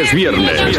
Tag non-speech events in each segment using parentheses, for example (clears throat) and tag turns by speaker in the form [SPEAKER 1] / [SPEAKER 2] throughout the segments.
[SPEAKER 1] Es viernes.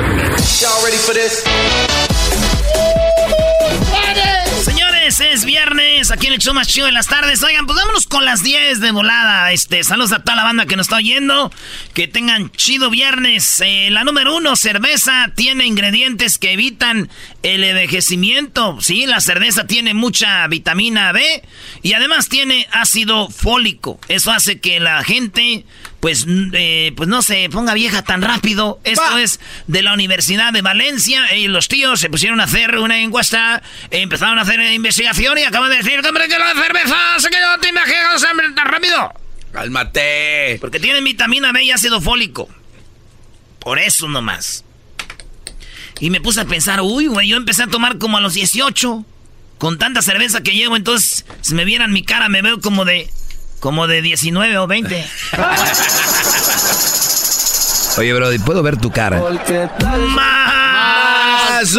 [SPEAKER 2] Señores, es viernes, aquí en el show más chido de las tardes. Oigan, pues vámonos con las 10 de volada. Este, saludos a toda la banda que nos está oyendo. Que tengan chido viernes. Eh, la número uno, cerveza, tiene ingredientes que evitan el envejecimiento. Sí, la cerveza tiene mucha vitamina B y además tiene ácido fólico. Eso hace que la gente pues, eh, pues no se ponga vieja tan rápido. Esto es de la Universidad de Valencia. Y los tíos se pusieron a hacer una encuesta, empezaron a hacer investigación y acaban de decir, hombre, que la cerveza se quedó tan rápido.
[SPEAKER 3] Cálmate.
[SPEAKER 2] Porque tiene vitamina B y ácido fólico. Por eso nomás. Y me puse a pensar, uy, güey, yo empecé a tomar como a los 18. Con tanta cerveza que llevo, entonces, si me vieran mi cara, me veo como de como de 19 o 20. (laughs)
[SPEAKER 3] Oye, Brody, ¿puedo ver tu cara?
[SPEAKER 2] Más.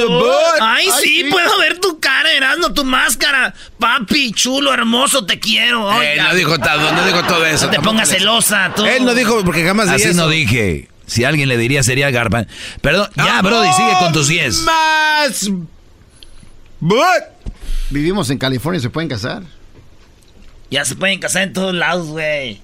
[SPEAKER 2] Ay, sí, puedo ver tu cara, Erasmo, tu máscara. Papi, chulo, hermoso, te quiero.
[SPEAKER 3] Él no dijo, todo, no dijo todo eso.
[SPEAKER 2] No te pongas celosa, tú.
[SPEAKER 3] Él no dijo, porque jamás Así no dije. Si alguien le diría, sería Garpan. Perdón, ya, Brody, sigue con tus 10.
[SPEAKER 4] Más. Vivimos en California, ¿se pueden casar?
[SPEAKER 2] Ya se pueden casar en todos lados, güey.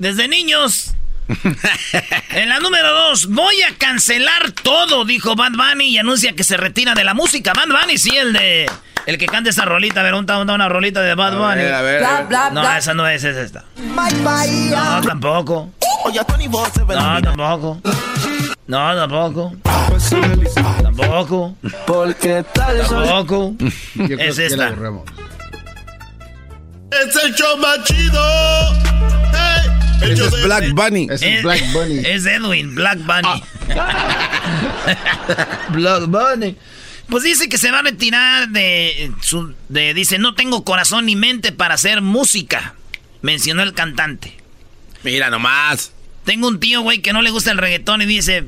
[SPEAKER 2] Desde niños. (laughs) en la número dos, voy a cancelar todo, dijo Bad Bunny y anuncia que se retira de la música. Bad Bunny, sí, el de. El que canta esa rolita, a ver, una, una rolita de Bad Bunny. A ver, a ver, no, esa no es, es esta. No, tampoco. No, tampoco. No, tampoco. Tampoco. Porque tal Tampoco. Es esta.
[SPEAKER 5] Es el show más chido.
[SPEAKER 3] Ese es Black Bunny.
[SPEAKER 4] es Black Bunny.
[SPEAKER 2] Es Edwin, Black Bunny. Ah. (laughs) Black Bunny. Pues dice que se va a retirar de su. De, dice, no tengo corazón ni mente para hacer música. Mencionó el cantante.
[SPEAKER 3] Mira nomás.
[SPEAKER 2] Tengo un tío, güey, que no le gusta el reggaetón y dice,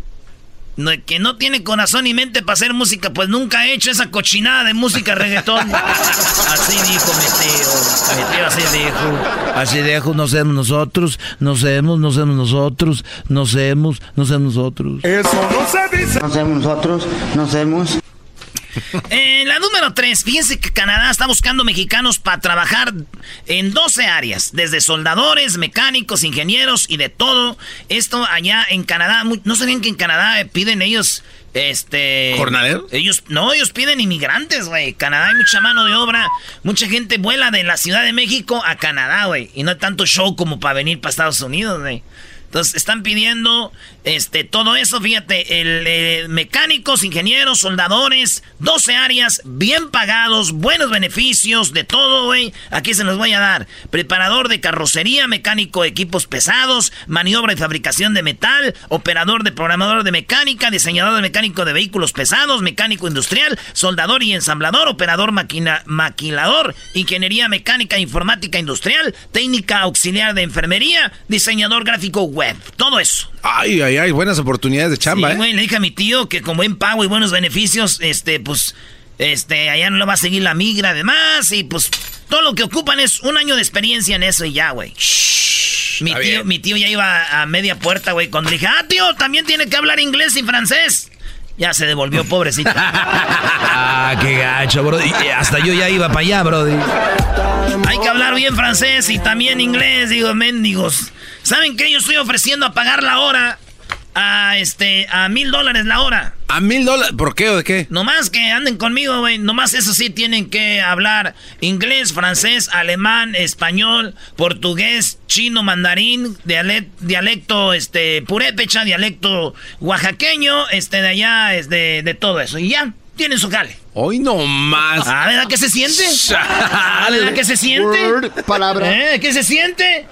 [SPEAKER 2] que no tiene corazón ni mente para hacer música, pues nunca ha hecho esa cochinada de música reggaetón. (laughs) así dijo mi tío. Mi tío así dijo.
[SPEAKER 3] Así dijo, no seamos nosotros, no seamos, no seamos nosotros, no seamos, no seamos nosotros.
[SPEAKER 5] Eso no se dice.
[SPEAKER 4] No seamos nosotros, no seamos. (laughs)
[SPEAKER 2] En la número 3, fíjense que Canadá está buscando mexicanos para trabajar en 12 áreas, desde soldadores, mecánicos, ingenieros y de todo. Esto allá en Canadá, no sabían que en Canadá piden ellos este.
[SPEAKER 3] ¿Jornaleros?
[SPEAKER 2] Ellos, no, ellos piden inmigrantes, güey. Canadá hay mucha mano de obra. Mucha gente vuela de la Ciudad de México a Canadá, güey. Y no hay tanto show como para venir para Estados Unidos, güey. Entonces están pidiendo este, todo eso, fíjate, el, eh, mecánicos, ingenieros, soldadores, 12 áreas, bien pagados, buenos beneficios, de todo, güey. Aquí se los voy a dar. Preparador de carrocería, mecánico de equipos pesados, maniobra y fabricación de metal, operador de programador de mecánica, diseñador de mecánico de vehículos pesados, mecánico industrial, soldador y ensamblador, operador máquina, maquilador, ingeniería mecánica, informática industrial, técnica auxiliar de enfermería, diseñador gráfico web. Todo eso.
[SPEAKER 3] Ay, ay, ay, buenas oportunidades de chamba,
[SPEAKER 2] sí,
[SPEAKER 3] ¿eh?
[SPEAKER 2] le dije a mi tío que con buen pago y buenos beneficios, este, pues, este, allá no lo va a seguir la migra, además, y pues, todo lo que ocupan es un año de experiencia en eso y ya, güey. Mi tío, mi tío ya iba a media puerta, güey, cuando le dije, ah, tío, también tiene que hablar inglés y francés. Ya se devolvió, pobrecito. (laughs)
[SPEAKER 3] ah, qué gacho, bro. hasta yo ya iba para allá, bro.
[SPEAKER 2] Hay que hablar bien francés y también inglés, digo, mendigos. ¿Saben qué? Yo estoy ofreciendo a pagar la hora a este a mil dólares la hora.
[SPEAKER 3] ¿A mil dólares? ¿Por qué o de qué?
[SPEAKER 2] Nomás que anden conmigo, güey. Nomás eso sí tienen que hablar inglés, francés, alemán, español, portugués, chino, mandarín, dialecto, este, purépecha, dialecto oaxaqueño, este, de allá, es de, de todo eso. Y ya, tienen su jale.
[SPEAKER 3] Hoy no más.
[SPEAKER 2] ¿A ver, ¿a qué se siente? ¿A ver, qué se siente?
[SPEAKER 4] palabra.
[SPEAKER 2] ¿Eh? ¿Qué se siente?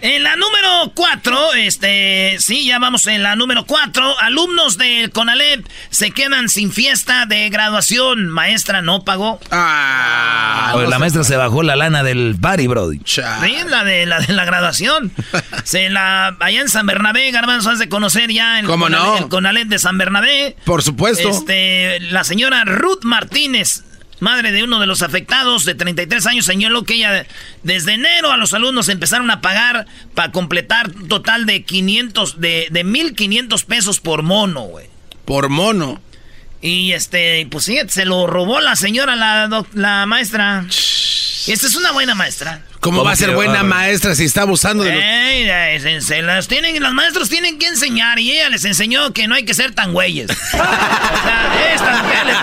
[SPEAKER 2] En la número cuatro, este, sí, ya vamos en la número cuatro. Alumnos del CONALEP se quedan sin fiesta de graduación. Maestra no pagó.
[SPEAKER 3] Ah, la maestra se bajó la lana del party, brody.
[SPEAKER 2] Sí, la de la, de la graduación. (laughs) se la, allá en San Bernabé, Garbanzo, has de conocer ya el,
[SPEAKER 1] ¿Cómo no?
[SPEAKER 2] el CONALEP de San Bernabé.
[SPEAKER 1] Por supuesto.
[SPEAKER 2] Este, la señora Ruth Martínez madre de uno de los afectados de 33 años, señaló que ella desde enero a los alumnos empezaron a pagar para completar un total de 500, de, de 1.500 pesos por mono, güey.
[SPEAKER 1] Por mono.
[SPEAKER 2] Y este, pues sí, se lo robó la señora, la, la maestra. Y esta es una buena maestra.
[SPEAKER 1] ¿Cómo,
[SPEAKER 3] ¿Cómo
[SPEAKER 1] va a ser buena
[SPEAKER 3] va?
[SPEAKER 1] maestra si está abusando de los...
[SPEAKER 2] Se, se las tienen, los maestros tienen que enseñar y ella les enseñó que no hay que ser tan güeyes. (laughs) o sea, esta mujer les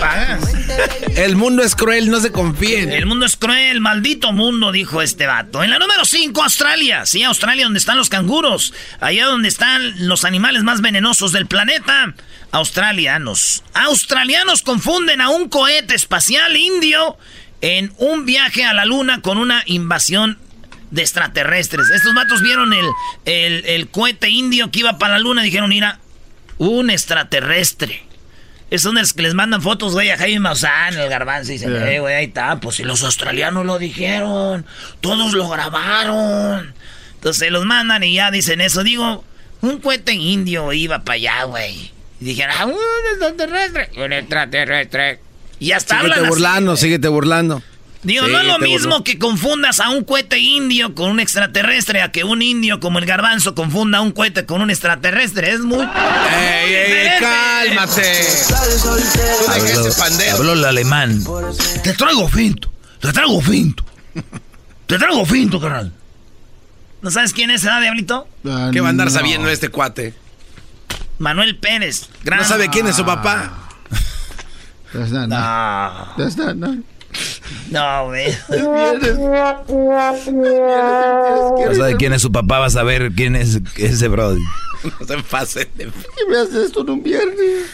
[SPEAKER 2] Pagas.
[SPEAKER 1] El mundo es cruel, no se confíen.
[SPEAKER 2] El mundo es cruel, maldito mundo, dijo este vato. En la número 5, Australia. Sí, Australia, donde están los canguros. Allá donde están los animales más venenosos del planeta. Australianos. Australianos confunden a un cohete espacial indio en un viaje a la luna con una invasión de extraterrestres. Estos vatos vieron el, el, el cohete indio que iba para la luna y dijeron, mira, un extraterrestre. Es son los que les mandan fotos, güey, a Jaime Maussan, el garbanzo, y dicen, eh, güey, ahí está. Pues si los australianos lo dijeron, todos lo grabaron. Entonces se los mandan y ya dicen eso. Digo, un cohete indio iba para allá, güey. Y dijeron, ah, un extraterrestre. Un extraterrestre. Y hasta
[SPEAKER 1] Síguete
[SPEAKER 2] así,
[SPEAKER 1] burlando, síguete burlando.
[SPEAKER 2] Digo, no es lo mismo que confundas a un cohete indio con un extraterrestre, a que un indio como el garbanzo confunda un cohete con un extraterrestre. Es muy...
[SPEAKER 1] ¡Ey, ey, cálmate!
[SPEAKER 3] Habló, habló el alemán.
[SPEAKER 6] Te traigo finto, te traigo finto. Te traigo finto, carnal.
[SPEAKER 2] ¿No sabes quién es, ah, Diablito?
[SPEAKER 4] Ah,
[SPEAKER 1] ¿Qué va a andar
[SPEAKER 4] no.
[SPEAKER 1] sabiendo este cuate?
[SPEAKER 2] Manuel Pérez. Gran...
[SPEAKER 1] No sabe quién es su papá. (laughs)
[SPEAKER 4] That's not,
[SPEAKER 2] No,
[SPEAKER 4] that's not, no.
[SPEAKER 2] No, güey.
[SPEAKER 3] No sabe quién es su papá, vas a ver quién es ese brody.
[SPEAKER 1] No se pase. de-
[SPEAKER 4] ¿Qué me haces esto en un viernes?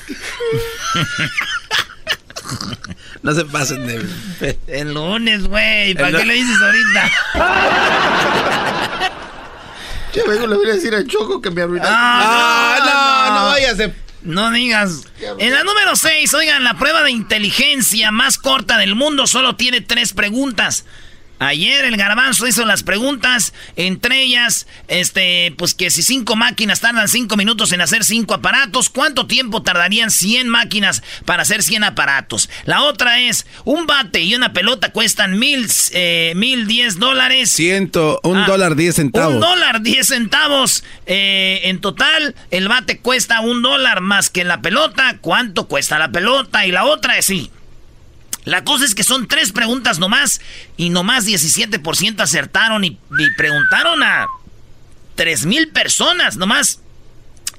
[SPEAKER 1] No se pasen de...
[SPEAKER 2] El lunes, güey. ¿Para
[SPEAKER 1] El
[SPEAKER 2] qué le dices ahorita?
[SPEAKER 4] Ya vengo, le voy a decir a Choco que me arruinaste.
[SPEAKER 1] ¡Ah, no, no vayas de...
[SPEAKER 2] No digas. En la número 6, oigan, la prueba de inteligencia más corta del mundo solo tiene tres preguntas. Ayer el garbanzo hizo las preguntas, entre ellas, este, pues que si cinco máquinas tardan cinco minutos en hacer cinco aparatos, ¿cuánto tiempo tardarían 100 máquinas para hacer 100 aparatos? La otra es, un bate y una pelota cuestan mil, eh, mil diez dólares.
[SPEAKER 1] Ciento, un
[SPEAKER 2] Ah,
[SPEAKER 1] dólar diez centavos.
[SPEAKER 2] Un dólar diez centavos. Eh, en total, el bate cuesta un dólar más que la pelota. ¿Cuánto cuesta la pelota? Y la otra es sí. La cosa es que son tres preguntas nomás y nomás 17% acertaron y, y preguntaron a 3 mil personas nomás.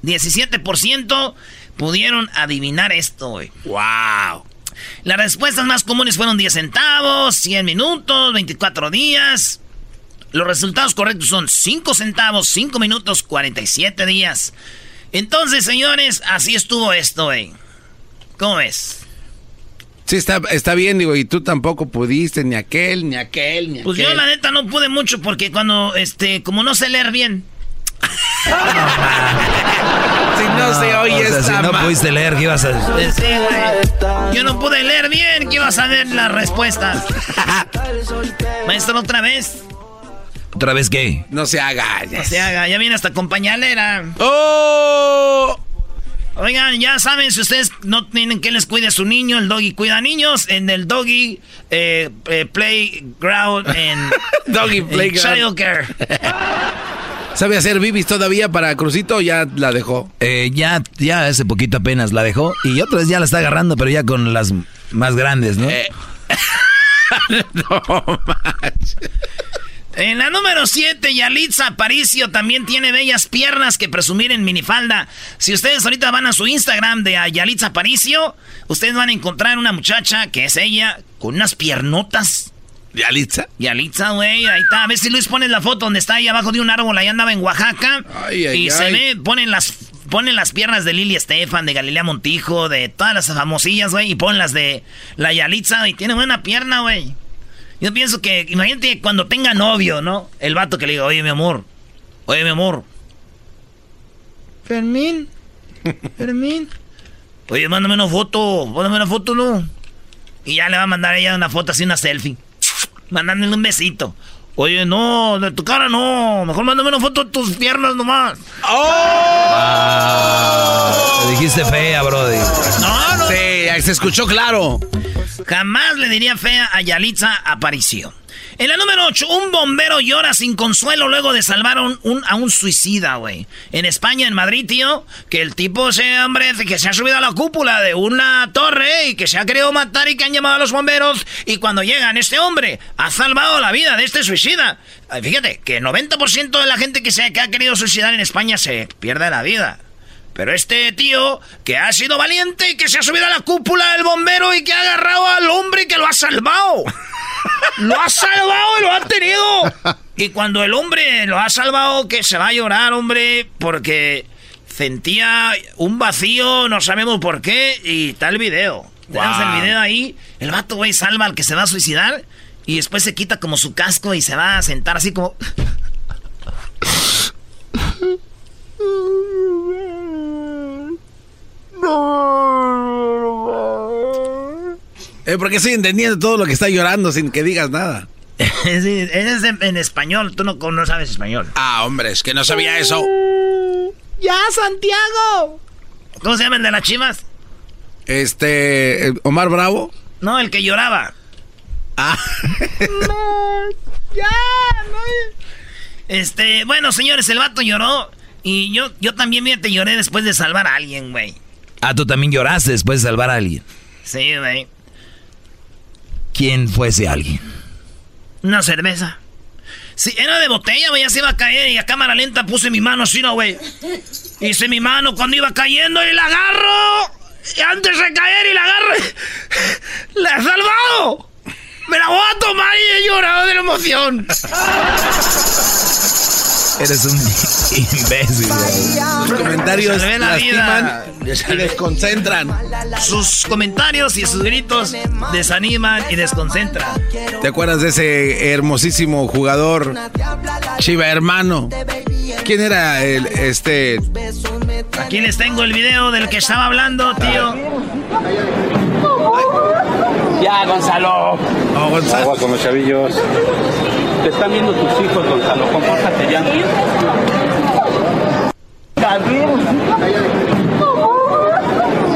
[SPEAKER 2] 17% pudieron adivinar esto, güey.
[SPEAKER 1] ¡Wow!
[SPEAKER 2] Las respuestas más comunes fueron 10 centavos, 100 minutos, 24 días. Los resultados correctos son 5 centavos, 5 minutos, 47 días. Entonces, señores, así estuvo esto, güey. ¿Cómo ves?
[SPEAKER 1] Sí, está, está bien, digo, y tú tampoco pudiste, ni aquel, ni aquel, ni
[SPEAKER 2] Pues
[SPEAKER 1] aquel.
[SPEAKER 2] yo la neta no pude mucho porque cuando, este, como no sé leer bien. (laughs)
[SPEAKER 1] Si no se oye
[SPEAKER 3] o sea,
[SPEAKER 1] esta
[SPEAKER 3] si no pudiste leer, ¿qué ibas a
[SPEAKER 2] pues, sí, güey. Yo no pude leer bien, que iba a saber las respuestas. (laughs) Maestro, otra vez.
[SPEAKER 3] ¿Otra vez qué?
[SPEAKER 1] No se haga.
[SPEAKER 2] No se haga, ya viene hasta con pañalera.
[SPEAKER 1] ¡Oh!
[SPEAKER 2] Oigan, ya saben, si ustedes no tienen que les cuide a su niño, el doggy cuida a niños. En el doggy eh, eh, playground en, (laughs)
[SPEAKER 1] Doggy playground.
[SPEAKER 2] childcare. (laughs)
[SPEAKER 1] ¿Sabe hacer bibis todavía para Crucito o ya la dejó?
[SPEAKER 3] Eh, ya, ya hace poquito apenas la dejó y otra vez ya la está agarrando, pero ya con las más grandes, ¿no?
[SPEAKER 1] Eh. (laughs) no manches.
[SPEAKER 2] En la número 7, Yalitza Aparicio también tiene bellas piernas que presumir en minifalda. Si ustedes ahorita van a su Instagram de Yalitza Aparicio, ustedes van a encontrar una muchacha que es ella con unas piernotas.
[SPEAKER 1] ¿Yalitza?
[SPEAKER 2] Yalitza, güey, ahí está. A ver si Luis pone la foto donde está ahí abajo de un árbol. Ahí andaba en Oaxaca.
[SPEAKER 1] Ay, ay,
[SPEAKER 2] y se
[SPEAKER 1] ay.
[SPEAKER 2] ve, ponen las, ponen las piernas de Lili Estefan, de Galilea Montijo, de todas las famosillas, güey. Y ponen las de la Yalitza y tiene buena pierna, güey. Yo pienso que, imagínate cuando tenga novio, ¿no? El vato que le diga, oye, mi amor, oye, mi amor. Fermín, Fermín. Oye, mándame una foto, mándame una foto, ¿no? Y ya le va a mandar a ella una foto así, una selfie. Mandándole un besito. Oye, no, de tu cara no. Mejor mándame una foto de tus piernas nomás.
[SPEAKER 3] ¡Oh! Te dijiste fea, Brody.
[SPEAKER 1] No, no. Sí, se escuchó claro.
[SPEAKER 2] Jamás le diría fea a Yalitza Aparicio. En la número 8, un bombero llora sin consuelo luego de salvar a un, suicida, güey. En España, en Madrid, tío, que el tipo ese hombre que se ha subido a la cúpula de una torre y que se ha querido matar y que han llamado a los bomberos y cuando llegan, este hombre ha salvado la vida de este suicida. Fíjate, que el 90% de la gente que, se, que ha querido suicidar en España se pierde la vida. Pero este tío que ha sido valiente y que se ha subido a la cúpula del bombero y que ha agarrado al hombre que lo ha salvado. lo ha salvado y lo ha tenido. Y cuando el hombre lo ha salvado, que se va a llorar, hombre, porque sentía un vacío, no sabemos por qué, y está el video. Tenemos el video ahí. El vato, güey, salva al que se va a suicidar y después se quita como su casco y se va a sentar así como.
[SPEAKER 1] Eh, porque estoy entendiendo todo lo que está llorando sin que digas nada. (laughs)
[SPEAKER 2] sí, es en, español, tú no, no, sabes español.
[SPEAKER 1] Ah, hombre, es que no sabía eso.
[SPEAKER 2] ¡Ya, Santiago! ¿Cómo se llama el de las chivas?
[SPEAKER 1] Este, Omar Bravo.
[SPEAKER 2] No, el que lloraba.
[SPEAKER 1] Ah.
[SPEAKER 2] ya, no. Este, bueno, señores, el vato lloró. Y yo, yo también, mira, te lloré después de salvar a alguien, güey.
[SPEAKER 3] Ah, tú también lloraste después de salvar a alguien.
[SPEAKER 2] Sí, güey.
[SPEAKER 3] ¿Quién fue ese alguien?
[SPEAKER 2] Una cerveza. Sí, era de botella, güey, ya se iba a caer y a cámara lenta puse mi mano así, ¿no, güey? Hice mi mano cuando iba cayendo y la agarro. Y antes de caer y la agarro. (laughs) ¡La he salvado! ¡Me la voy a tomar y he llorado de la emoción!
[SPEAKER 3] Eres un imbécil.
[SPEAKER 1] Sus comentarios lastiman y desconcentran.
[SPEAKER 2] Sus comentarios y sus gritos desaniman y desconcentran.
[SPEAKER 1] ¿Te acuerdas de ese hermosísimo jugador Chiva Hermano? ¿Quién era el este?
[SPEAKER 2] Aquí les tengo el video del que estaba hablando, tío.
[SPEAKER 7] Ya, Gonzalo.
[SPEAKER 1] Oh, Gonzalo.
[SPEAKER 7] Agua con los chavillos. Te están viendo tus hijos, Gonzalo. Compórtate ya.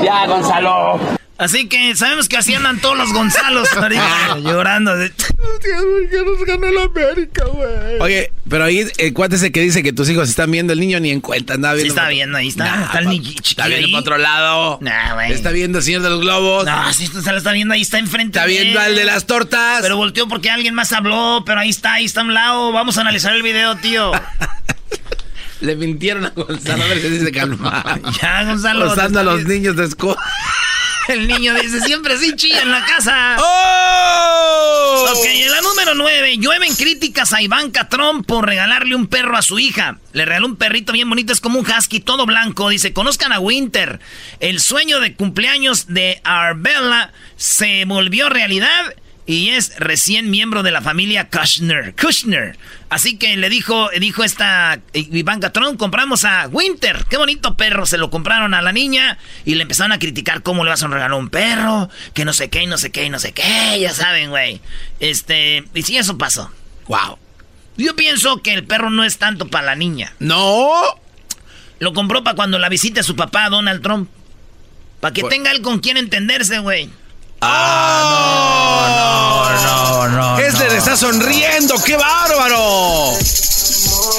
[SPEAKER 7] Ya, Gonzalo.
[SPEAKER 2] Así que sabemos que así andan todos los Gonzalos (laughs) llorando. De...
[SPEAKER 4] que nos ganó la América, güey.
[SPEAKER 1] Oye, pero ahí el cuate ese que dice que tus hijos están viendo, el niño ni en cuenta, nada
[SPEAKER 2] viendo. Sí está viendo, ahí está. está el niño
[SPEAKER 1] Está viendo para otro lado.
[SPEAKER 2] Nah, güey.
[SPEAKER 1] Está viendo el señor de los globos.
[SPEAKER 2] No, sí, se lo está viendo, ahí está enfrente.
[SPEAKER 1] Está viendo al de las tortas.
[SPEAKER 2] Pero volteó porque alguien más habló, pero ahí está, ahí está a un lado. Vamos a analizar el video, tío. (laughs)
[SPEAKER 1] Le mintieron a Gonzalo a ver si dice calma. (laughs)
[SPEAKER 2] ya, Gonzalo.
[SPEAKER 1] Usando a los niños de escuela. (laughs)
[SPEAKER 2] El niño dice, siempre sí chilla en la casa.
[SPEAKER 1] ¡Oh!
[SPEAKER 2] Ok, en la número 9. Llueven críticas a Ivanka Trump por regalarle un perro a su hija. Le regaló un perrito bien bonito, es como un husky, todo blanco. Dice, conozcan a Winter. El sueño de cumpleaños de Arbella se volvió realidad y es recién miembro de la familia Kushner. Kushner. Así que le dijo, dijo esta Ivanka Trump, compramos a Winter. Qué bonito perro. Se lo compraron a la niña y le empezaron a criticar cómo le vas a regalar un perro, que no sé qué, y no sé qué, y no sé qué. Ya saben, güey. Este, y sí, eso pasó.
[SPEAKER 1] Wow.
[SPEAKER 2] Yo pienso que el perro no es tanto para la niña.
[SPEAKER 1] No.
[SPEAKER 2] Lo compró para cuando la visite a su papá, Donald Trump. Para que tenga él con quien entenderse, güey.
[SPEAKER 1] Ah, no, no, no. Este le está sonriendo, qué bárbaro.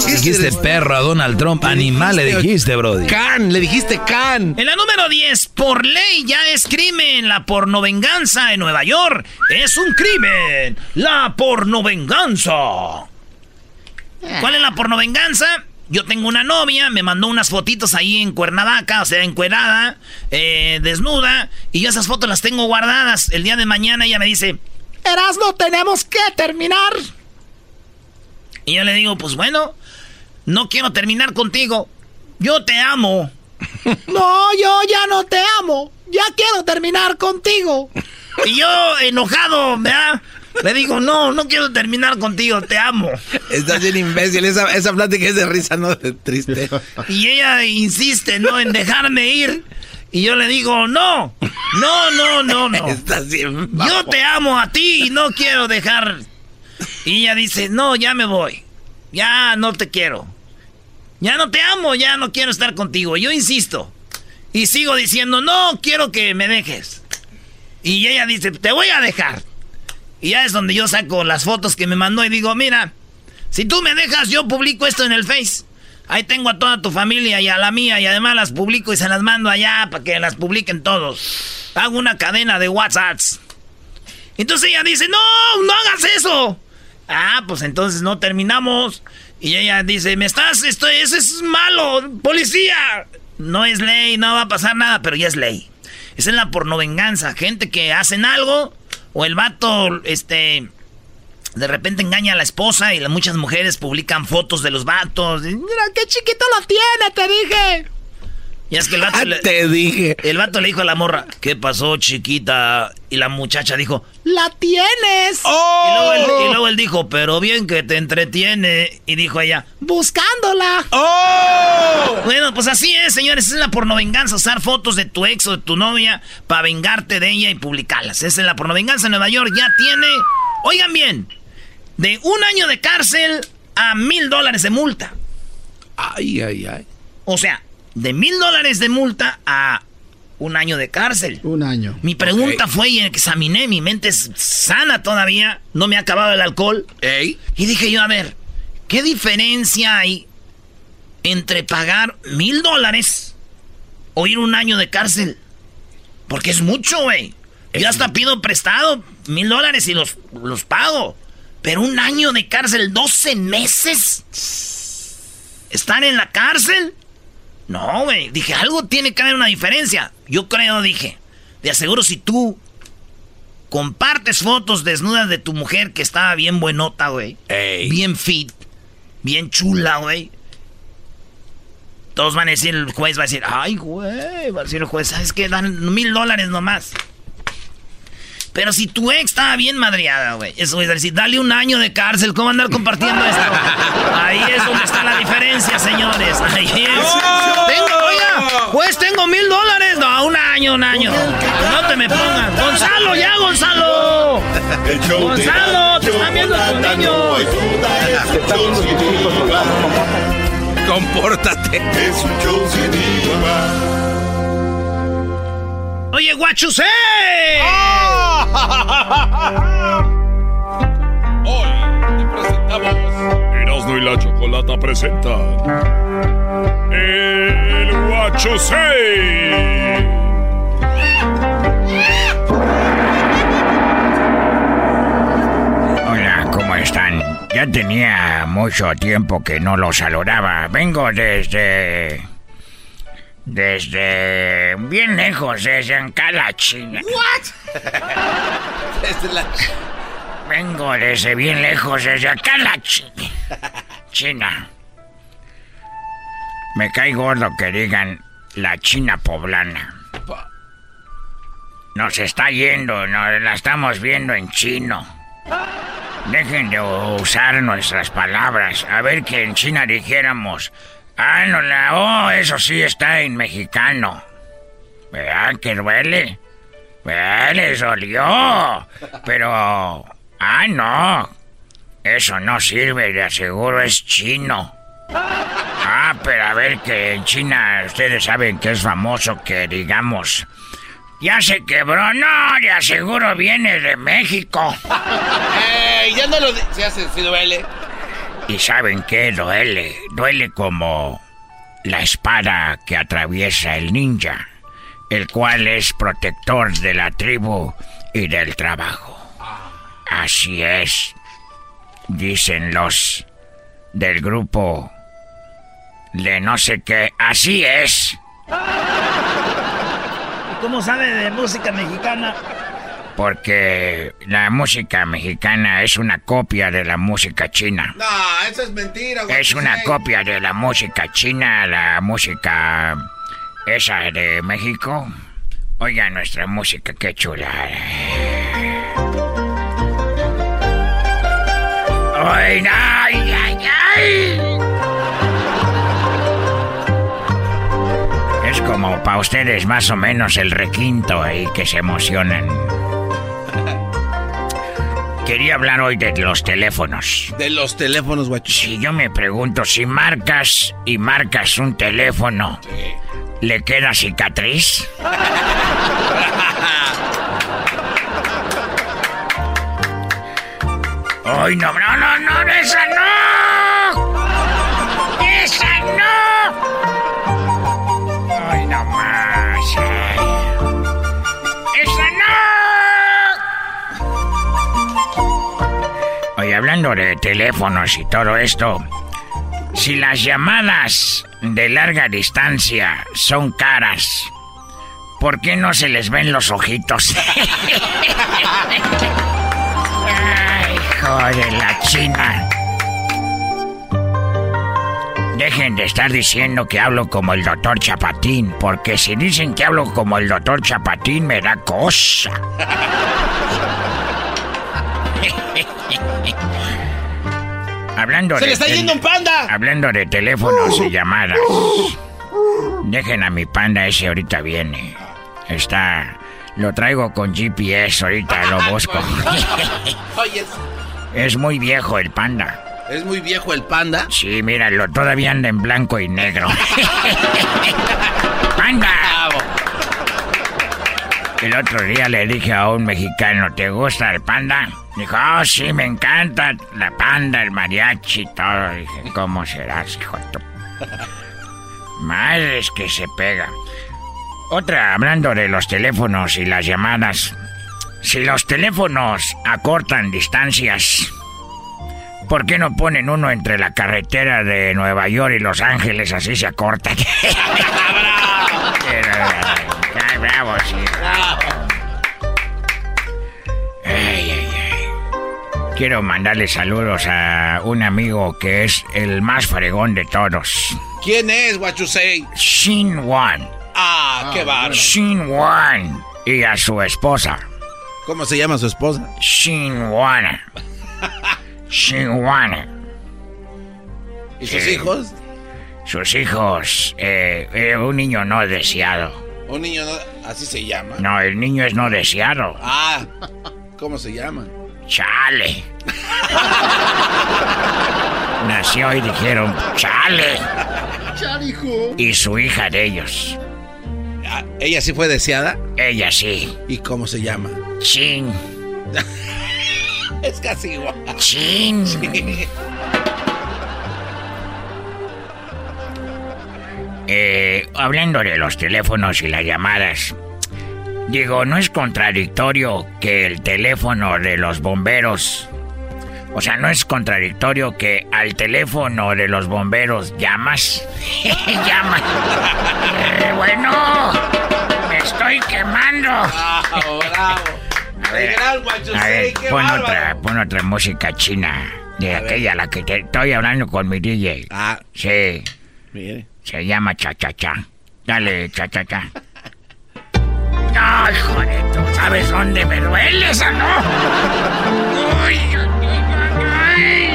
[SPEAKER 3] Dijiste perro a Donald Trump, animal le dijiste, Brody.
[SPEAKER 1] Can, le dijiste can.
[SPEAKER 2] En la número 10, por ley ya es crimen la pornovenganza en Nueva York. Es un crimen, la pornovenganza. ¿Cuál es la pornovenganza? Yo tengo una novia, me mandó unas fotitos ahí en Cuernavaca, o sea, encuerada, eh, desnuda, y yo esas fotos las tengo guardadas. El día de mañana ella me dice, Erasmo, tenemos que terminar. Y yo le digo, pues bueno, no quiero terminar contigo. Yo te amo. (laughs) no, yo ya no te amo. Ya quiero terminar contigo. y yo, enojado, ¿verdad? Le digo, no, no quiero terminar contigo, te amo.
[SPEAKER 1] Estás bien imbécil, esa, esa plática es de risa, no de triste.
[SPEAKER 2] Y ella insiste, ¿no? En dejarme ir. Y yo le digo, no, no, no, no, no.
[SPEAKER 1] Estás bien
[SPEAKER 2] Yo te amo a ti y no quiero dejar. Y ella dice, no, ya me voy. Ya no te quiero. Ya no te amo, ya no quiero estar contigo. Yo insisto. Y sigo diciendo, no, quiero que me dejes. Y ella dice, te voy a dejar. Y ya es donde yo saco las fotos que me mandó y digo, mira, si tú me dejas, yo publico esto en el Face. Ahí tengo a toda tu familia y a la mía y además las publico y se las mando allá para que las publiquen todos. Hago una cadena de WhatsApps. Entonces ella dice, no, no hagas eso. Ah, pues entonces no terminamos. Y ella dice, me estás, esto, eso es malo, policía. No es ley, no va a pasar nada, pero ya es ley. Esa es la pornovenganza. Gente que hacen algo, o el vato, este, de repente engaña a la esposa y muchas mujeres publican fotos de los vatos. Mira, qué chiquito lo tiene, te dije. Y es que el vato
[SPEAKER 1] ah, Te dije.
[SPEAKER 2] El vato le dijo a la morra, ¿qué pasó, chiquita? Y la muchacha dijo, ¡la tienes!
[SPEAKER 1] ¡Oh!
[SPEAKER 2] Y, luego él, dijo, pero bien que te entretiene. Y dijo ella, buscándola.
[SPEAKER 1] ¡Oh!
[SPEAKER 2] Bueno, pues así es, señores. Es la pornovenganza, usar fotos de tu ex o de tu novia para vengarte de ella y publicarlas. Esa es la pornovenganza. Nueva York ya tiene, oigan bien, de un año de cárcel a mil dólares de multa.
[SPEAKER 1] Ay, ay, ay.
[SPEAKER 2] O sea, de mil dólares de multa a un año de cárcel.
[SPEAKER 8] Un año.
[SPEAKER 2] Mi pregunta fue y examiné, mi mente es sana todavía, no me ha acabado el alcohol. Y dije yo, a ver, ¿qué diferencia hay entre pagar mil dólares o ir un año de cárcel? Porque es mucho, güey. Yo hasta pido prestado mil dólares y los, los pago. Pero un año de cárcel, 12 meses. ¿Están en la cárcel? No, güey. Dije, algo tiene que haber una diferencia. Yo creo, dije. De aseguro si tú compartes fotos desnudas de tu mujer que estaba bien buenota, güey. Bien fit. Bien chula, güey. Todos van a decir, el juez va a decir, ay, güey. Va a decir el juez, ¿sabes qué? Dan mil dólares nomás. Pero si tu ex estaba bien madriada, güey. Eso es decir, dale un año de cárcel. ¿Cómo andar compartiendo esto? Ahí es donde está la diferencia, señores. Ahí es. Tengo, oiga, pues tengo mil dólares. No, un año, un año. No te me pongas. Gonzalo, ya, Gonzalo. Gonzalo, te están viendo tus niños.
[SPEAKER 1] Compórtate.
[SPEAKER 5] Es un show sin
[SPEAKER 2] Oye, guachusé. (laughs)
[SPEAKER 6] Hoy te presentamos Erasmo y la Chocolata presentan El Guachusé.
[SPEAKER 9] Hola, ¿cómo están? Ya tenía mucho tiempo que no los saludaba. Vengo desde desde bien lejos, desde acá la China.
[SPEAKER 1] ¿What? (laughs) desde la
[SPEAKER 9] Vengo desde bien lejos, desde acá la China. China. Me cae gordo que digan la China poblana. Nos está yendo, nos la estamos viendo en chino. Dejen de usar nuestras palabras. A ver que en China dijéramos Ah, no la. Oh, eso sí está en mexicano. ¿Verdad que duele? Le dolió. Pero. Ah, no. Eso no sirve, de aseguro es chino. Ah, pero a ver que en China ustedes saben que es famoso que digamos. Ya se quebró, no, de aseguro viene de México. (laughs)
[SPEAKER 1] Ya no lo. Se hace, si duele.
[SPEAKER 9] ¿Y saben qué duele? Duele como la espada que atraviesa el ninja, el cual es protector de la tribu y del trabajo. Así es, dicen los del grupo de no sé qué. Así es.
[SPEAKER 2] ¿Cómo sabe de música mexicana?
[SPEAKER 9] Porque la música mexicana es una copia de la música china.
[SPEAKER 1] No, eso es mentira,
[SPEAKER 9] güey. Es una copia de la música china, la música esa de México. Oiga nuestra música, qué chula. ¡Ay, ay, ay, ay! Es como para ustedes más o menos el requinto ahí que se emocionan. Quería hablar hoy de los teléfonos.
[SPEAKER 1] De los teléfonos, guacho.
[SPEAKER 9] Si yo me pregunto, si marcas y marcas un teléfono, ¿le queda cicatriz? (laughs) ¡Ay, no, no, no, no, esa no! ¡Esa no! De teléfonos y todo esto, si las llamadas de larga distancia son caras, ¿por qué no se les ven los ojitos? (laughs) de la China. Dejen de estar diciendo que hablo como el doctor Chapatín, porque si dicen que hablo como el doctor Chapatín me da cosa. (laughs) hablando
[SPEAKER 1] ¡Se le está yendo un panda!
[SPEAKER 9] Hablando de teléfonos y llamadas. Dejen a mi panda ese ahorita viene. Está... Lo traigo con GPS, ahorita lo (laughs) busco. Es muy viejo el panda.
[SPEAKER 1] ¿Es muy viejo el panda?
[SPEAKER 9] Sí, míralo, todavía anda en blanco y negro. (laughs) ¡Panda! El otro día le dije a un mexicano, ¿te gusta el panda? Dijo, oh, sí, me encanta la panda, el mariachi y todo. Dije, ¿cómo serás, hijo de tu... Madres que se pega. Otra, hablando de los teléfonos y las llamadas. Si los teléfonos acortan distancias, ¿por qué no ponen uno entre la carretera de Nueva York y Los Ángeles? Así se (laughs) (laughs) acorta. ¡Bravo! sí. Quiero mandarle saludos a un amigo que es el más fregón de todos.
[SPEAKER 1] ¿Quién es, what you say?
[SPEAKER 9] Shin Wan.
[SPEAKER 1] Ah, qué bar.
[SPEAKER 9] Shin Wan. Y a su esposa.
[SPEAKER 1] ¿Cómo se llama su esposa?
[SPEAKER 9] Shinwana. (laughs) Shinwana.
[SPEAKER 1] ¿Y sus hijos?
[SPEAKER 9] Sus hijos, eh, eh, un niño no deseado.
[SPEAKER 1] Un niño no, así se llama.
[SPEAKER 9] No, el niño es no deseado.
[SPEAKER 1] Ah, ¿cómo se llama?
[SPEAKER 9] Chale. (laughs) Nació y dijeron, chale.
[SPEAKER 4] Chale, hijo.
[SPEAKER 9] Y su hija de ellos.
[SPEAKER 1] Ah, ¿Ella sí fue deseada?
[SPEAKER 9] Ella sí.
[SPEAKER 1] ¿Y cómo se llama?
[SPEAKER 9] Chin. (laughs)
[SPEAKER 1] es casi igual.
[SPEAKER 9] Chin. Eh, hablando de los teléfonos y las llamadas, digo, ¿no es contradictorio que el teléfono de los bomberos... O sea, ¿no es contradictorio que al teléfono de los bomberos llamas? (laughs) llamas. (laughs) Eh, bueno, me estoy quemando. (laughs)
[SPEAKER 1] Bravo, bravo.
[SPEAKER 9] A ver, a ver pon, otra, pon otra música china. De aquella, la que te estoy hablando con mi DJ.
[SPEAKER 1] Ah.
[SPEAKER 9] Sí.
[SPEAKER 1] Mire.
[SPEAKER 9] Se llama Cha Cha Cha. Dale, Cha Cha Cha. Ay, joder, ¿tú sabes dónde me duele esa, no? Uy, ay,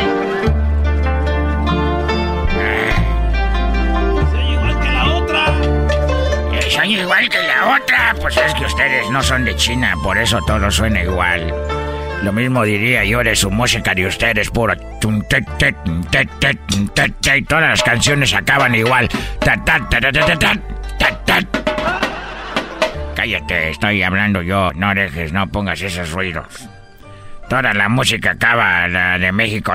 [SPEAKER 1] Soy igual que la otra.
[SPEAKER 9] Soy igual que la otra. Pues es que ustedes no son de China, por eso todo suena igual. Lo mismo diría yo de su música de ustedes, puro. Todas las canciones acaban igual. Cállate, estoy hablando yo. No dejes, no pongas esos ruidos. Toda la música acaba la de México.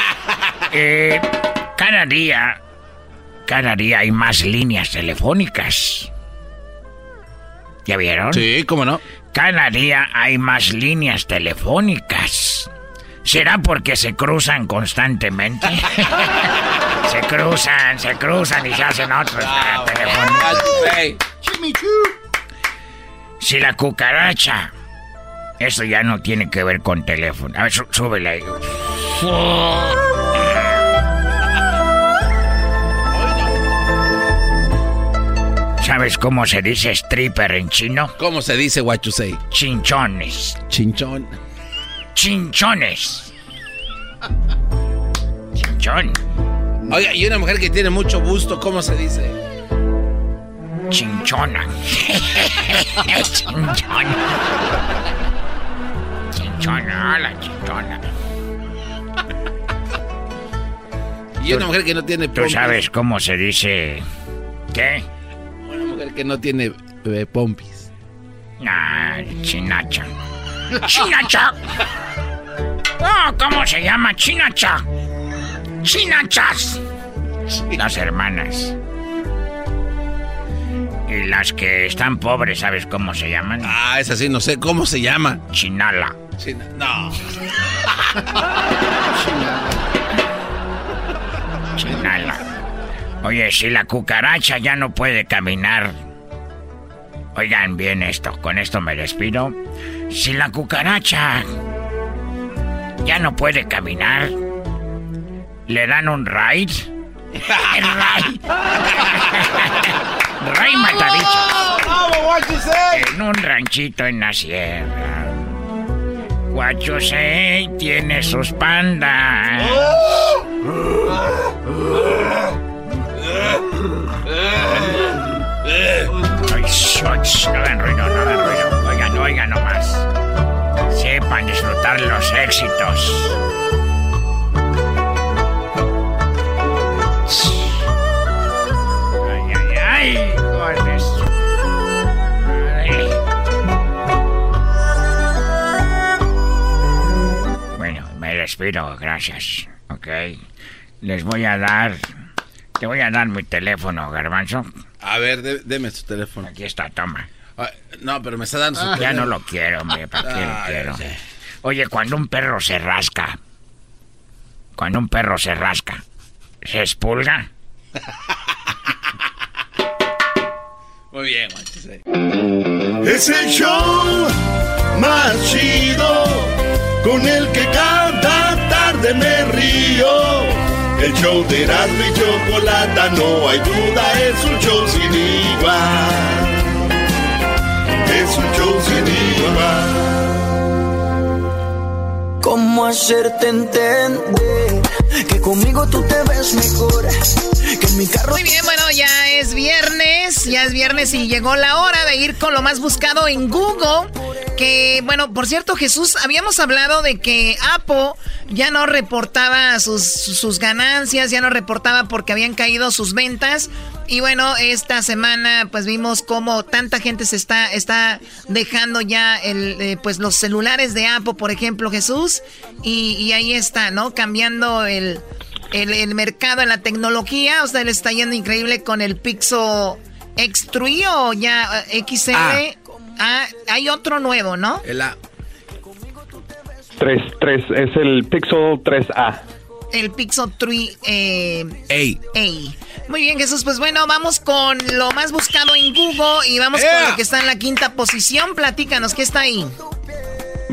[SPEAKER 9] Eh, cada día, cada día hay más líneas telefónicas. ¿Ya vieron?
[SPEAKER 1] Sí, ¿cómo no?
[SPEAKER 9] Cada día hay más líneas telefónicas. ¿Será porque se cruzan constantemente? (laughs) se cruzan, se cruzan y se hacen otros teléfonos. Si la cucaracha. Eso ya no tiene que ver con teléfono. A ver, súbele ahí. ¿Sabes cómo se dice stripper en chino?
[SPEAKER 1] ¿Cómo se dice say?
[SPEAKER 9] Chinchones.
[SPEAKER 1] Chinchón.
[SPEAKER 9] Chinchones. Chinchón.
[SPEAKER 1] Oiga, y una mujer que tiene mucho gusto, ¿cómo se dice?
[SPEAKER 9] Chinchona. (laughs) chinchona. Chinchona, la chinchona.
[SPEAKER 1] Y una mujer que no tiene
[SPEAKER 9] ¿Tú sabes cómo se dice? ¿Qué?
[SPEAKER 1] Mujer que no tiene eh, pompis.
[SPEAKER 9] Ah, chinacha. ¡Chinacha! Oh, ¿Cómo se llama? Chinacha. Chinachas. Las hermanas. Y las que están pobres, ¿sabes cómo se llaman?
[SPEAKER 1] Ah, es así, no sé cómo se llama.
[SPEAKER 9] Chinala.
[SPEAKER 1] China. No.
[SPEAKER 9] Chinala. Oye, si la cucaracha ya no puede caminar. Oigan bien esto, con esto me despido. Si la cucaracha ya no puede caminar, le dan un ride. Rey Matabicho. En un ranchito en la sierra. Say tiene sus pandas. Ay, no hagan ruido, no hagan ruido. Oigan, oigan nomás. Sepan disfrutar los éxitos. Ay, ay, ay. Gordes. Bueno, me despido, gracias. Ok. Les voy a dar. Te voy a dar mi teléfono, Garbanzo.
[SPEAKER 1] A ver, dé- deme su teléfono.
[SPEAKER 9] Aquí está, toma.
[SPEAKER 1] Ay, no, pero me está dando su
[SPEAKER 9] Ya
[SPEAKER 1] teléfono.
[SPEAKER 9] no lo quiero, hombre, ¿para qué lo
[SPEAKER 1] Ay,
[SPEAKER 9] quiero?
[SPEAKER 1] sí.
[SPEAKER 9] Oye, cuando un perro se rasca, cuando un perro se rasca, ¿se expulga? (laughs)
[SPEAKER 1] Muy bien, say.
[SPEAKER 5] Es el show más chido con el que cada tarde me río. El show de Erasmo y Chocolata, no hay duda, es un show sin igual. Es un show sin igual.
[SPEAKER 8] ¿Cómo hacerte entender que conmigo tú te ves mejor? Que mi carro.
[SPEAKER 2] Muy bien, bueno, ya es viernes, ya es viernes y llegó la hora de ir con lo más buscado en Google. Que, bueno, por cierto, Jesús, habíamos hablado de que Apple ya no reportaba sus, sus ganancias, ya no reportaba porque habían caído sus ventas. Y bueno, esta semana pues vimos cómo tanta gente se está, está dejando ya el, eh, pues los celulares de Apple, por ejemplo, Jesús. Y, y ahí está, ¿no? Cambiando el, el, el mercado en la tecnología. O sea, le está yendo increíble con el Pixel X3 o ya eh, XR.
[SPEAKER 1] Ah.
[SPEAKER 2] Ah, hay otro nuevo, ¿no?
[SPEAKER 1] El A.
[SPEAKER 7] 3, 3, es el Pixel 3A.
[SPEAKER 2] El Pixel 3 eh. A. Muy bien, Jesús. Pues bueno, vamos con lo más buscado en Google y vamos con lo que está en la quinta posición. Platícanos, ¿qué está ahí?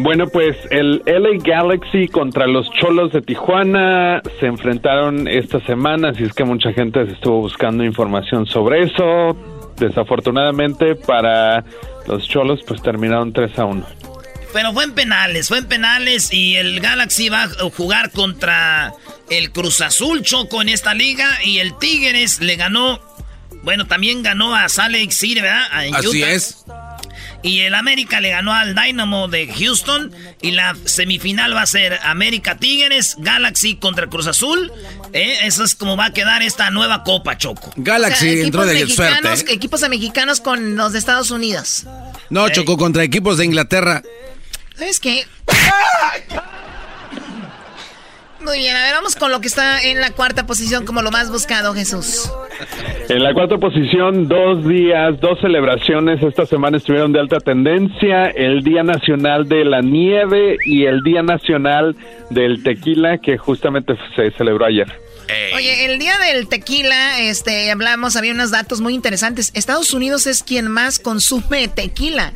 [SPEAKER 7] Bueno, pues el LA Galaxy contra los Cholos de Tijuana se enfrentaron esta semana, así es que mucha gente se estuvo buscando información sobre eso. Desafortunadamente para los Cholos pues terminaron 3 a 1.
[SPEAKER 2] Pero fue en penales, fue en penales y el Galaxy va a jugar contra el Cruz Azul Choco en esta liga y el Tigres le ganó, bueno, también ganó a Salt Lake City, ¿verdad? En
[SPEAKER 1] Así
[SPEAKER 2] Utah.
[SPEAKER 1] es.
[SPEAKER 2] Y el América le ganó al Dynamo de Houston. Y la semifinal va a ser América Tigres, Galaxy contra Cruz Azul. ¿Eh? Eso es como va a quedar esta nueva Copa Choco.
[SPEAKER 1] Galaxy entró de suerte. ¿eh?
[SPEAKER 2] Equipos de mexicanos con los de Estados Unidos.
[SPEAKER 1] No, chocó contra equipos de Inglaterra.
[SPEAKER 2] ¿Sabes qué?
[SPEAKER 10] Muy bien, a ver, vamos con lo que está en la cuarta posición como lo más buscado, Jesús.
[SPEAKER 7] En la cuarta posición, dos días, dos celebraciones esta semana estuvieron de alta tendencia, el Día Nacional de la Nieve y el Día Nacional del Tequila, que justamente se celebró ayer.
[SPEAKER 10] Oye, el día del tequila, este, hablamos, había unos datos muy interesantes. Estados Unidos es quien más consume tequila.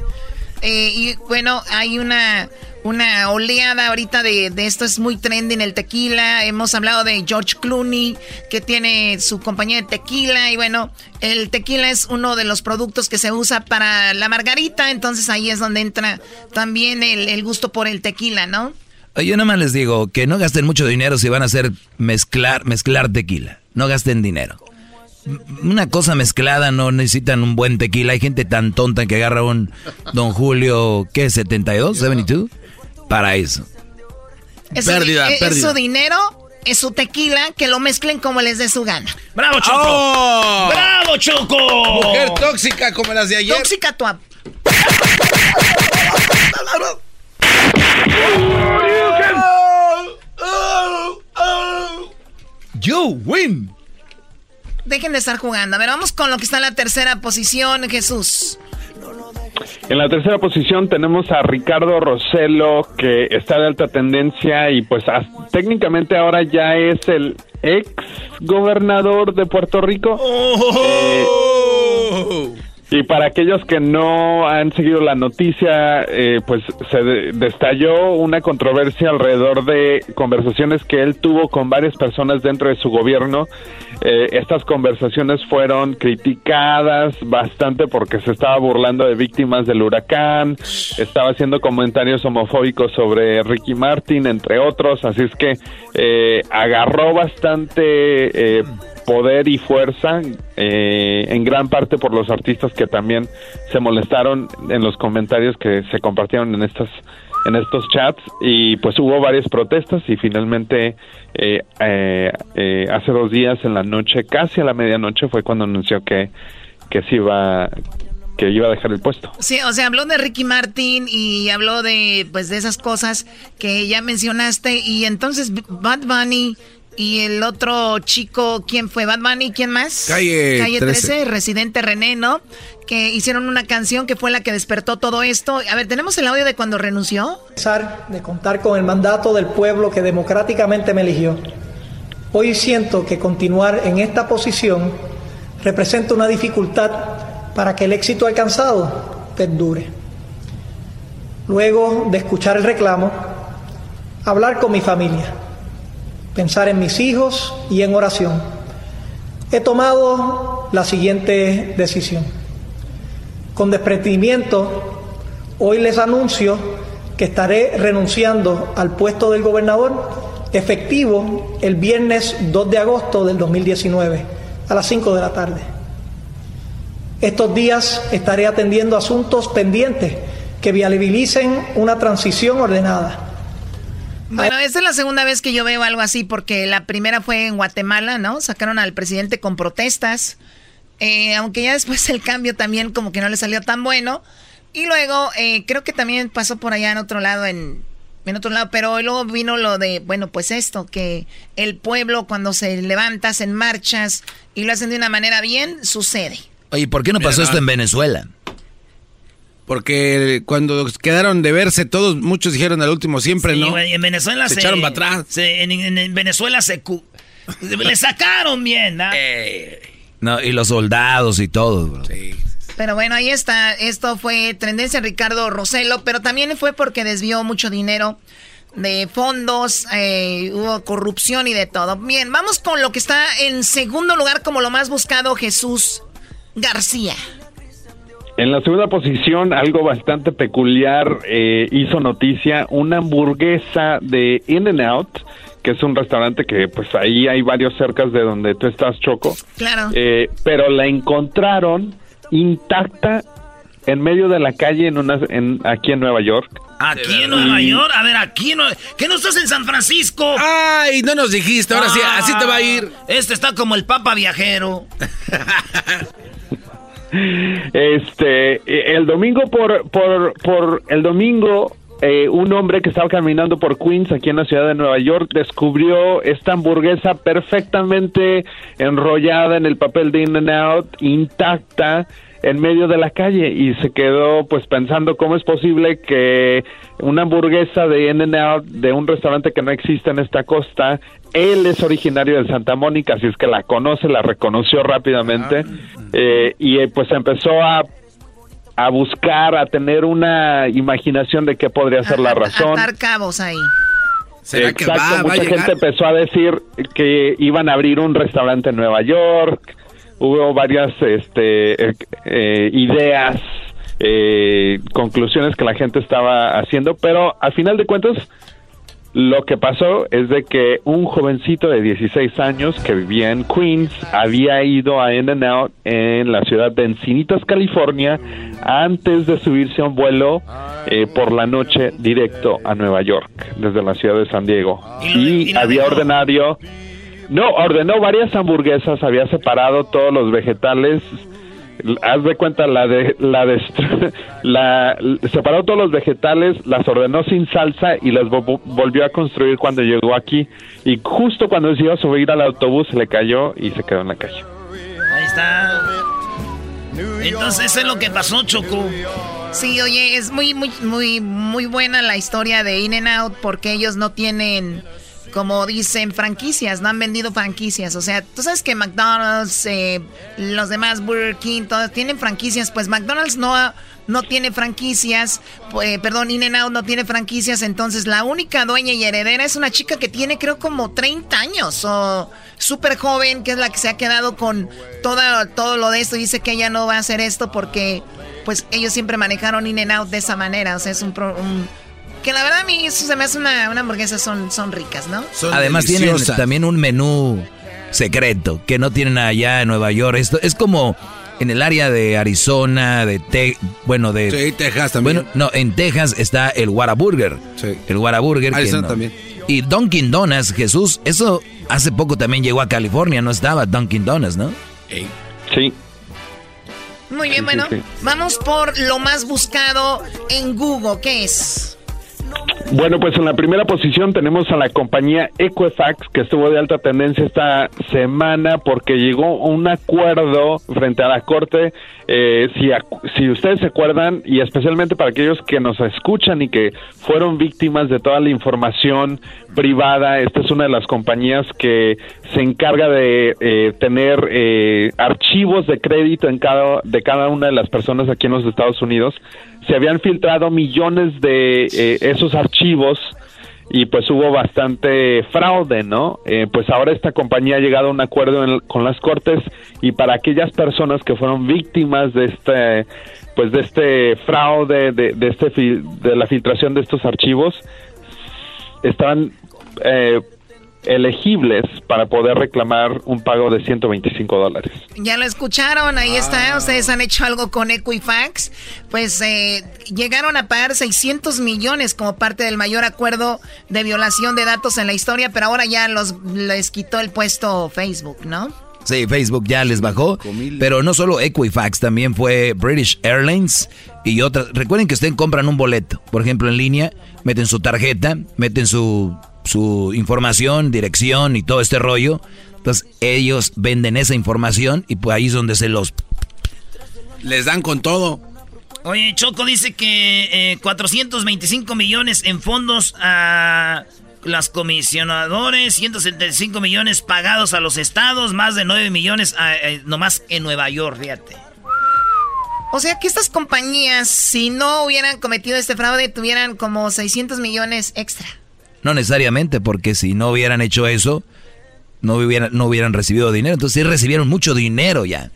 [SPEAKER 10] Eh, y bueno, hay una, una oleada ahorita de, de, esto, es muy trendy en el tequila. Hemos hablado de George Clooney, que tiene su compañía de tequila. Y bueno, el tequila es uno de los productos que se usa para la margarita. Entonces ahí es donde entra también el, el gusto por el tequila, ¿no?
[SPEAKER 3] Yo nomás les digo que no gasten mucho dinero si van a hacer mezclar, mezclar tequila. No gasten dinero. Una cosa mezclada no necesitan un buen tequila. Hay gente tan tonta que agarra un Don Julio, ¿qué? ¿72? ¿72? Para eso.
[SPEAKER 10] Es pérdida, su, pérdida. Es su dinero, es su tequila, que lo mezclen como les dé su gana.
[SPEAKER 2] ¡Bravo, Choco! Oh. ¡Bravo, Choco!
[SPEAKER 1] Mujer tóxica como las de ayer.
[SPEAKER 10] Tóxica tu...
[SPEAKER 1] You win.
[SPEAKER 10] Dejen de estar jugando. A ver, vamos con lo que está en la tercera posición, Jesús.
[SPEAKER 7] En la tercera posición tenemos a Ricardo Roselo, que está de alta tendencia y pues técnicamente ahora ya es el ex gobernador de Puerto Rico. Oh. Y para aquellos que no han seguido la noticia, eh, pues se destalló una controversia alrededor de conversaciones que él tuvo con varias personas dentro de su gobierno. Eh, estas conversaciones fueron criticadas bastante porque se estaba burlando de víctimas del huracán, estaba haciendo comentarios homofóbicos sobre Ricky Martin, entre otros, así es que eh, agarró bastante poder y fuerza, eh, en gran parte por los artistas que también se molestaron en los comentarios que se compartieron en estas en estos chats y pues hubo varias protestas y finalmente eh, eh, hace dos días en la noche, casi a la medianoche, fue cuando anunció que que se iba que iba a dejar el puesto.
[SPEAKER 10] Sí, o sea, habló de Ricky Martin y habló de pues de esas cosas que ya mencionaste y entonces Bad Bunny y el otro chico, ¿quién fue? ¿Bad Bunny? ¿Quién más?
[SPEAKER 1] Calle,
[SPEAKER 10] Calle 13. Residente René, ¿no? Que hicieron una canción que fue la que despertó todo esto. A ver, ¿tenemos el audio de cuando renunció?
[SPEAKER 11] De contar con el mandato del pueblo que democráticamente me eligió. Hoy siento que continuar en esta posición representa una dificultad para que el éxito alcanzado perdure. Luego de escuchar el reclamo, hablar con mi familia pensar en mis hijos y en oración, he tomado la siguiente decisión. Con desprendimiento, hoy les anuncio que estaré renunciando al puesto del gobernador efectivo el viernes 2 de agosto del 2019 a las 5 de la tarde. Estos días estaré atendiendo asuntos pendientes que viabilicen una transición ordenada
[SPEAKER 10] bueno, esta es la segunda vez que yo veo algo así, porque la primera fue en Guatemala, ¿no? Sacaron al presidente con protestas, eh, aunque ya después el cambio también como que no le salió tan bueno. Y luego eh, creo que también pasó por allá en otro lado, en, en otro lado, pero luego vino lo de, bueno, pues esto, que el pueblo cuando se levanta, en marchas y lo hacen de una manera bien, sucede.
[SPEAKER 3] Oye, ¿por qué no pasó esto en Venezuela?
[SPEAKER 1] Porque cuando quedaron de verse todos, muchos dijeron al último siempre, ¿no?
[SPEAKER 10] en Venezuela
[SPEAKER 1] se, echaron para atrás.
[SPEAKER 10] en, Venezuela se le sacaron bien, ¿no?
[SPEAKER 3] no, y los soldados y todo.
[SPEAKER 1] Sí.
[SPEAKER 10] Pero bueno, ahí está. Esto fue tendencia Ricardo Roselo, pero también fue porque desvió mucho dinero de fondos, eh, hubo corrupción y de todo. Bien, vamos con lo que está en segundo lugar como lo más buscado, Jesús García.
[SPEAKER 7] En la segunda posición, algo bastante peculiar eh, hizo noticia, una hamburguesa de In n Out, que es un restaurante que pues ahí hay varios cercas de donde tú estás, Choco.
[SPEAKER 10] Claro.
[SPEAKER 7] Eh, pero la encontraron intacta en medio de la calle en una, en, aquí en Nueva York.
[SPEAKER 2] Aquí en Nueva York, a ver, aquí no, ¿qué no estás en San Francisco?
[SPEAKER 1] Ay, no nos dijiste, ahora sí, así te va a ir.
[SPEAKER 2] Este está como el Papa viajero. (laughs)
[SPEAKER 7] Este, el domingo por, por, por el domingo eh, un hombre que estaba caminando por Queens, aquí en la ciudad de Nueva York, descubrió esta hamburguesa perfectamente enrollada en el papel de In-N-Out, intacta, en medio de la calle. Y se quedó pues pensando cómo es posible que una hamburguesa de In-N-Out de un restaurante que no existe en esta costa él es originario de Santa Mónica, así es que la conoce, la reconoció rápidamente ah. eh, y eh, pues empezó a a buscar, a tener una imaginación de qué podría ser la razón.
[SPEAKER 10] A cabos ahí.
[SPEAKER 7] Exacto, mucha gente empezó a decir que iban a abrir un restaurante en Nueva York, hubo varias este, eh, eh, ideas, eh, conclusiones que la gente estaba haciendo, pero al final de cuentas lo que pasó es de que un jovencito de 16 años que vivía en Queens había ido a In-N-Out en la ciudad de Encinitas, California, antes de subirse a un vuelo por la noche directo a Nueva York, desde la ciudad de San Diego. Y, había ordenado no, ordenó varias hamburguesas, había separado todos los vegetales. Haz de cuenta la de la de (laughs) la separó todos los vegetales, las ordenó sin salsa y las volvió a construir cuando llegó aquí y justo cuando se iba a subir al autobús se le cayó y se quedó en la calle.
[SPEAKER 10] Ahí está. Entonces eso es lo que pasó, Choco. Sí, oye, es muy muy muy muy buena la historia de In and Out porque ellos no tienen como dicen, franquicias, no han vendido franquicias. O sea, tú sabes que McDonald's, eh, los demás Burger King, todos tienen franquicias. Pues McDonald's no, no tiene franquicias, pues, perdón, In-N-Out no tiene franquicias. Entonces, la única dueña y heredera es una chica que tiene, creo, como 30 años o súper joven, que es la que se ha quedado con todo, todo lo de esto. Dice que ella no va a hacer esto porque, pues, ellos siempre manejaron In-N-Out de esa manera. O sea, es un, un que la verdad a mí eso se me hace una, hamburguesa, son, son ricas, ¿no?
[SPEAKER 3] Además tienen también un menú secreto que no tienen allá en Nueva York. Esto es como en el área de Arizona, de Te bueno, de
[SPEAKER 1] Sí, Texas también. Bueno,
[SPEAKER 3] no, en Texas está el Whataburger. Sí. El Whataburger
[SPEAKER 1] Arizona también.
[SPEAKER 3] Y Dunkin' Donuts, Jesús, eso hace poco también llegó a California, no estaba Dunkin' Donuts, ¿no?
[SPEAKER 7] Sí.
[SPEAKER 10] Muy bien, bueno, vamos por lo más buscado en Google, ¿qué es?
[SPEAKER 7] Bueno, pues en la primera posición tenemos a la compañía Equifax, que estuvo de alta tendencia esta semana porque llegó a un acuerdo frente a la Corte. Eh, si, si ustedes se acuerdan, y especialmente para aquellos que nos escuchan y que fueron víctimas de toda la información privada, esta es una de las compañías que se encarga de eh, tener eh, archivos de crédito en cada, de cada una de las personas aquí en los Estados Unidos se habían filtrado millones de eh, esos archivos y pues hubo bastante fraude, ¿no? Eh, pues ahora esta compañía ha llegado a un acuerdo con las cortes y para aquellas personas que fueron víctimas de este, pues de este fraude, de, este de la filtración de estos archivos, estaban eh, elegibles para poder reclamar un pago de 125 dólares.
[SPEAKER 10] Ya lo escucharon, ahí está, ah. ustedes han hecho algo con Equifax, pues eh, llegaron a pagar 600 millones como parte del mayor acuerdo de violación de datos en la historia, pero ahora ya los les quitó el puesto Facebook, ¿no?
[SPEAKER 3] Sí, Facebook ya les bajó, pero no solo Equifax, también fue British Airlines y otras. Recuerden que ustedes compran un boleto, por ejemplo, en línea, meten su tarjeta, meten su su información, dirección y todo este rollo. Entonces ellos venden esa información y pues ahí es donde se los...
[SPEAKER 1] Les dan con todo.
[SPEAKER 10] Oye, Choco dice que 425 eh, millones en fondos a las comisionadores, 175 millones pagados a los estados, más de 9 millones eh, nomás en Nueva York, fíjate. O sea que estas compañías, si no hubieran cometido este fraude, tuvieran como 600 millones extra.
[SPEAKER 3] No necesariamente, porque si no hubieran hecho eso, no hubieran, no hubieran recibido dinero. Entonces sí recibieron mucho dinero ya.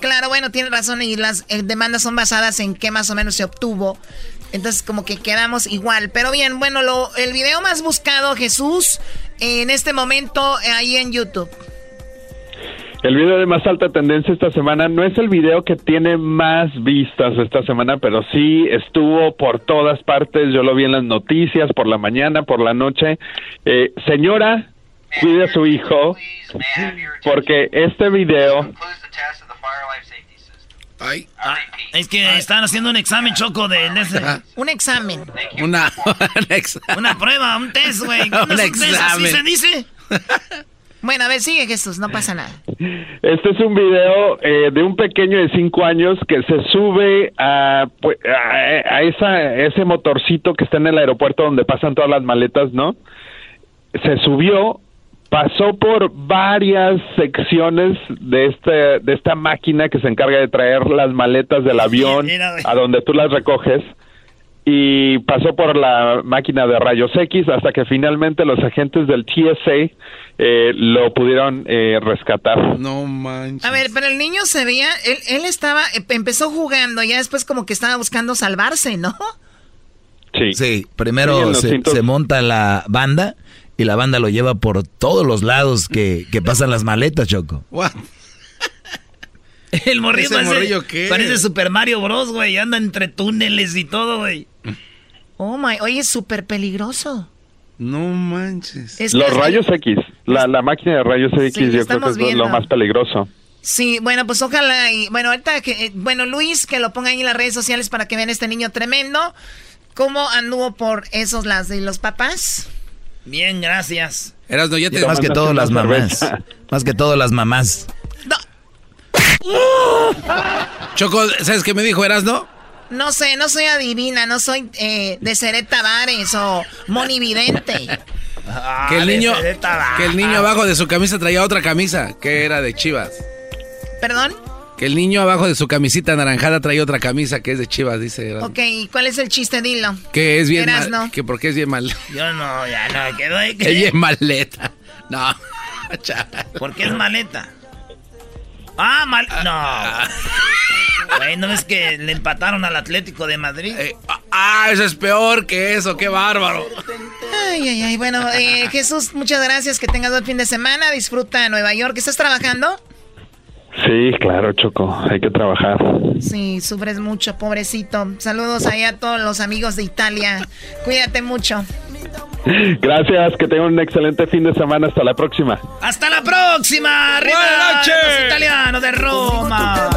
[SPEAKER 10] Claro, bueno, tiene razón y las eh, demandas son basadas en qué más o menos se obtuvo. Entonces como que quedamos igual. Pero bien, bueno, lo, el video más buscado, Jesús, en este momento eh, ahí en YouTube.
[SPEAKER 7] El video de más alta tendencia esta semana no es el video que tiene más vistas esta semana, pero sí estuvo por todas partes. Yo lo vi en las noticias, por la mañana, por la noche. Eh, señora, cuide a su hijo, porque este video
[SPEAKER 2] Ay. es que están haciendo un examen choco de, ese.
[SPEAKER 10] Un examen.
[SPEAKER 1] Una, (laughs)
[SPEAKER 2] Una prueba, un test, güey. (laughs) un examen. se dice? (laughs)
[SPEAKER 10] Bueno, a ver, sigue Jesús, no pasa nada.
[SPEAKER 7] Este es un video eh, de un pequeño de cinco años que se sube a, pues, a, esa, ese motorcito que está en el aeropuerto donde pasan todas las maletas, ¿no? Se subió, pasó por varias secciones de, este, de esta máquina que se encarga de traer las maletas del avión a donde tú las recoges y pasó por la máquina de rayos X hasta que finalmente los agentes del TSA eh, lo pudieron eh, rescatar.
[SPEAKER 1] No manches.
[SPEAKER 10] A ver, pero el niño se veía, él, él estaba, empezó jugando, ya después como que estaba buscando salvarse, ¿no?
[SPEAKER 7] Sí.
[SPEAKER 3] Sí, primero se, monta la banda y la banda lo lleva por todos los lados que, que pasan las maletas, Choco. (laughs)
[SPEAKER 2] El morrillo parece, parece Super Mario Bros, güey. Anda entre túneles y todo, güey.
[SPEAKER 10] Oh my, oye, es súper peligroso.
[SPEAKER 1] No manches.
[SPEAKER 7] Los rayos X, la, la, máquina de rayos X, yo creo que es lo más peligroso.
[SPEAKER 10] Sí, bueno, pues ojalá y bueno, ahorita que eh, bueno, Luis que lo ponga ahí en las redes sociales para que vean este niño tremendo. ¿Cómo anduvo por esos lados de los papás?
[SPEAKER 2] Bien, gracias.
[SPEAKER 1] Eras no, ya te
[SPEAKER 3] más que todas las mamás. más que todas las mamás.
[SPEAKER 1] Choco, ¿sabes qué me dijo Erasno?
[SPEAKER 10] No sé, no soy adivina, no soy eh, de Seré Tavares o monividente.
[SPEAKER 1] Ah, que el niño, que el niño abajo de su camisa traía otra camisa, que era de Chivas.
[SPEAKER 10] ¿Perdón?
[SPEAKER 1] Que el niño abajo de su camisita anaranjada traía otra camisa que es de Chivas, dice.
[SPEAKER 10] Ok, ¿cuál es el chiste? Dilo.
[SPEAKER 1] Que es bien mal. Que porque es bien mal.
[SPEAKER 2] Yo no, ya no, quedó
[SPEAKER 1] ahí. Ella (laughs) es maleta. No. (laughs)
[SPEAKER 2] ¿Por qué es maleta? Ah, mal. No. Güey, ¿no es que le empataron al Atlético de Madrid?
[SPEAKER 1] Eh, ah, eso es peor que eso, qué bárbaro.
[SPEAKER 10] Ay, ay, ay. Bueno, eh, Jesús, muchas gracias. Que tengas buen fin de semana. Disfruta Nueva York. ¿Estás trabajando?
[SPEAKER 7] Sí, claro, Choco. Hay que trabajar.
[SPEAKER 10] Sí, sufres mucho, pobrecito. Saludos ahí a todos los amigos de Italia. Cuídate mucho.
[SPEAKER 7] Gracias, que tengan un excelente fin de semana. Hasta la próxima.
[SPEAKER 2] ¡Hasta la próxima! ¡Arriba los italianos de Roma!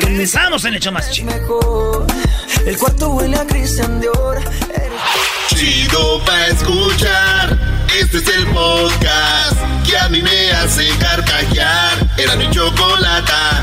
[SPEAKER 2] Regresamos en Hecho Más Chido. El cuarto huele a Cristian Dior.
[SPEAKER 5] Chido pa' escuchar. Este es el podcast que a mí me hace carcajear. Era mi chocolata.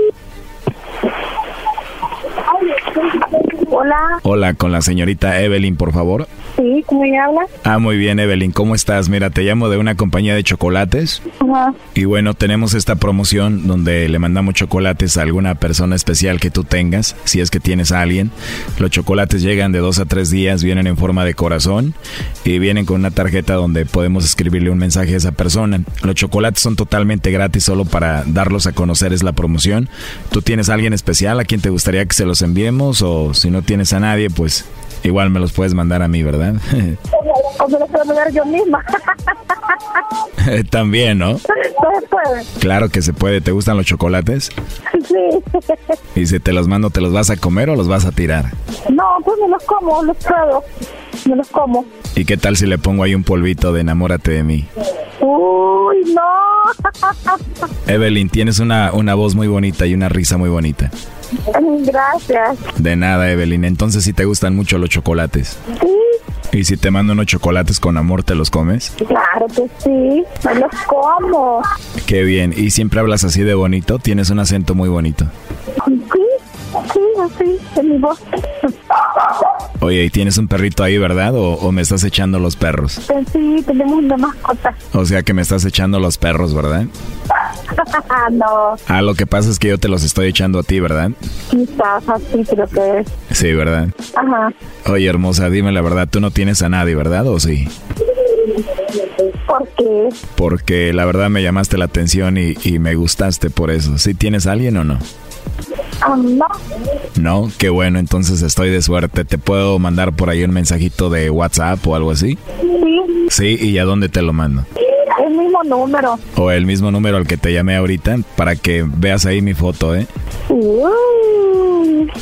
[SPEAKER 12] Hola.
[SPEAKER 3] Hola, con la señorita Evelyn, por favor.
[SPEAKER 12] Sí, ¿cómo ella habla?
[SPEAKER 13] Ah, muy bien, Evelyn. ¿Cómo estás? Mira, te llamo de una compañía de chocolates.
[SPEAKER 12] Ajá.
[SPEAKER 13] Y bueno, tenemos esta promoción donde le mandamos chocolates a alguna persona especial que tú tengas, si es que tienes a alguien. Los chocolates llegan de dos a tres días, vienen en forma de corazón y vienen con una tarjeta donde podemos escribirle un mensaje a esa persona. Los chocolates son totalmente gratis solo para darlos a conocer, es la promoción. ¿Tú tienes a alguien especial a quien te gustaría que se los enviemos o si no tienes a nadie, pues igual me los puedes mandar a mí, ¿verdad? (laughs)
[SPEAKER 12] O me lo puedo mandar yo misma. (laughs)
[SPEAKER 13] También, ¿no?
[SPEAKER 12] Puede.
[SPEAKER 13] Claro que se puede. ¿Te gustan los chocolates?
[SPEAKER 12] Sí.
[SPEAKER 13] Y si te los mando, ¿te los vas a comer o los vas a tirar?
[SPEAKER 12] No, pues me los como, los puedo. Me los como.
[SPEAKER 13] ¿Y qué tal si le pongo ahí un polvito de enamórate de mí?
[SPEAKER 12] Uy, no. (laughs)
[SPEAKER 13] Evelyn, tienes una, una voz muy bonita y una risa muy bonita. (laughs)
[SPEAKER 12] Gracias.
[SPEAKER 13] De nada, Evelyn. Entonces, si te gustan mucho los chocolates.
[SPEAKER 12] Sí,
[SPEAKER 13] ¿Y si te mando unos chocolates con amor, te los comes?
[SPEAKER 12] claro que sí. Me los como.
[SPEAKER 13] Qué bien. ¿Y siempre hablas así de bonito? Tienes un acento muy bonito.
[SPEAKER 12] Sí, sí, así, en mi voz.
[SPEAKER 13] Oye, ¿y tienes un perrito ahí, verdad? ¿O, o me estás echando los perros?
[SPEAKER 12] Sí, tenemos una mascota.
[SPEAKER 13] O sea que me estás echando los perros, ¿verdad? (laughs)
[SPEAKER 12] no,
[SPEAKER 13] Ah, lo que pasa es que yo te los estoy echando a ti, ¿verdad?
[SPEAKER 12] quizás así creo que es.
[SPEAKER 13] Sí, ¿verdad?
[SPEAKER 12] Ajá.
[SPEAKER 13] Oye, hermosa, dime la verdad, tú no tienes a nadie, ¿verdad? ¿O sí?
[SPEAKER 12] ¿Por qué?
[SPEAKER 13] Porque la verdad me llamaste la atención y, y me gustaste por eso. ¿Sí tienes a alguien o no?
[SPEAKER 12] Ah, no.
[SPEAKER 13] No, qué bueno, entonces estoy de suerte. ¿Te puedo mandar por ahí un mensajito de WhatsApp o algo así?
[SPEAKER 12] Sí,
[SPEAKER 13] Sí, ¿y a dónde te lo mando?
[SPEAKER 12] El mismo número.
[SPEAKER 13] O el mismo número al que te llamé ahorita para que veas ahí mi foto, ¿eh?
[SPEAKER 12] Uy,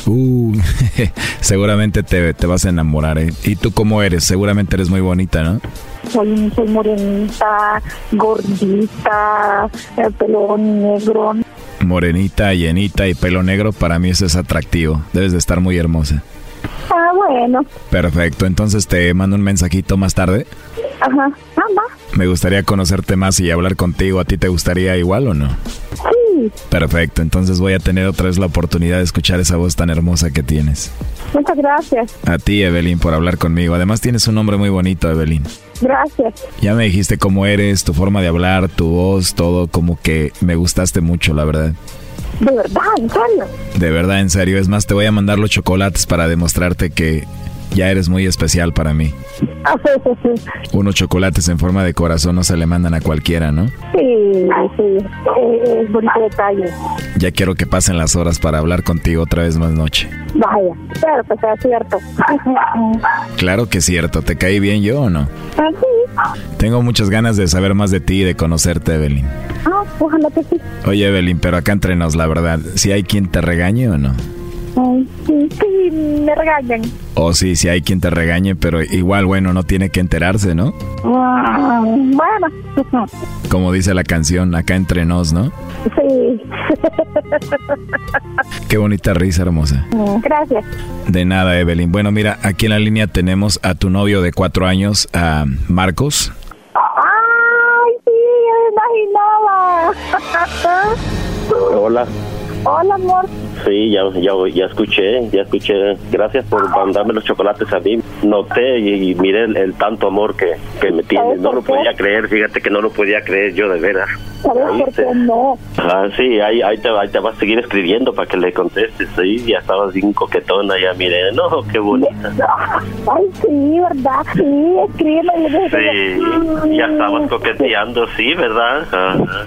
[SPEAKER 13] Uh, (laughs) seguramente te, te vas a enamorar, ¿eh? ¿Y tú cómo eres? Seguramente eres muy bonita, ¿no?
[SPEAKER 12] soy, soy morenita, gordita, el pelo negro.
[SPEAKER 13] Morenita, llenita y pelo negro, para mí eso es atractivo. Debes de estar muy hermosa.
[SPEAKER 12] Ah, bueno.
[SPEAKER 13] Perfecto, entonces te mando un mensajito más tarde.
[SPEAKER 12] Ajá. Anda.
[SPEAKER 13] Me gustaría conocerte más y hablar contigo. ¿A ti te gustaría igual o no?
[SPEAKER 12] Sí.
[SPEAKER 13] Perfecto, entonces voy a tener otra vez la oportunidad de escuchar esa voz tan hermosa que tienes.
[SPEAKER 12] Muchas gracias.
[SPEAKER 13] A ti, Evelyn, por hablar conmigo. Además tienes un nombre muy bonito, Evelyn.
[SPEAKER 12] Gracias.
[SPEAKER 13] Ya me dijiste cómo eres, tu forma de hablar, tu voz, todo como que me gustaste mucho, la verdad.
[SPEAKER 12] De verdad, en serio.
[SPEAKER 13] De verdad, en serio. Es más, te voy a mandar los chocolates para demostrarte que ya eres muy especial para mí.
[SPEAKER 12] Ah, sí, sí, sí.
[SPEAKER 13] Unos chocolates en forma de corazón no se le mandan a cualquiera, ¿no?
[SPEAKER 12] Sí, sí. Es bonito detalle.
[SPEAKER 13] Ya quiero que pasen las horas para hablar contigo otra vez más noche.
[SPEAKER 12] Vaya, pero que sea cierto. (laughs)
[SPEAKER 13] Claro que es cierto, ¿te caí bien yo o no?
[SPEAKER 12] Ah, sí.
[SPEAKER 13] Tengo muchas ganas de saber más de ti y de conocerte, Evelyn.
[SPEAKER 12] Ah, ojalá que sí.
[SPEAKER 13] Oye, Evelyn, pero acá entre nos, la verdad, si hay quien te regañe o no?
[SPEAKER 12] Sí, sí, me regañan.
[SPEAKER 13] O sí, si hay quien te regañe, pero igual, bueno, no tiene que enterarse, ¿no?
[SPEAKER 12] Ah, bueno,
[SPEAKER 13] Como dice la canción, acá entre nos, ¿no?
[SPEAKER 12] sí. (laughs)
[SPEAKER 13] Qué bonita risa, hermosa.
[SPEAKER 12] Gracias.
[SPEAKER 13] De nada, Evelyn. Bueno, mira, aquí en la línea tenemos a tu novio de cuatro años, a Marcos.
[SPEAKER 12] Ay, sí, me imaginaba.
[SPEAKER 14] Hola.
[SPEAKER 12] Hola, amor.
[SPEAKER 14] Sí, ya, ya, ya escuché, ya escuché. Gracias por mandarme los chocolates a mí. Noté y, y miré el, el tanto amor que, que me tienes. No lo podía creer, fíjate que no lo podía creer yo de veras.
[SPEAKER 12] ¿Sabes por qué no?
[SPEAKER 14] Ah, sí, ahí, ahí, te, ahí te vas a seguir escribiendo para que le contestes. Sí, ya estabas bien coquetona, ya miré. No, qué bonita. (laughs)
[SPEAKER 12] Ay, sí, ¿verdad? Sí, escríbeme.
[SPEAKER 14] Sí, ya estabas coqueteando, sí, ¿verdad? Ajá.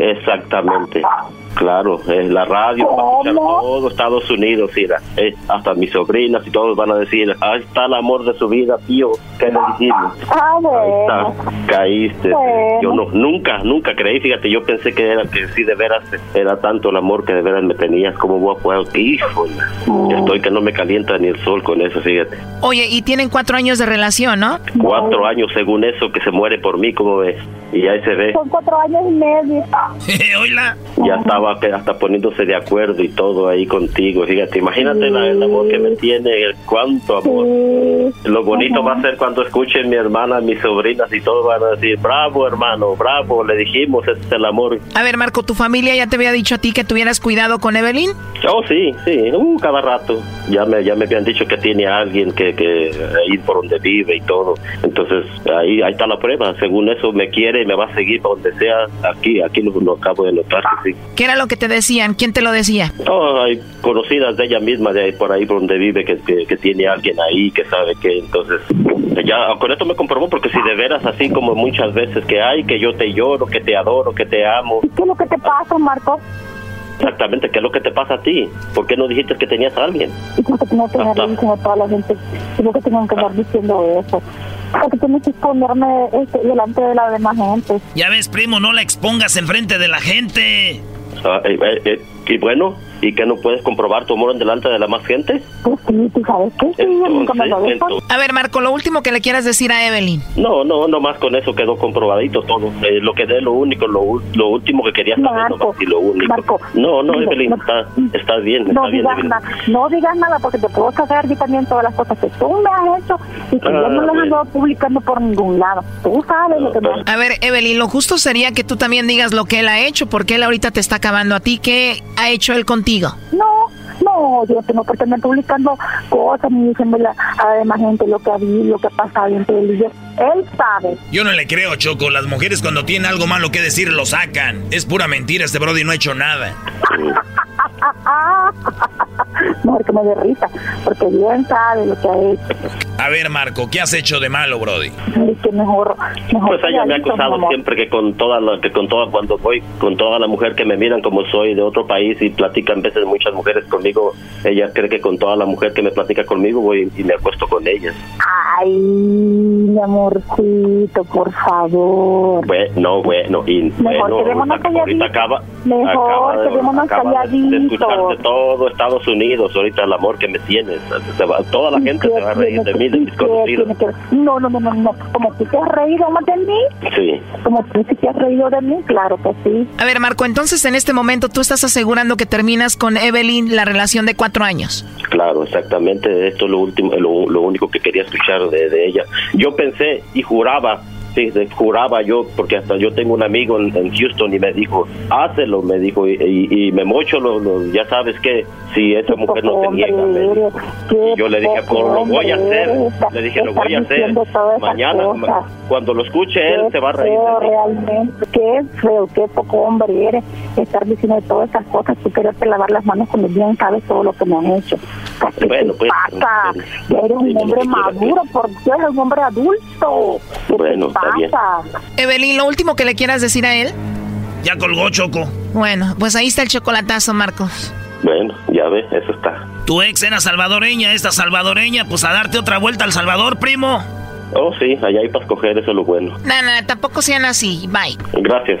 [SPEAKER 14] Exactamente. Claro, en la radio, va a escuchar todo Estados Unidos, mira, eh, hasta mis sobrinas y todos van a decir, ahí está el amor de su vida, tío, ¿qué le dijimos?
[SPEAKER 12] Ah,
[SPEAKER 14] Ahí está, caíste.
[SPEAKER 12] Bueno.
[SPEAKER 14] Yo no, nunca, nunca creí, fíjate, yo pensé que era que sí de veras era tanto el amor que de veras me tenías, como voy a poder, híjole, estoy que no me calienta ni el sol con eso, fíjate.
[SPEAKER 10] Oye, y tienen cuatro años de relación, ¿no?
[SPEAKER 14] Cuatro años según eso que se muere por mí, como ves, y ahí se ve.
[SPEAKER 12] Son cuatro años y medio. (laughs)
[SPEAKER 2] Oila.
[SPEAKER 14] ya estaba hasta poniéndose de acuerdo y todo ahí contigo. Fíjate, imagínate la- el amor que me tiene, el cuánto amor. Lo bonito va a ser cuando escuchen mi hermana, mis sobrinas y todos van a decir, bravo hermano, bravo, le dijimos, ese es el amor.
[SPEAKER 10] A ver, Marco, ¿tu familia ya te había dicho a ti que tuvieras cuidado con Evelyn?
[SPEAKER 14] Oh, sí, sí, uh, cada rato. Ya me, ya me habían dicho que tiene a alguien que, que ahí por donde vive y todo. Entonces, ahí, ahí está la prueba. Según eso, me quiere y me va a seguir para donde sea. Aquí, aquí lo, lo acabo de notar que sí.
[SPEAKER 10] ¿Qué era lo que te decían? ¿Quién te lo decía?
[SPEAKER 14] Oh, hay conocidas de ella misma, de ahí por ahí por donde vive, que, que, que tiene alguien ahí, que sabe que entonces... Ya con esto me comprobó porque si de veras así como muchas veces que hay, que yo te lloro, que te adoro, que te amo,
[SPEAKER 12] ¿Qué es lo que te pasa, Marco?
[SPEAKER 14] Exactamente, ¿qué es lo que te pasa a ti? ¿Por qué no dijiste que tenías a alguien?
[SPEAKER 12] ¿Y por qué tengo que andar diciendo a toda la gente? ¿Y por qué tengo que andar diciendo eso? Porque tienes que exponerme este, delante de la demás gente.
[SPEAKER 2] Ya ves, primo, no la expongas enfrente de la gente.
[SPEAKER 14] Ah, eh, eh, eh, y bueno, ¿y que no puedes comprobar tu amor en delante de la más gente?
[SPEAKER 12] Pues sí, tú sabes que sí.
[SPEAKER 10] A ver, Marco, lo último que le quieras decir a Evelyn.
[SPEAKER 14] No, no, nomás con eso quedó comprobadito todo. Eh, lo que de lo único, lo, lo último que quería saber, nomás, y lo único. no, no,
[SPEAKER 12] mira,
[SPEAKER 14] Evelyn,
[SPEAKER 12] no-
[SPEAKER 14] está, está bien, está
[SPEAKER 12] No
[SPEAKER 14] bien,
[SPEAKER 12] digas,
[SPEAKER 14] Evelyn.
[SPEAKER 12] nada, no digas nada porque te puedo sacar yo también todas las cosas que tú me has hecho y que yo no
[SPEAKER 10] Ah,
[SPEAKER 12] las ando publicando por ningún lado. Tú sabes lo que me
[SPEAKER 10] A ver, Evelyn, lo justo sería que tú también digas lo que él ha hecho, porque él ahorita te está acabando a ti. ¿Qué ha hecho él contigo?
[SPEAKER 12] No, no, yo no tengo por qué andar publicando cosas ni diciéndole a la demás gente lo que ha habido, lo que ha pasado entre él y yo. Él sabe.
[SPEAKER 2] Yo no le creo, Choco. Las mujeres cuando tienen algo malo que decir lo sacan. Es pura mentira, este Brody no ha hecho nada. (laughs) (laughs)
[SPEAKER 12] Mejor que me dé risa, porque bien sabe lo que ha hecho.
[SPEAKER 2] A ver, Marco, ¿qué has hecho de malo, Brody?
[SPEAKER 12] Y que mejor, mejor
[SPEAKER 14] Pues ella me ha acusado
[SPEAKER 12] amor.
[SPEAKER 14] siempre que con toda la, que con toda cuando voy con toda la mujer que me miran como soy de otro país y platican veces muchas mujeres conmigo, ella cree que con toda la mujer que me platica conmigo voy y me acuesto con ellas.
[SPEAKER 12] Ay, mi amorcito, por favor.
[SPEAKER 14] Bueno, bueno, y
[SPEAKER 12] Mejor
[SPEAKER 14] bueno,
[SPEAKER 12] quedémonos
[SPEAKER 14] ahorita, ahorita
[SPEAKER 12] calladitos.
[SPEAKER 14] acaba,
[SPEAKER 12] Mejor
[SPEAKER 14] acaba, de-
[SPEAKER 12] quedémonos
[SPEAKER 14] acaba de- escucharte todo Estados Unidos, ahorita el amor que me tienes, se va- toda la gente se va a reír de mí, de mis conocidos.
[SPEAKER 12] No, no, no, no, no. Como tú te has reído más de mí,
[SPEAKER 14] Sí.
[SPEAKER 12] como tú sí te has reído de mí, claro que sí.
[SPEAKER 10] A ver, Marco, entonces en este momento tú estás asegurando que terminas con Evelyn la relación de cuatro años.
[SPEAKER 14] Claro, exactamente. Esto es lo último, lo, lo único que quería escuchar de, de ella. Yo pensé y juraba, sí, juraba yo, porque hasta yo tengo un amigo en, en Houston y me dijo, hácelo, me dijo, y, y- y me mocho, lo, lo- ya sabes que si esa mujer no te niega. me dijo. Y yo le dije, pues lo voy a hacer. Le dije, lo voy a hacer. Mañana, ma- cuando lo escuche él, se va a reír.
[SPEAKER 12] Feo, realmente, qué feo, qué poco hombre eres estar diciendo todas esas cosas. Tú quererte lavar las manos cuando bien sabes todo lo que me han hecho. ¿Qué
[SPEAKER 14] Bueno, pues,
[SPEAKER 12] pasa? Ya eres un hombre maduro, porque eres un hombre adulto. ¿Qué
[SPEAKER 14] Bueno, bien.
[SPEAKER 10] Evelyn, lo último que le quieras decir a él.
[SPEAKER 2] Ya colgó, Choco.
[SPEAKER 10] Bueno, pues ahí está el chocolatazo, Marcos.
[SPEAKER 14] Bueno, ya ves, eso está.
[SPEAKER 2] Tu ex era salvadoreña, esta salvadoreña, pues a darte otra vuelta al Salvador, primo.
[SPEAKER 14] Oh, sí, allá hay para escoger, eso es lo bueno.
[SPEAKER 10] No, no, tampoco sean así. Bye.
[SPEAKER 14] Gracias.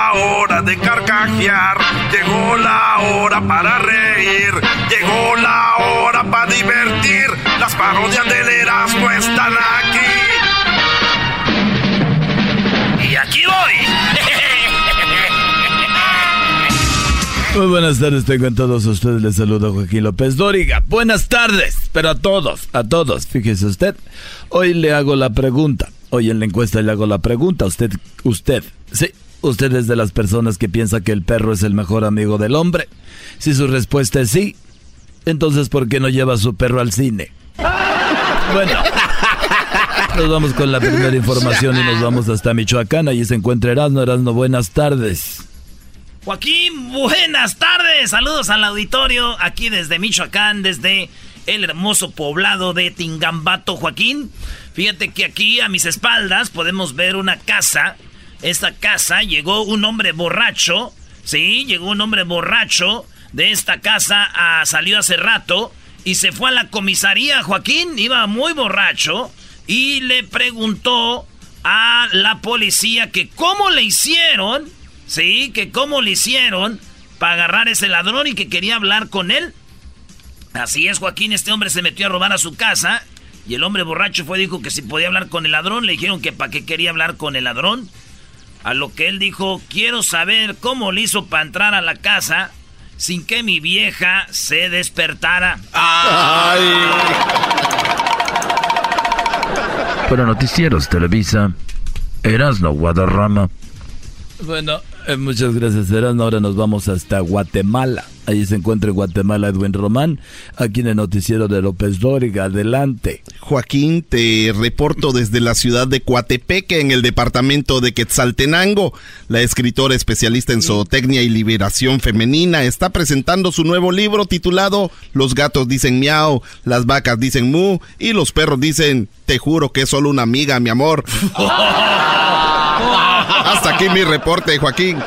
[SPEAKER 5] de carcajear, llegó la hora para reír, llegó la hora para divertir. Las parodias del Erasmo están aquí.
[SPEAKER 2] Y aquí voy. (laughs)
[SPEAKER 3] Muy buenas tardes, tengo a todos ustedes. Les saludo Joaquín López Dóriga. Buenas tardes, pero a todos, a todos. Fíjese usted, hoy le hago la pregunta. Hoy en la encuesta le hago la pregunta. Usted, usted, sí, usted es de las personas que piensa que el perro es el mejor amigo del hombre. Si su respuesta es sí, Entonces, ¿por qué no lleva a su perro al cine? Bueno, nos vamos con la primera información y nos vamos hasta Michoacán. Allí se encuentra Erasmo. Erasmo, buenas tardes.
[SPEAKER 2] Joaquín, buenas tardes. Saludos al auditorio aquí desde Michoacán, desde el hermoso poblado de Tingambato, Joaquín. Fíjate que aquí a mis espaldas podemos ver una casa. Esta casa llegó un hombre borracho. Sí, llegó un hombre borracho de esta casa. Ah, salió hace rato y se fue a la comisaría, Joaquín. Iba muy borracho y le preguntó a la policía que cómo le hicieron, sí, que cómo le hicieron para agarrar ese ladrón y que quería hablar con él. Así es, Joaquín, este hombre se metió a robar a su casa y el hombre borracho fue dijo que si podía hablar con el ladrón, le dijeron que para qué quería hablar con el ladrón. A lo que él dijo, quiero saber cómo le hizo para entrar a la casa sin que mi vieja se despertara. ¡Ay!
[SPEAKER 3] Para Noticieros Televisa, Erasno Guadarrama. Bueno, muchas gracias, Erasno. Ahora nos vamos hasta Guatemala. Allí se encuentra en Guatemala Edwin Román, aquí en el noticiero de López Dóriga. Adelante.
[SPEAKER 5] Joaquín, te reporto desde la ciudad de Coatepeque, en el departamento de Quetzaltenango. La escritora especialista en zootecnia y liberación femenina está presentando su nuevo libro titulado Los gatos dicen miau, las vacas dicen mu y los perros dicen te juro que es solo una amiga, mi amor. (laughs) (laughs) Hasta aquí mi reporte, Joaquín.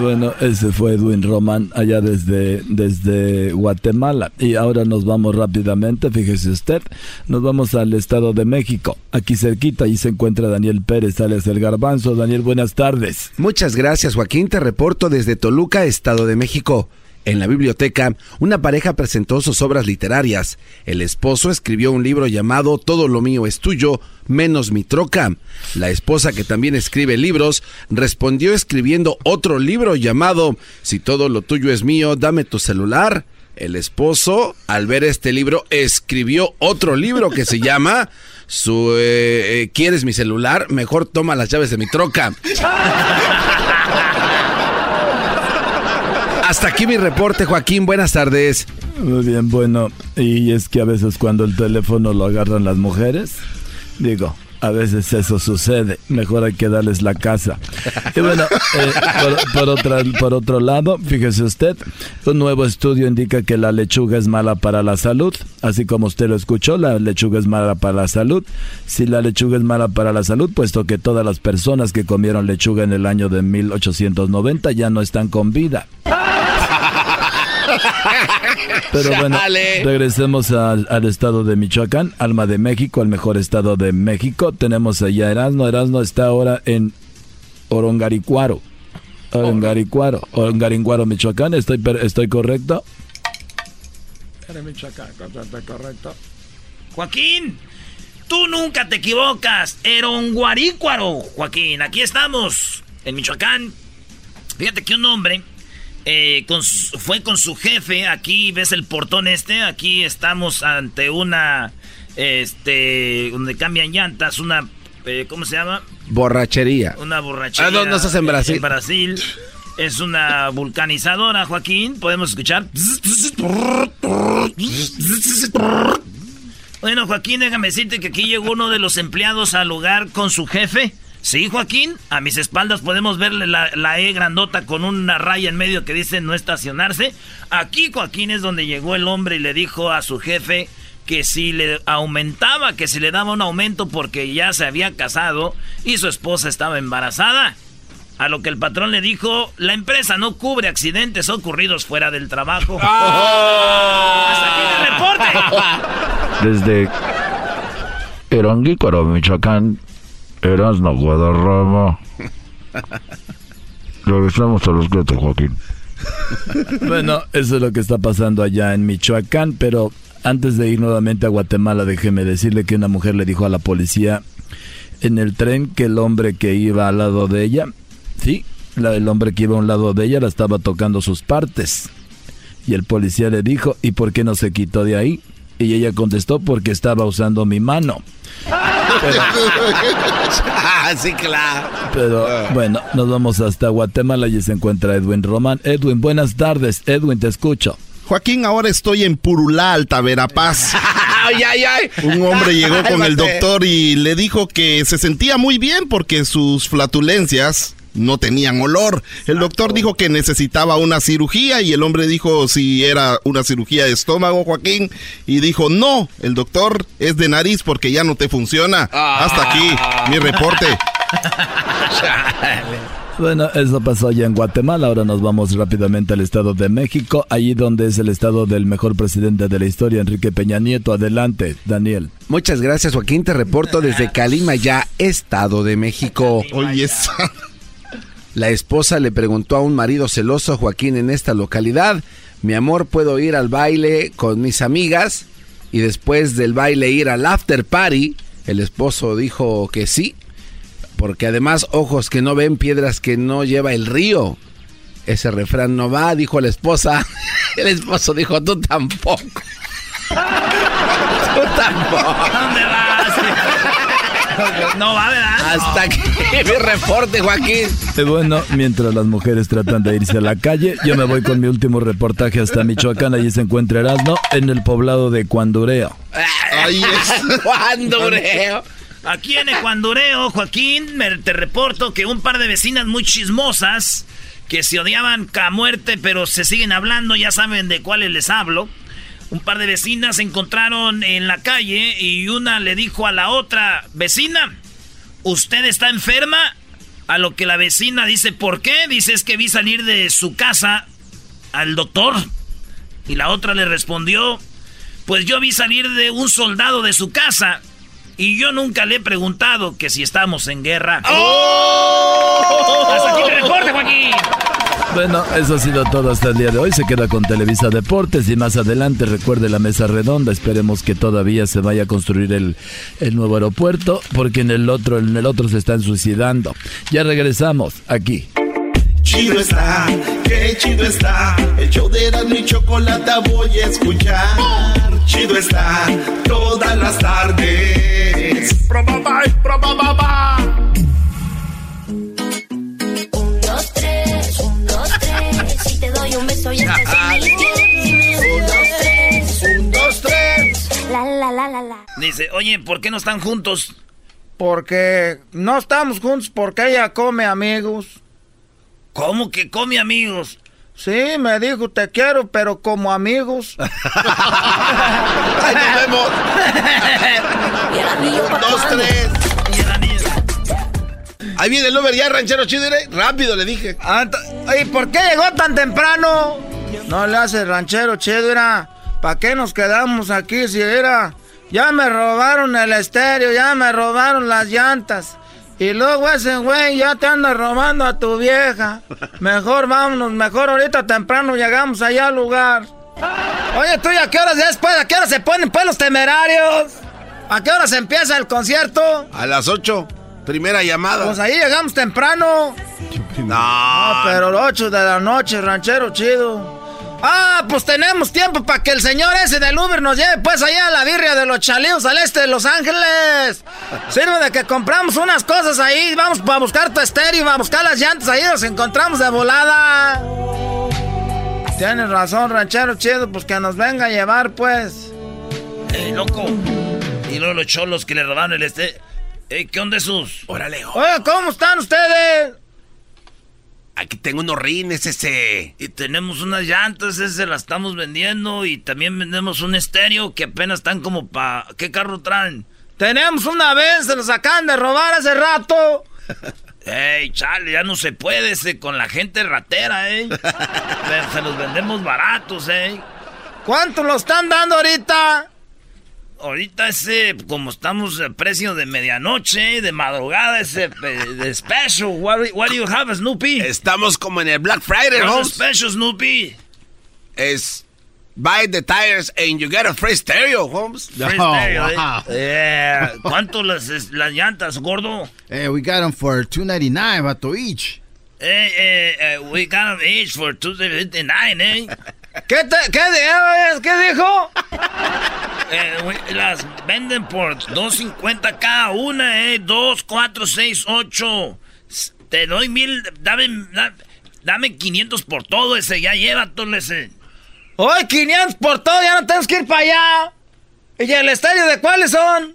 [SPEAKER 3] Bueno, ese fue Edwin Roman allá desde, desde Guatemala. Y ahora nos vamos rápidamente, fíjese usted, nos vamos al Estado de México. Aquí cerquita, ahí se encuentra Daniel Pérez, alias El Garbanzo. Daniel, buenas tardes.
[SPEAKER 1] Muchas gracias, Joaquín. Te reporto desde Toluca, Estado de México. En la biblioteca, una pareja presentó sus obras literarias. El esposo escribió un libro llamado Todo lo mío es tuyo, menos mi troca. La esposa, que también escribe libros, respondió escribiendo otro libro llamado Si todo lo tuyo es mío, dame tu celular. El esposo, al ver este libro, escribió otro libro que se llama su, eh, eh, ¿Quieres mi celular? Mejor toma las llaves de mi troca. (laughs) Hasta aquí mi reporte, Joaquín. Buenas tardes.
[SPEAKER 3] Muy bien, bueno. Y es que a veces cuando el teléfono lo agarran las mujeres, digo, a veces eso sucede. Mejor hay que darles la casa. Y bueno, eh, por, por otro lado, fíjese usted, un nuevo estudio indica que la lechuga es mala para la salud. Así como usted lo escuchó, la lechuga es mala para la salud. Si la lechuga es mala para la salud, puesto que todas las personas que comieron lechuga en el año de 1890 ya no están con vida. (laughs) Pero bueno, regresemos al, estado de Michoacán, Alma de México, el mejor estado de México. Tenemos allá Erasmo. Erasmo está ahora en Orongaricuaro. Orongaricuaro, Orongaricuaro, Michoacán. ¿Estoy, estoy correcto?
[SPEAKER 2] Michoacán, correcto. Joaquín, tú nunca te equivocas. Eronguarícuaro, Joaquín. Aquí estamos, en Michoacán. Fíjate que un hombre eh, fue con su jefe, aquí ves el portón este, aquí estamos ante una, este, donde cambian llantas, una, eh, ¿cómo se llama?
[SPEAKER 1] Borrachería.
[SPEAKER 2] Una borrachería.
[SPEAKER 1] Ah, no, no estás en Brasil.
[SPEAKER 2] En Brasil. Es una vulcanizadora, Joaquín. Podemos escuchar. Bueno, Joaquín, déjame decirte que aquí llegó uno de los empleados al lugar con su jefe. Sí, Joaquín, a mis espaldas podemos ver la, E grandota con una raya en medio que dice no estacionarse. Aquí, Joaquín, es donde llegó el hombre y le dijo a su jefe que si le aumentaba, que si le daba un aumento porque ya se había casado y su esposa estaba embarazada. A lo que el patrón le dijo, la empresa no cubre accidentes ocurridos fuera del trabajo. (laughs) ¡Ah!
[SPEAKER 3] ¡Hasta aquí el reporte! Desde Eranguícaro, Michoacán, Eras no Guadarrama. (laughs) Regresamos a los gatos, Joaquín. Bueno, eso es lo que está pasando allá en Michoacán, pero antes de ir nuevamente a Guatemala, déjeme decirle que una mujer le dijo a la policía en el tren que el hombre que iba al lado de ella, sí, el hombre que iba a un lado de ella la estaba tocando sus partes. Y el policía le dijo, ¿y por qué no se quitó de ahí? Y ella contestó, porque estaba usando mi mano. (laughs)
[SPEAKER 1] sí, claro.
[SPEAKER 3] Pero bueno, nos vamos hasta Guatemala y se encuentra Edwin Román. Edwin, buenas tardes. Edwin, te escucho.
[SPEAKER 5] Joaquín, ahora estoy en Purulá, Alta Verapaz. (laughs)
[SPEAKER 15] ay, ay, ay.
[SPEAKER 5] Un hombre llegó con el doctor y le dijo que se sentía muy bien porque sus flatulencias no tenían olor. El doctor dijo que necesitaba una cirugía y el hombre dijo si era una cirugía de estómago, Joaquín, y dijo no, el doctor es de nariz porque ya no te funciona. Hasta aquí mi reporte.
[SPEAKER 3] Bueno, eso pasó allá en Guatemala. Ahora nos vamos rápidamente al Estado de México, allí donde es el estado del mejor presidente de la historia, Enrique Peña Nieto. Adelante, Daniel.
[SPEAKER 1] Muchas gracias, Joaquín. Te reporto desde Calimaya, Estado de México.
[SPEAKER 5] Oye,
[SPEAKER 1] La esposa le preguntó a un marido celoso Joaquín en esta localidad, mi amor, ¿puedo ir al baile con mis amigas? Y después del baile ir al after party, el esposo dijo que sí, porque además ojos que no ven, piedras que no lleva el río. Ese refrán no va, dijo la esposa. (laughs) El esposo dijo, tú tampoco. (laughs) Tú tampoco. (laughs)
[SPEAKER 2] No va, ¿verdad?
[SPEAKER 1] Hasta aquí (laughs) mi reporte, Joaquín.
[SPEAKER 3] Y bueno, mientras las mujeres tratan de irse a la calle, yo me voy con mi último reportaje hasta Michoacán. Allí se encuentra Erasmo en el poblado de Cuandureo.
[SPEAKER 5] Ahí (laughs) es.
[SPEAKER 1] Cuandureo.
[SPEAKER 2] Aquí en Ecuandureo, Joaquín, me- te reporto que un par de vecinas muy chismosas que se odiaban a muerte, pero se siguen hablando, ya saben de cuáles les hablo. Un par de vecinas se encontraron en la calle y una le dijo a la otra vecina, ¿usted está enferma? A lo que la vecina dice, ¿por qué? Dice, es que vi salir de su casa al doctor. Y la otra le respondió, pues yo vi salir de un soldado de su casa y yo nunca le he preguntado que si estamos en guerra. Hasta aquí mi reporte, Joaquín.
[SPEAKER 3] Bueno, eso ha sido todo hasta el día de hoy. Se queda con Televisa Deportes y más adelante recuerde la mesa redonda. Esperemos que todavía se vaya a construir el, el nuevo aeropuerto porque en el otro en el otro se están suicidando. Ya regresamos aquí.
[SPEAKER 16] Chido está, qué chido está. El show de Erasmo y Chocolata voy a escuchar. Chido está, todas las tardes. Probaba, probaba,
[SPEAKER 8] Un, dos, tres, un, dos, tres. Si te doy un beso ya estás. Un, dos, tres, un, dos, tres. La, la, la, la, la.
[SPEAKER 2] Dice, oye, ¿por qué no están juntos?
[SPEAKER 17] Porque no estamos juntos porque ella come amigos.
[SPEAKER 2] ¿Cómo que come amigos?
[SPEAKER 17] Sí, me dijo te quiero, pero como amigos. (laughs)
[SPEAKER 15] Ahí nos vemos. Dos, tres. Ahí viene el Uber ya, ranchero chido. Rápido, le dije.
[SPEAKER 17] Ah, ¿Y por qué llegó tan temprano? No le hace ranchero chido, era. ¿Para qué nos quedamos aquí si era? Ya me robaron el estéreo, ya me robaron las llantas. Y luego ese güey ya te anda robando a tu vieja. Mejor vámonos, mejor ahorita temprano llegamos allá al lugar. Oye, tú, ¿y a qué horas ya después? ¿A qué hora se ponen pues los temerarios? ¿A qué hora se empieza el concierto?
[SPEAKER 15] A las ocho. Primera llamada.
[SPEAKER 17] Pues ahí llegamos temprano.
[SPEAKER 15] No.
[SPEAKER 17] Ah, pero las 8 de la noche, ranchero chido. Ah, pues tenemos tiempo para que el señor ese del Uber nos lleve pues allá a la birria de los chalíos al este de Los Ángeles. (laughs) Sirve de que compramos unas cosas ahí, vamos a buscar tu estéreo, a buscar las llantas ahí, nos encontramos de volada. Tienes razón, ranchero chido, pues que nos venga a llevar pues.
[SPEAKER 2] ¡Eh, loco! Y luego los cholos que le robaron el este. Eh, ¿Qué onda esos?
[SPEAKER 15] Órale,
[SPEAKER 17] Oye, ¿cómo están ustedes?
[SPEAKER 15] Aquí tengo unos rines, ese.
[SPEAKER 2] Y tenemos unas llantas, ese las estamos vendiendo. Y también vendemos un estéreo que apenas están como pa... ¿Qué carro traen?
[SPEAKER 17] Tenemos una vez, se los acaban de robar hace rato. (laughs)
[SPEAKER 2] Ey, chale, ya no se puede ese con la gente ratera, eh. (laughs) Pero se los vendemos baratos, eh.
[SPEAKER 17] ¿Cuánto lo están dando ahorita?
[SPEAKER 2] Ahorita ese, como estamos a precio de medianoche, de madrugada, ese eh, de special. What, do- what do you have, Snoopy?
[SPEAKER 15] Estamos como en el Black Friday, Holmes.
[SPEAKER 2] special, Snoopy?
[SPEAKER 15] Es buy the tires and you get a free stereo, Holmes.
[SPEAKER 2] Free stereo, eh. Eh, (laughs) ¿Cuánto las, las llantas, gordo?
[SPEAKER 4] Hey, we got them for $2.99, vato, each.
[SPEAKER 2] Eh, eh, eh, we got them each for 259, eh. (laughs)
[SPEAKER 17] ¿Qué, te, qué, di- ¿Qué dijo?
[SPEAKER 2] Eh, las venden por 2.50 cada una, eh. 2, 4, 6, 8. Te doy mil. Dame, da- dame 500 por todo ese. Ya llévatelo ese.
[SPEAKER 18] Hoy 500 por todo, ya no tenemos que ir para allá. ¿Y el estadio de cuáles son?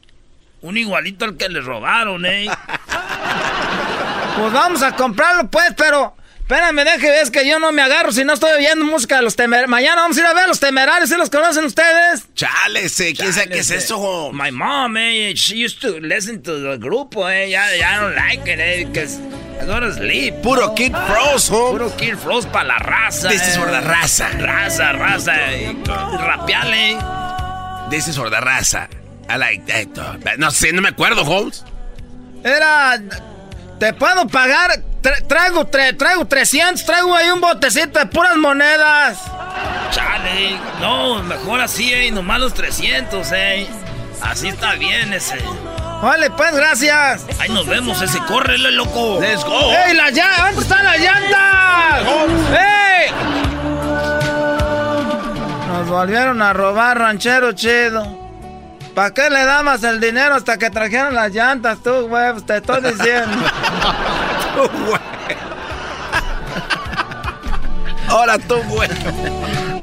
[SPEAKER 2] Un igualito al que le robaron, eh. (laughs)
[SPEAKER 18] pues vamos a comprarlo, pues, pero. Espérame, deje, ves que yo no me agarro si no estoy oyendo música de los temerarios. Mañana vamos a ir a ver a los temerarios, ¿sí los conocen ustedes?
[SPEAKER 1] Chale, ¿quién sabe qué es eso?
[SPEAKER 2] My mom, eh, she used to listen to the grupo, eh. Ya, ya don't like it, eh, because I go to sleep.
[SPEAKER 1] Puro Kid Frost, home.
[SPEAKER 2] Puro Kid Frost para la raza.
[SPEAKER 1] This is for the raza.
[SPEAKER 2] Raza, raza. Rapiale.
[SPEAKER 1] This is for the raza. I like that. No sé, no me acuerdo, Holmes.
[SPEAKER 18] Era... Te puedo pagar, traigo, traigo 300, traigo ahí un botecito de puras monedas.
[SPEAKER 2] Chale, no, mejor así, eh, nomás los 300, eh. Así está bien ese.
[SPEAKER 18] Vale, pues, gracias.
[SPEAKER 2] Ahí nos vemos, ese, córrele, loco.
[SPEAKER 1] Let's go.
[SPEAKER 18] ¡Ey, la llanta! ¿Dónde están las llantas? ¡Ey! Nos volvieron a robar, ranchero chido. ¿Para qué le dabas el dinero hasta que trajeron las llantas tú, güey? Pues te estoy diciendo. (laughs)
[SPEAKER 1] tú, güey. Ahora tú, güey.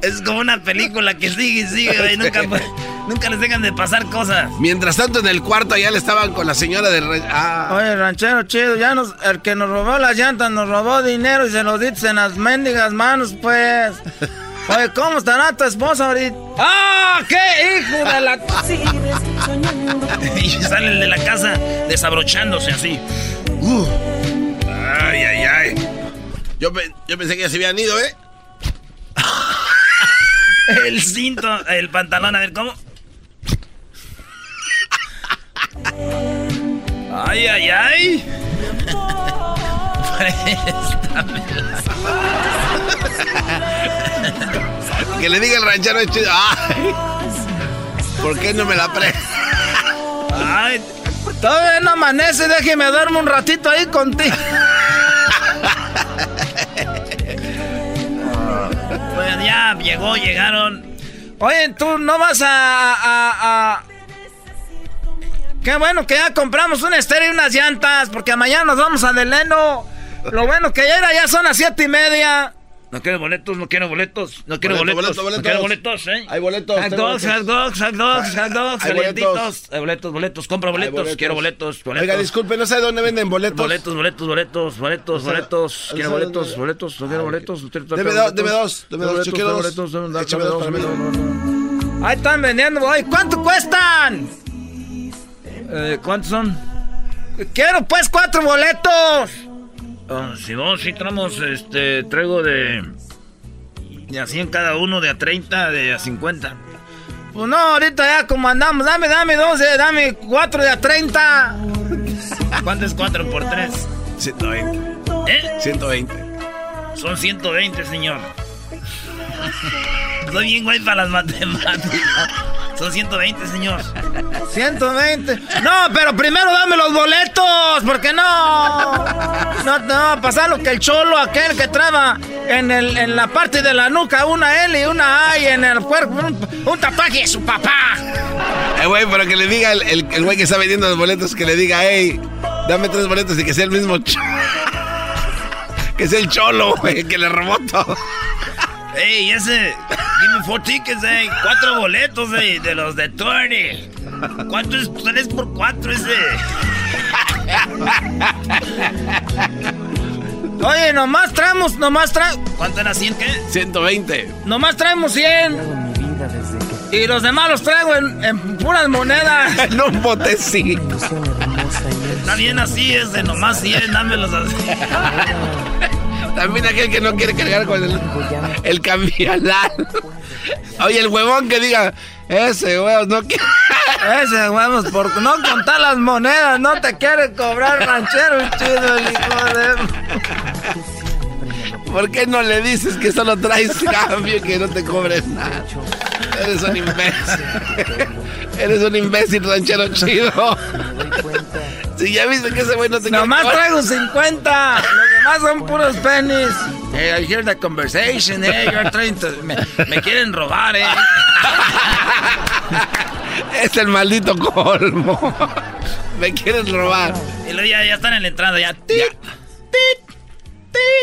[SPEAKER 2] Es como una película que sigue y sigue, güey. (laughs) Nunca, nunca les dejan de pasar cosas.
[SPEAKER 1] Mientras tanto, en el cuarto ya le estaban con la señora de...
[SPEAKER 18] Ah. Oye, ranchero chido, ya nos, el que nos robó las llantas nos robó dinero y se lo diste en las mendigas manos, pues. (laughs) Oye, ¿cómo estará tu esposa ahorita? ¡Ah! ¡Qué hijo de la... (laughs)
[SPEAKER 2] y sale de la casa desabrochándose así.
[SPEAKER 1] Uh. Ay, ay, ay. Yo, yo pensé que ya se habían ido, ¿eh? (laughs)
[SPEAKER 2] el cinto, el pantalón, a ver, ¿cómo? Ay, ay, ay.
[SPEAKER 1] Que le diga el ranchero chido. Ay, ¿Por qué no me la pre?
[SPEAKER 18] Ay, todavía no amanece, déjeme darme un ratito ahí contigo.
[SPEAKER 2] pues ya llegó, llegaron.
[SPEAKER 18] Oye, tú no vas a, a, Qué bueno que ya compramos un estéreo y unas llantas, porque mañana nos vamos a Deleno. Lo bueno que ya era, ya son las siete y media.
[SPEAKER 2] No quiero boletos, no quiero boletos, no quiero boletos, no quiero boletos, ¿eh?
[SPEAKER 1] Hay boletos.
[SPEAKER 2] Hot dogs, hot dogs, hot dogs, hot dogs, calientitos. Hay boletos, boletos, compra boletos, quiero boletos, boletos.
[SPEAKER 1] Oiga, disculpe, no sé dónde venden boletos.
[SPEAKER 2] Boletos, boletos, boletos, boletos, boletos. Quiero boletos, boletos, no quiero boletos.
[SPEAKER 1] Deme dos, deme dos, deme dos, yo quiero
[SPEAKER 2] boletos, échame dos,
[SPEAKER 18] Ahí están vendiendo, ¿cuánto cuestan?
[SPEAKER 2] Eh, ¿cuántos son?
[SPEAKER 18] Quiero pues cuatro boletos.
[SPEAKER 2] Ah, si vos sí traemos, este, traigo de... De a 100 cada uno, de a 30, de a 50.
[SPEAKER 18] Pues no, ahorita ya como andamos, dame, dame 12, dame 4 de a 30.
[SPEAKER 2] ¿Cuánto es 4 por 3?
[SPEAKER 1] 120.
[SPEAKER 2] ¿Eh?
[SPEAKER 1] 120.
[SPEAKER 2] Son 120, señor. Soy bien güey para las matemáticas. Son 120, señor. (laughs)
[SPEAKER 18] 120. No, pero primero dame los boletos, porque no. No, no, pasar lo que el cholo, aquel que traba en, el, en la parte de la nuca, una L y una A y en el cuerpo un, tatuaje de su papá.
[SPEAKER 1] Eh, güey, pero que le diga el, el, güey que está vendiendo los boletos, que le diga, hey, dame tres boletos y que sea el mismo cholo. (laughs) que sea el cholo, güey, que le robó todo.
[SPEAKER 2] Ey, ese. Give me four tickets, eh. Cuatro boletos, eh. De los de Tony. ¿Cuánto es tres por cuatro ese?
[SPEAKER 18] Oye, nomás traemos, nomás traemos.
[SPEAKER 2] ¿Cuánto era 100 qué?
[SPEAKER 1] 120.
[SPEAKER 18] Nomás traemos 100. Y los demás los traigo en, puras monedas. (laughs)
[SPEAKER 1] no un botecito.
[SPEAKER 2] Está bien así, es de nomás 100, dámelos así.
[SPEAKER 1] También aquel que no quiere cargar con el, (laughs) el cambialar. Oye, el huevón que diga, ese huevón no quiere.
[SPEAKER 18] Ese huevón, por no contar las monedas, no te quiere cobrar ranchero chido el hijo de.
[SPEAKER 1] ¿Por qué no le dices que solo traes (laughs) cambio y que no te cobres nada? Eres un imbécil. Eres un imbécil ranchero chido. Si (laughs) ya viste que ese güey no te
[SPEAKER 18] Nomás traigo 50. Los demás son puros pennies. Hey, I hear the conversation, eh. You're trying to... me, me, quieren robar, eh. (laughs)
[SPEAKER 1] es el maldito colmo. (laughs) me quieren robar.
[SPEAKER 2] Y luego ya, ya están en la entrada, ya. ¡Tit! ¡Tit!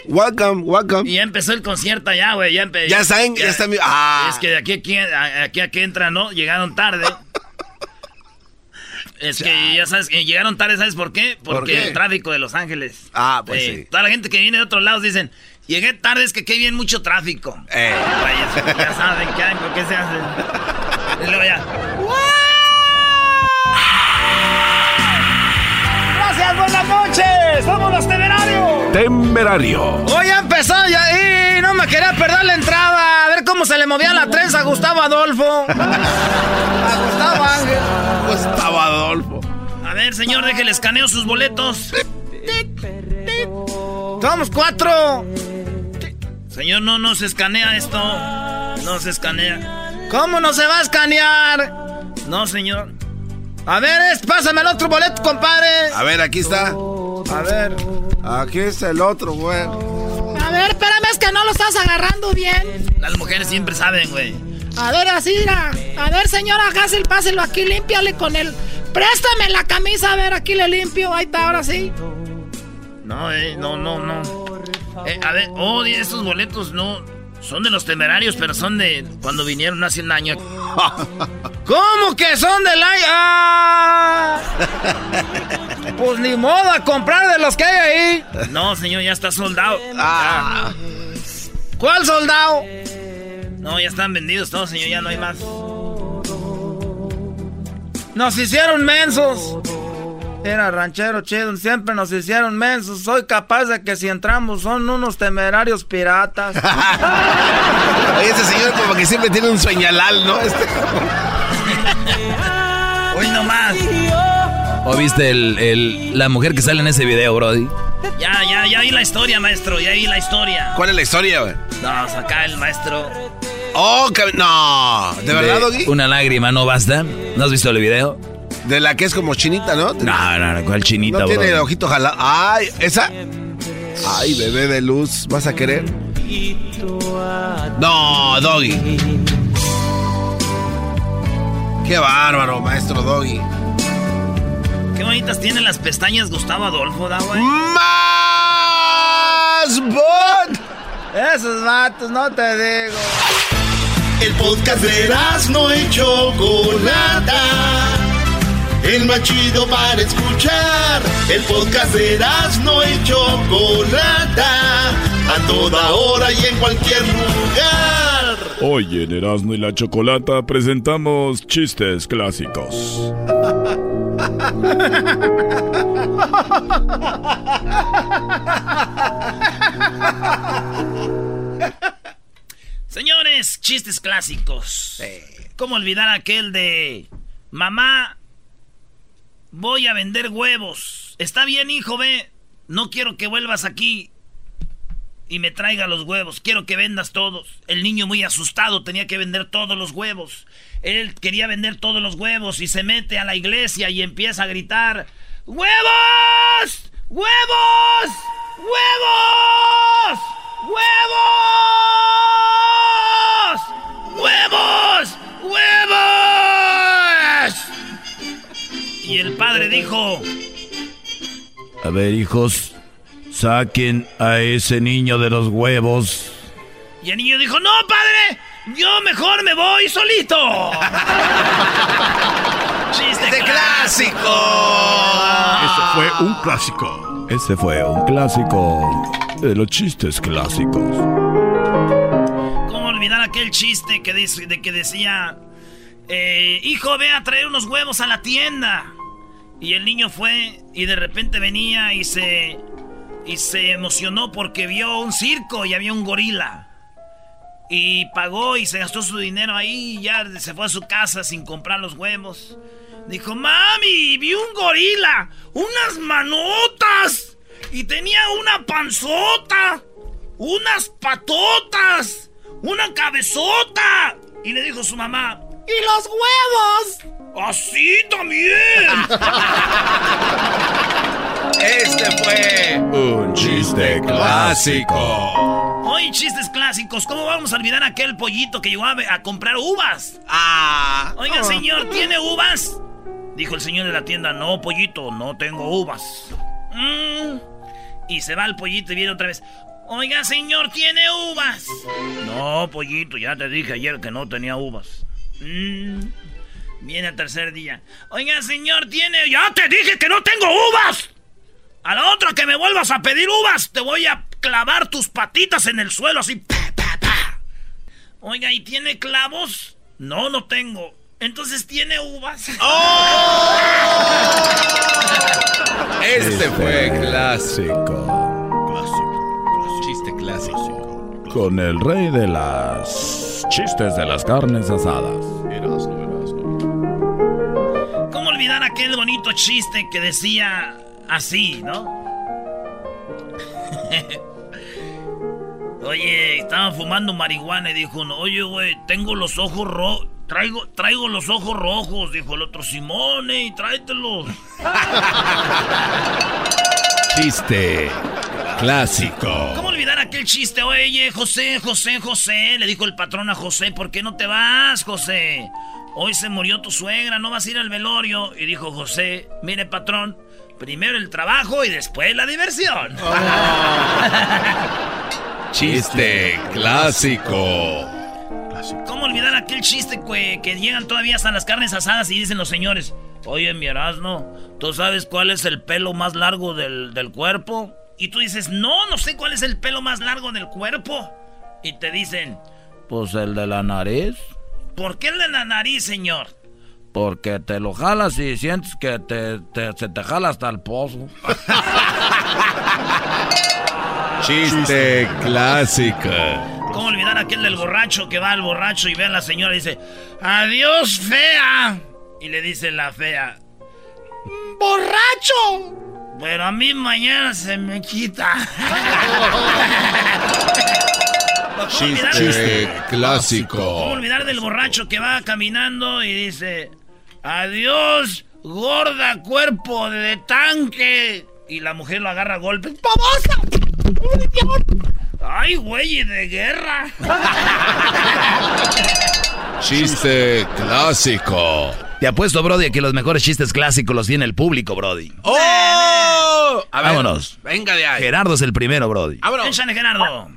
[SPEAKER 1] Welcome, welcome.
[SPEAKER 2] Y ya empezó el concierto allá, güey. Ya,
[SPEAKER 1] Ya saben, ya están- ah.
[SPEAKER 2] Es que de aquí a aquí, aquí a que entran, ¿no? Llegaron tarde. Es que ya sabes, que llegaron tarde, ¿sabes por qué?
[SPEAKER 1] ¿Por
[SPEAKER 2] Porque
[SPEAKER 1] qué?
[SPEAKER 2] el tráfico de Los Ángeles.
[SPEAKER 1] Ah, pues
[SPEAKER 2] Eh,
[SPEAKER 1] sí.
[SPEAKER 2] Toda la gente que viene de otros lados dicen, llegué tarde, es que aquí viene mucho tráfico.
[SPEAKER 1] Eh.
[SPEAKER 2] Vaya, ya (laughs) saben qué hay, por qué se hace. Y luego ya.
[SPEAKER 18] Gracias, buenas noches. Somos los temerarios.
[SPEAKER 19] Temerario.
[SPEAKER 18] Hoy ha empezado ya y no me quería perder la entrada. A ver cómo se le movía la trenza a Gustavo Adolfo. (laughs) A Gustavo Ángel.
[SPEAKER 1] Gustavo Adolfo.
[SPEAKER 2] A ver, señor, déjele escaneo sus boletos.
[SPEAKER 18] Somos cuatro.
[SPEAKER 2] Señor, no, no se escanea esto. No se escanea.
[SPEAKER 18] ¿Cómo no se va a escanear?
[SPEAKER 2] No, señor.
[SPEAKER 18] A ver, es, pásame el otro boleto, compadre.
[SPEAKER 1] A ver, aquí está.
[SPEAKER 18] A ver.
[SPEAKER 1] Aquí está el otro, güey.
[SPEAKER 20] A ver, espérame, es que no lo estás agarrando bien.
[SPEAKER 2] Las mujeres siempre saben, güey.
[SPEAKER 20] A ver, así, mira. A ver, señora Hassel, páselo aquí, límpiale con él. Préstame la camisa, a ver, aquí le limpio. Ahí está, ahora sí.
[SPEAKER 2] No, eh, no, no, no. Eh, a ver, oh, estos boletos no. Son de los temerarios, pero son de cuando vinieron hace un año. (laughs)
[SPEAKER 18] ¿Cómo que son del año? ¡Ah! (laughs) Pues ni modo a comprar de los que hay ahí.
[SPEAKER 2] No, señor, ya está soldado.
[SPEAKER 1] Ah.
[SPEAKER 18] ¿Cuál soldado?
[SPEAKER 2] No, ya están vendidos todos, señor, ya no hay más.
[SPEAKER 18] Nos hicieron mensos. Era ranchero chido, siempre nos hicieron mensos. Soy capaz de que si entramos son unos temerarios piratas. (laughs)
[SPEAKER 1] Oye, ese señor como que siempre tiene un sueñalal, ¿no? Este... (laughs)
[SPEAKER 2] Hoy nomás.
[SPEAKER 3] ¿O viste el, el- la mujer que sale en ese video, Brody?
[SPEAKER 2] Ya, ya, ya vi la historia, maestro, ya vi la historia.
[SPEAKER 1] ¿Cuál es la historia, güey?
[SPEAKER 2] No, acá el maestro.
[SPEAKER 1] Oh, no. ¿De verdad, Doggy?
[SPEAKER 3] Una lágrima no basta. ¿No has visto el video?
[SPEAKER 1] De la que es como chinita, ¿no?
[SPEAKER 3] No, no, no, ¿cuál chinita,
[SPEAKER 1] No tiene el ojito jalado. Ay, esa. Ay, bebé de luz, ¿vas a querer? No, Doggy. Qué bárbaro, maestro Doggy.
[SPEAKER 2] Qué bonitas tienen las pestañas Gustavo Adolfo, da, güey.
[SPEAKER 1] ¡Más bot!
[SPEAKER 18] Esos vatos, no te digo.
[SPEAKER 5] El podcast de no y Chocolata. El más chido para escuchar. El podcast de no y Chocolata. A toda hora y en cualquier lugar.
[SPEAKER 6] Hoy en Erasmo y la Chocolata presentamos chistes clásicos. (laughs)
[SPEAKER 2] Señores, chistes clásicos. ¿Cómo olvidar aquel de mamá? Voy a vender huevos. Está bien, hijo, ve. No quiero que vuelvas aquí y me traiga los huevos. Quiero que vendas todos. El niño muy asustado tenía que vender todos los huevos. Él quería vender todos los huevos y se mete a la iglesia y empieza a gritar: ¡Huevos! ¡Huevos! ¡Huevos! ¡Huevos! ¡Huevos! ¡Huevos! Y el padre dijo:
[SPEAKER 6] A ver, hijos, saquen a ese niño de los huevos.
[SPEAKER 2] Y el niño dijo, no, padre, yo mejor me voy solito. (laughs) Chiste
[SPEAKER 1] ¡Este clásico!
[SPEAKER 6] Ese fue un clásico. Ese fue un clásico de los chistes clásicos.
[SPEAKER 2] ¿Cómo olvidar aquel chiste que, de que decía, eh, hijo, ve a traer unos huevos a la tienda? Y el niño fue y de repente venía y se, y se emocionó porque vio un circo y había un gorila. Y pagó y se gastó su dinero ahí y ya se fue a su casa sin comprar los huevos. Dijo, mami, vi un gorila, unas manotas y tenía una panzota, unas patotas, una cabezota. Y le dijo su mamá,
[SPEAKER 20] ¡Y los huevos!
[SPEAKER 2] ¡Así también! (laughs)
[SPEAKER 1] Este fue
[SPEAKER 6] un chiste clásico.
[SPEAKER 2] Hoy chistes clásicos. ¿Cómo vamos a olvidar aquel pollito que llegó a, a comprar uvas?
[SPEAKER 1] Ah.
[SPEAKER 2] Oiga, señor, ¿tiene uvas? Dijo el señor de la tienda, no, pollito, no tengo uvas. Mm. Y se va el pollito y viene otra vez. Oiga, señor, ¿tiene uvas? No, pollito, ya te dije ayer que no tenía uvas. Mm. Viene el tercer día. Oiga, señor, ¿tiene...? Ya te dije que no tengo uvas. A la otra que me vuelvas a pedir uvas, te voy a clavar tus patitas en el suelo así. Oiga, ¿y tiene clavos? No, no tengo. Entonces tiene uvas.
[SPEAKER 1] ¡Oh! Este fue clásico.
[SPEAKER 21] Clásico.
[SPEAKER 1] Chiste clásico.
[SPEAKER 21] Con el rey de las chistes de las carnes asadas.
[SPEAKER 2] ¿Cómo olvidar aquel bonito chiste que decía así, no? (laughs) Oye, estaban fumando marihuana y dijo uno, oye, güey, tengo los ojos rojos. Traigo, traigo los ojos rojos, dijo el otro, Simone, y tráetelos.
[SPEAKER 1] Chiste clásico.
[SPEAKER 2] ¿Cómo olvidar aquel chiste? Oye, José, José, José, le dijo el patrón a José, ¿por qué no te vas, José? Hoy se murió tu suegra, no vas a ir al velorio. Y dijo José, mire, patrón, primero el trabajo y después la diversión. (laughs)
[SPEAKER 1] Chiste clásico.
[SPEAKER 2] ¿Cómo olvidar aquel chiste que, que llegan todavía hasta las carnes asadas y dicen los señores? Oye, mi Erasmo, ¿tú sabes cuál es el pelo más largo del, del cuerpo? Y tú dices, no, no sé cuál es el pelo más largo del cuerpo. Y te dicen,
[SPEAKER 3] Pues el de la nariz.
[SPEAKER 2] ¿por qué el de la nariz, señor?
[SPEAKER 3] Porque te lo jalas y sientes que te, te- se te jala hasta el pozo. (laughs)
[SPEAKER 1] Chiste clásico.
[SPEAKER 2] ¿Cómo olvidar aquel del borracho que va al borracho y ve a la señora y dice, adiós, fea? Y le dice la fea, ¡borracho! Pero a mí mañana se me quita. (laughs) ¿Cómo olvidar-
[SPEAKER 1] Chiste
[SPEAKER 2] ¿Cómo
[SPEAKER 1] clásico.
[SPEAKER 2] olvidar del borracho que va caminando y dice, adiós, gorda cuerpo de tanque? Y la mujer lo agarra a golpes. ¡Babosa! ¡Ay, güey, de guerra!
[SPEAKER 1] Chiste clásico.
[SPEAKER 3] Te apuesto, Brody, a que los mejores chistes clásicos los tiene el público, Brody.
[SPEAKER 1] ¡Oh! A ver,
[SPEAKER 3] Vámonos.
[SPEAKER 1] Venga de ahí.
[SPEAKER 3] Gerardo es el primero, Brody.
[SPEAKER 1] Vámonos.
[SPEAKER 2] Échale, Gerardo.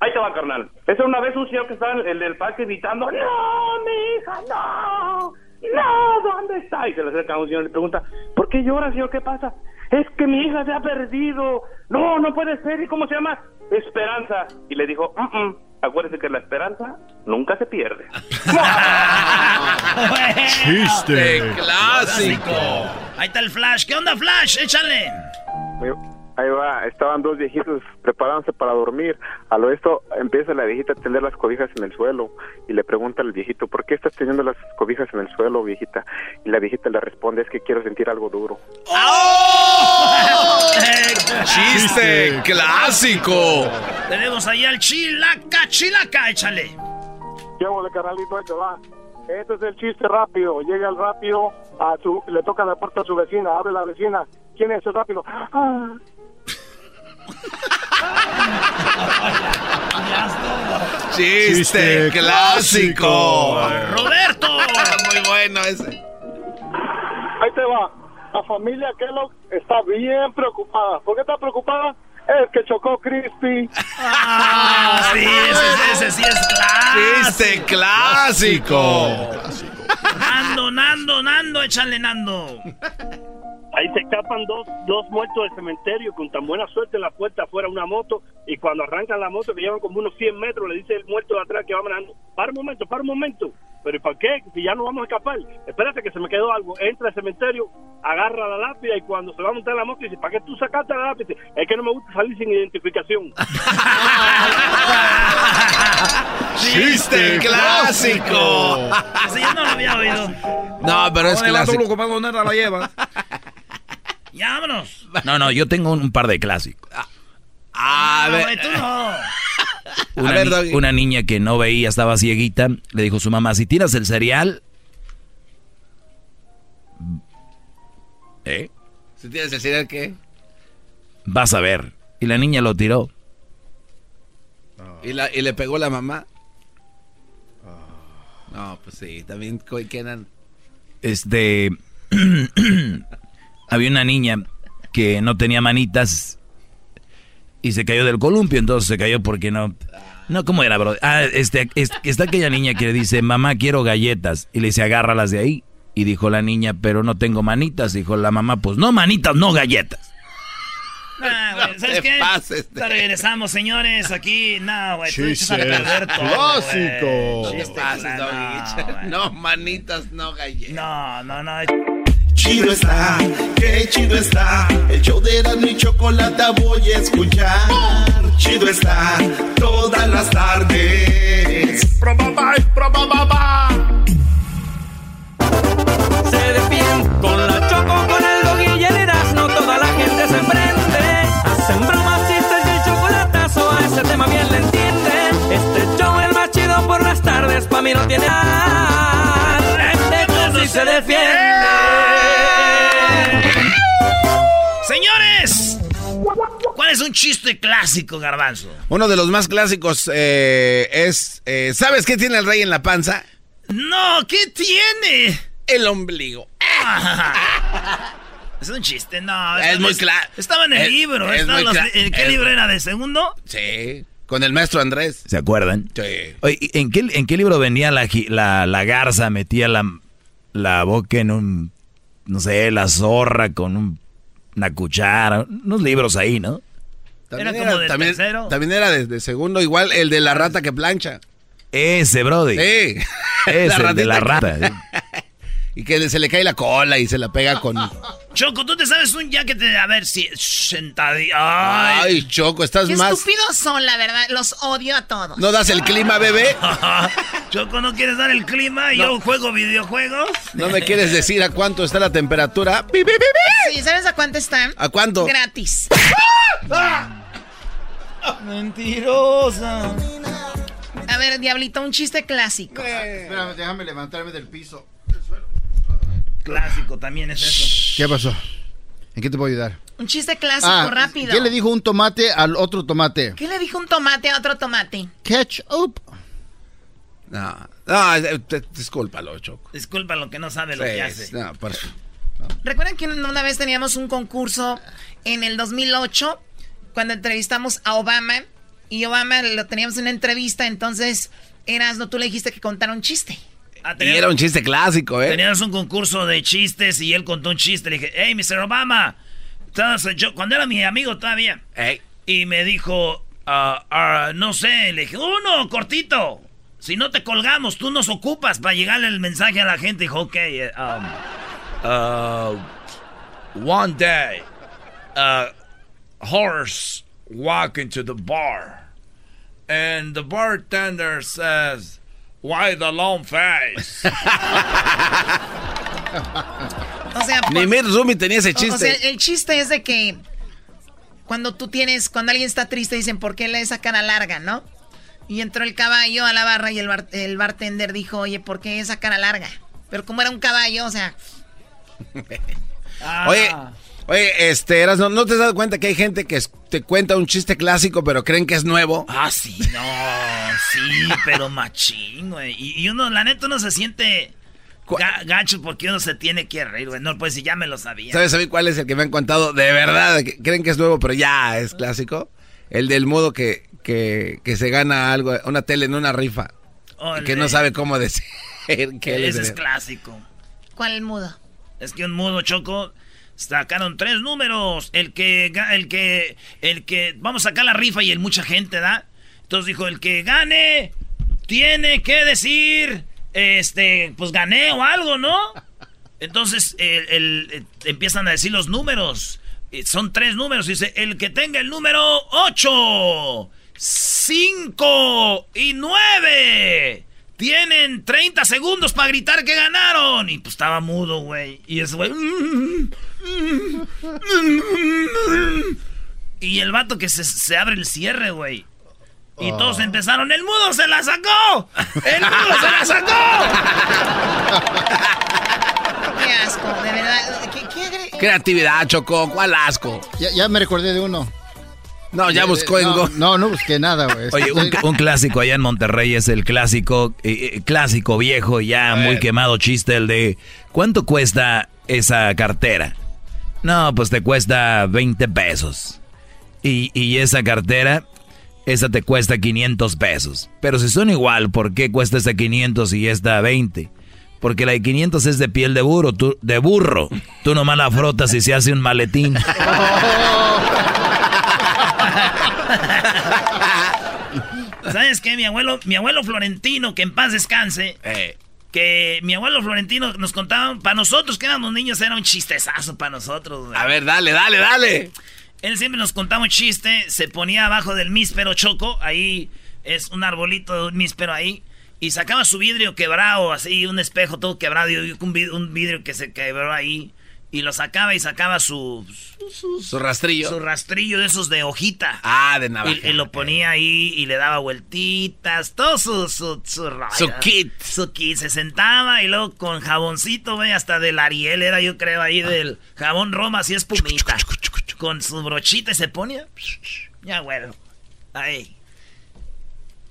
[SPEAKER 22] Ahí te va, carnal. Esa una vez un señor que estaba en el del parque gritando, ¡No, mi hija, no! ¡No! ¿Dónde está? Y se le acerca un señor y le pregunta, ¿por qué llora, señor? ¿Qué pasa? Es que mi hija se ha perdido. No, no puede ser. ¿Y cómo se llama? Esperanza. Y le dijo, "Mm, mm, acuérdese que la esperanza nunca se pierde. (laughs)
[SPEAKER 21] Chiste
[SPEAKER 1] clásico.
[SPEAKER 2] Ahí está el Flash. ¿Qué onda, Flash? Échale.
[SPEAKER 19] Ahí va, estaban dos viejitos preparándose para dormir. A lo esto empieza la viejita a tender las cobijas en el suelo y le pregunta al viejito, ¿por qué estás teniendo las cobijas en el suelo, viejita? Y la viejita le responde, es que quiero sentir algo duro.
[SPEAKER 1] Chiste clásico.
[SPEAKER 2] Tenemos ahí al Chilaca, Chilaca, échale.
[SPEAKER 19] ¿Qué de carnalito? Ahí te va. Este es el chiste rápido. Llega el rápido, a su, le toca la puerta a su vecina, abre la vecina. ¿Quién es el rápido? Ah.
[SPEAKER 1] Chiste clásico.
[SPEAKER 2] Roberto.
[SPEAKER 1] Muy bueno ese.
[SPEAKER 19] Ahí te va. La familia Kellogg está bien preocupada. ¿Por qué está preocupada? Es que chocó Crispy.
[SPEAKER 2] Ah, sí, ese, ese sí es clásico.
[SPEAKER 1] Chiste clásico.
[SPEAKER 2] Nando, Nando, Nando, échale, Nando.
[SPEAKER 22] Ahí se escapan dos, dos muertos del cementerio con tan buena suerte en la puerta afuera una moto y cuando arrancan la moto que llevan como unos 100 metros le dice el muerto de atrás que va manejando, para un momento, para un momento. Pero ¿y para qué? Si ya no vamos a escapar. Espérate que se me quedó algo. Entra al cementerio, agarra la lápida y cuando se va a montar en la moto dice, ¿para qué tú sacaste la lápida? Es que no me gusta salir sin identificación. (laughs)
[SPEAKER 1] Chiste clásico.
[SPEAKER 2] Ese yo no lo había oído.
[SPEAKER 1] No, pero es clásico.
[SPEAKER 23] ¿Dónde la lleva? (laughs)
[SPEAKER 2] Ya, vámonos.
[SPEAKER 3] No, no, yo tengo un par de clásicos.
[SPEAKER 1] A
[SPEAKER 2] No,
[SPEAKER 1] ver.
[SPEAKER 2] tú no. (laughs)
[SPEAKER 3] Una,
[SPEAKER 1] ver,
[SPEAKER 3] ni-
[SPEAKER 1] Doggy.
[SPEAKER 3] una niña que no veía, estaba cieguita, le dijo a su mamá, si tiras el cereal... ¿Eh?
[SPEAKER 1] Si tienes el cereal, ¿qué?
[SPEAKER 3] Vas a ver. Y la niña lo tiró.
[SPEAKER 1] ¿Y, la, ¿Y le pegó la mamá? No, pues sí, también quedan.
[SPEAKER 3] Este... (clears throat) había una niña que no tenía manitas y se cayó del columpio, entonces se cayó porque no... No, ¿cómo era, bro? Ah, este, es- está aquella niña que le dice, mamá, quiero galletas. Y le dice, agárralas de ahí. Y dijo la niña, pero no tengo manitas. Dijo la mamá, pues no manitas, no galletas.
[SPEAKER 2] Ah, güey, ¿Sabes
[SPEAKER 24] te
[SPEAKER 2] qué?
[SPEAKER 24] pases
[SPEAKER 2] regresamos, señores, aquí. No, güey, tú
[SPEAKER 24] Sí,
[SPEAKER 2] echas a
[SPEAKER 24] sí.
[SPEAKER 2] perder todo,
[SPEAKER 24] Clásico.
[SPEAKER 2] güey.
[SPEAKER 24] No pases, Doggy.
[SPEAKER 1] No, manitas, no galletas.
[SPEAKER 2] No, no, no.
[SPEAKER 5] Chido está, qué chido está. El show de Erasmo y Chocolata voy a escuchar. Chido está, todas las tardes.
[SPEAKER 25] Se defiende con la choco, con el doggy y el Erasmo, toda la gente se prende. Hacen bromas, chistes y el chocolatazo, a ese tema bien le entienden. Este show es más chido por las tardes, pa' mí no tiene nada. Este show sí se defiende.
[SPEAKER 2] ¿Cuál es un chiste clásico, Garbanzo?
[SPEAKER 1] Uno de los más clásicos eh, es, eh, ¿sabes qué tiene el rey en la panza?
[SPEAKER 2] No, ¿qué tiene?
[SPEAKER 1] El ombligo. (laughs)
[SPEAKER 2] Es un chiste, no.
[SPEAKER 1] Es muy claro.
[SPEAKER 2] Estaba en el
[SPEAKER 1] Es-
[SPEAKER 2] libro.
[SPEAKER 1] es
[SPEAKER 2] estaban
[SPEAKER 1] muy
[SPEAKER 2] los-
[SPEAKER 1] cla-
[SPEAKER 2] ¿en ¿Qué
[SPEAKER 1] es-
[SPEAKER 2] libro era? ¿De segundo?
[SPEAKER 1] Sí, con el maestro Andrés.
[SPEAKER 3] ¿Se acuerdan?
[SPEAKER 1] Sí.
[SPEAKER 3] Oye, ¿en qué, ¿en qué libro venía la, la, la garza? Metía la, la boca en un, no sé, la zorra con un- una cuchara. Unos libros ahí, ¿no?
[SPEAKER 1] También
[SPEAKER 2] Era como
[SPEAKER 1] también,
[SPEAKER 2] tercero.
[SPEAKER 1] también era de, de segundo, igual el de la rata que plancha.
[SPEAKER 3] Ese, brody.
[SPEAKER 1] Sí.
[SPEAKER 3] Ese, (laughs) el de la rata. (laughs)
[SPEAKER 1] y que se le cae la cola y se la pega con...
[SPEAKER 2] Choco, ¿tú te sabes un ya que te... A ver si... Sentadillo. Ay.
[SPEAKER 1] Ay, Choco, estás
[SPEAKER 10] Qué
[SPEAKER 1] más...
[SPEAKER 10] estúpidos son, la verdad. Los odio a todos.
[SPEAKER 1] ¿No das el clima, bebé? (laughs)
[SPEAKER 2] Choco, ¿no quieres dar el clima? Yo juego videojuegos.
[SPEAKER 1] ¿No me quieres decir a cuánto está la temperatura?
[SPEAKER 10] Sí, ¿sabes a cuánto están?
[SPEAKER 1] ¿A cuánto?
[SPEAKER 10] Gratis. (laughs)
[SPEAKER 2] Mentirosa.
[SPEAKER 10] A ver, Diablito, un chiste clásico.
[SPEAKER 4] Espérame, déjame levantarme del piso.
[SPEAKER 2] Clásico también es eso.
[SPEAKER 4] ¿Qué pasó? ¿En qué te puedo ayudar?
[SPEAKER 10] Un chiste clásico,
[SPEAKER 4] Ah,
[SPEAKER 10] rápido.
[SPEAKER 4] ¿Qué le dijo un tomate al otro tomate?
[SPEAKER 10] ¿Qué le dijo un tomate a otro tomate?
[SPEAKER 4] Catch up.
[SPEAKER 1] No, no, eh, te- discúlpalo, Choco.
[SPEAKER 2] Disculpa lo que no sabe lo que hace.
[SPEAKER 1] No, por eso.
[SPEAKER 10] ¿Recuerdan que una una vez teníamos un concurso en el 2008 cuando entrevistamos a Obama? Y Obama lo teníamos en una entrevista, entonces Erasno, tú le dijiste que contara un chiste.
[SPEAKER 2] Ah,
[SPEAKER 1] Y era un chiste clásico, ¿eh?
[SPEAKER 2] Teníamos un concurso de chistes y él contó un chiste. Le dije, hey, Mr. Obama. Yo, cuando era mi amigo todavía. Y me dijo, ah, no sé, le dije, uno, cortito. Si no te colgamos, tú nos ocupas para llegarle el mensaje a la gente. Dijo, ok, eh, um, uh, one day, a horse walk into the bar. And the bartender says, why the long face?
[SPEAKER 10] O sea, por-
[SPEAKER 1] Ni Mitt Rumi tenía ese chiste.
[SPEAKER 10] O sea, el chiste es de que cuando tú tienes, cuando alguien está triste, dicen, ¿por qué le esa cara larga, no? Y entró el caballo a la barra y el, bar- el bartender dijo, oye, ¿por qué esa cara larga? Pero como era un caballo, o sea...
[SPEAKER 1] Oye, oye, este, Eras, ¿no, ¿no te has dado cuenta que hay gente que es- te cuenta un chiste clásico pero creen que es nuevo?
[SPEAKER 2] Ah, sí, no, sí, pero machín, güey. Y, y uno, la neta, uno se siente ga- gacho porque uno se tiene que reír, güey. No, pues si ya me lo sabía.
[SPEAKER 1] ¿Sabes a mí cuál es el que me han contado de verdad? que creen que es nuevo pero ya es clásico. El del modo que, que, que se gana algo, una tele en una rifa. Y que no sabe cómo decir (laughs) que
[SPEAKER 2] Ese es clásico.
[SPEAKER 10] ¿Cuál mudo?
[SPEAKER 2] Es que un mudo choco sacaron tres números. El que, el que, el que, vamos a sacar la rifa y el mucha gente, ¿da? Entonces dijo, el que gane tiene que decir, este, pues gané o algo, ¿no? Entonces el, empiezan a decir los números. Eh, Son tres números. Dice, el que tenga el número 8, 5 y 9. Tienen 30 segundos para gritar que ganaron. Y pues estaba mudo, güey. Y ese güey. Y el vato que se, se abre el cierre, güey. Y todos empezaron, ¡el mudo se la sacó! ¡El mudo se la sacó! (laughs)
[SPEAKER 10] Qué asco, de verdad. ¿Qué, qué agre-
[SPEAKER 1] Creatividad, Choco, ¿cuál asco?
[SPEAKER 4] Ya, ya me recordé de uno.
[SPEAKER 1] No, ya
[SPEAKER 4] De-
[SPEAKER 1] buscó en
[SPEAKER 4] no,
[SPEAKER 1] Go-
[SPEAKER 4] No, no busqué nada, güey. (laughs)
[SPEAKER 3] Oye, un, un clásico allá en Monterrey es el clásico, eh, eh, clásico viejo, ya muy quemado chiste, el de ¿cuánto cuesta esa cartera? No, pues te cuesta 20 pesos. Y, y esa cartera, esa te cuesta 500 pesos. Pero si son igual, ¿por qué cuesta esta 500 y esta 20? Porque la de 500 es de piel de burro, tú, de burro. Tú nomás la frotas y se hace un maletín. (laughs) (laughs) (laughs)
[SPEAKER 2] ¿Sabes qué? Mi abuelo, mi abuelo Florentino, que en paz descanse,
[SPEAKER 1] Eh.
[SPEAKER 2] que mi abuelo Florentino nos contaba, para nosotros que éramos niños era un chistezazo para nosotros. güey.
[SPEAKER 1] A ver, dale, dale, dale.
[SPEAKER 2] Él siempre nos contaba un chiste, se ponía abajo del míspero choco, ahí es un arbolito de un míspero ahí, y sacaba su vidrio quebrado, así, un espejo todo quebrado, y un vidrio que se quebró ahí, y lo sacaba y sacaba su...
[SPEAKER 1] Su rastrillo.
[SPEAKER 2] Su rastrillo de esos de hojita.
[SPEAKER 1] Ah, de navaja.
[SPEAKER 2] Y, y lo ponía ahí y le daba vueltitas, todo su, su, su.
[SPEAKER 1] Su kit.
[SPEAKER 2] Su kit. Se sentaba y luego con jaboncito, güey, hasta del Ariel era yo creo ahí del jabón Roma, así espumita. Con su brochita y se ponía. Ya, bueno. Ahí.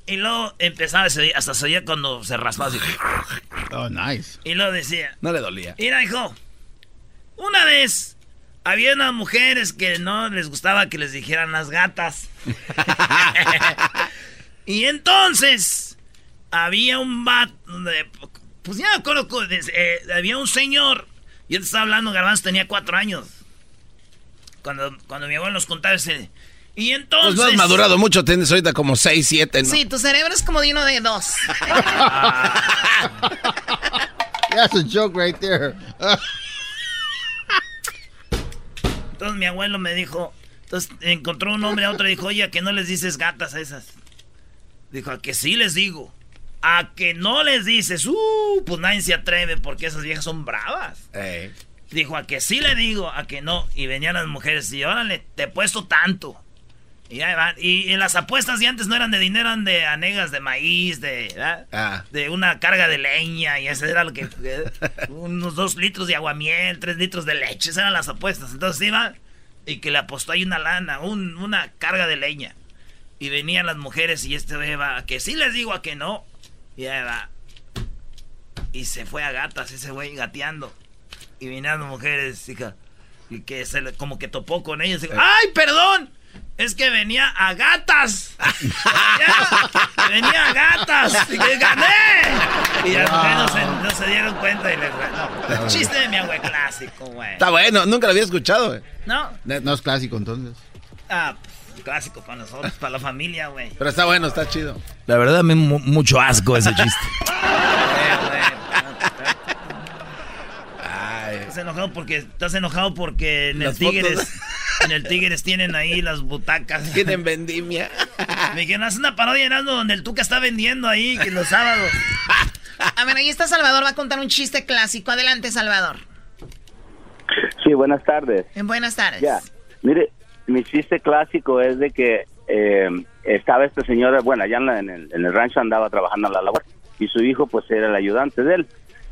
[SPEAKER 2] Y luego empezaba, hasta se oía cuando se raspaba así.
[SPEAKER 4] Oh, nice.
[SPEAKER 2] Y luego decía,
[SPEAKER 1] No le dolía.
[SPEAKER 2] Mira, hijo. Una vez había unas mujeres que no les gustaba que les dijeran las gatas. (laughs) y entonces había un de- Pues ya eh, había un señor. Yo te estaba hablando, Garbanzo tenía cuatro años. Cuando, cuando mi abuelo nos contaba ese. Y
[SPEAKER 1] Pues
[SPEAKER 2] entonces.
[SPEAKER 1] no has madurado mucho, tienes ahorita como 6, 7, ¿no?
[SPEAKER 10] Sí, tu cerebro es como de uno de dos. (laughs) (laughs)
[SPEAKER 4] That's a joke right there.
[SPEAKER 2] Entonces mi abuelo me dijo, entonces encontró un hombre a otro y dijo, oye, ¿a que no les dices gatas a esas? Dijo, a que sí les digo. A que no les dices, uh, pues nadie se atreve porque esas viejas son bravas.
[SPEAKER 1] Eh.
[SPEAKER 2] Dijo, a que sí le digo, a que no. Y venían las mujeres y órale, te he puesto tanto. Y ahí van. Y en las apuestas de antes no eran de dinero, eran de anegas de maíz, de.
[SPEAKER 1] Ah.
[SPEAKER 2] de una carga de leña. Y ese era lo que. (laughs) unos dos litros de aguamiel, tres litros de leche. Esas eran las apuestas. Entonces iba y que le apostó ahí una lana, un- una carga de leña. Y venían las mujeres y este iba, a que sí les digo, a que no. Y ahí va. Y se fue a gatas ese güey gateando. Y vinieron las mujeres, hija. Y que se le- como que topó con ellos. y dijo, ¡Ay, perdón! Es que venía a gatas. venía, venía a gatas. Y que gané. Y mujeres no se, no se dieron cuenta. Y les, no, chiste de mi abuelo clásico, güey.
[SPEAKER 1] Está bueno, nunca lo había escuchado, güey.
[SPEAKER 2] No.
[SPEAKER 4] No es clásico entonces.
[SPEAKER 2] Ah, pues, clásico para nosotros, para la familia, güey.
[SPEAKER 1] Pero está bueno, está chido.
[SPEAKER 3] La verdad me mu- mucho asco ese chiste. (laughs)
[SPEAKER 2] Estás enojado porque estás enojado porque en el. Tigres en el Tigres tienen ahí las butacas. (laughs)
[SPEAKER 1] Tienen vendimia.
[SPEAKER 2] Me dijeron, haz una parodia Erasmo, donde el Tuca está vendiendo ahí que los sábados.
[SPEAKER 10] A ver, ahí está Salvador, va a contar un chiste clásico. Adelante, Salvador.
[SPEAKER 26] Sí, buenas tardes.
[SPEAKER 10] En buenas tardes.
[SPEAKER 26] Ya, mire, mi chiste clásico es de que eh, estaba este señor, bueno, allá en, la- en el, en el rancho andaba trabajando en la labor y su hijo pues era el ayudante de él.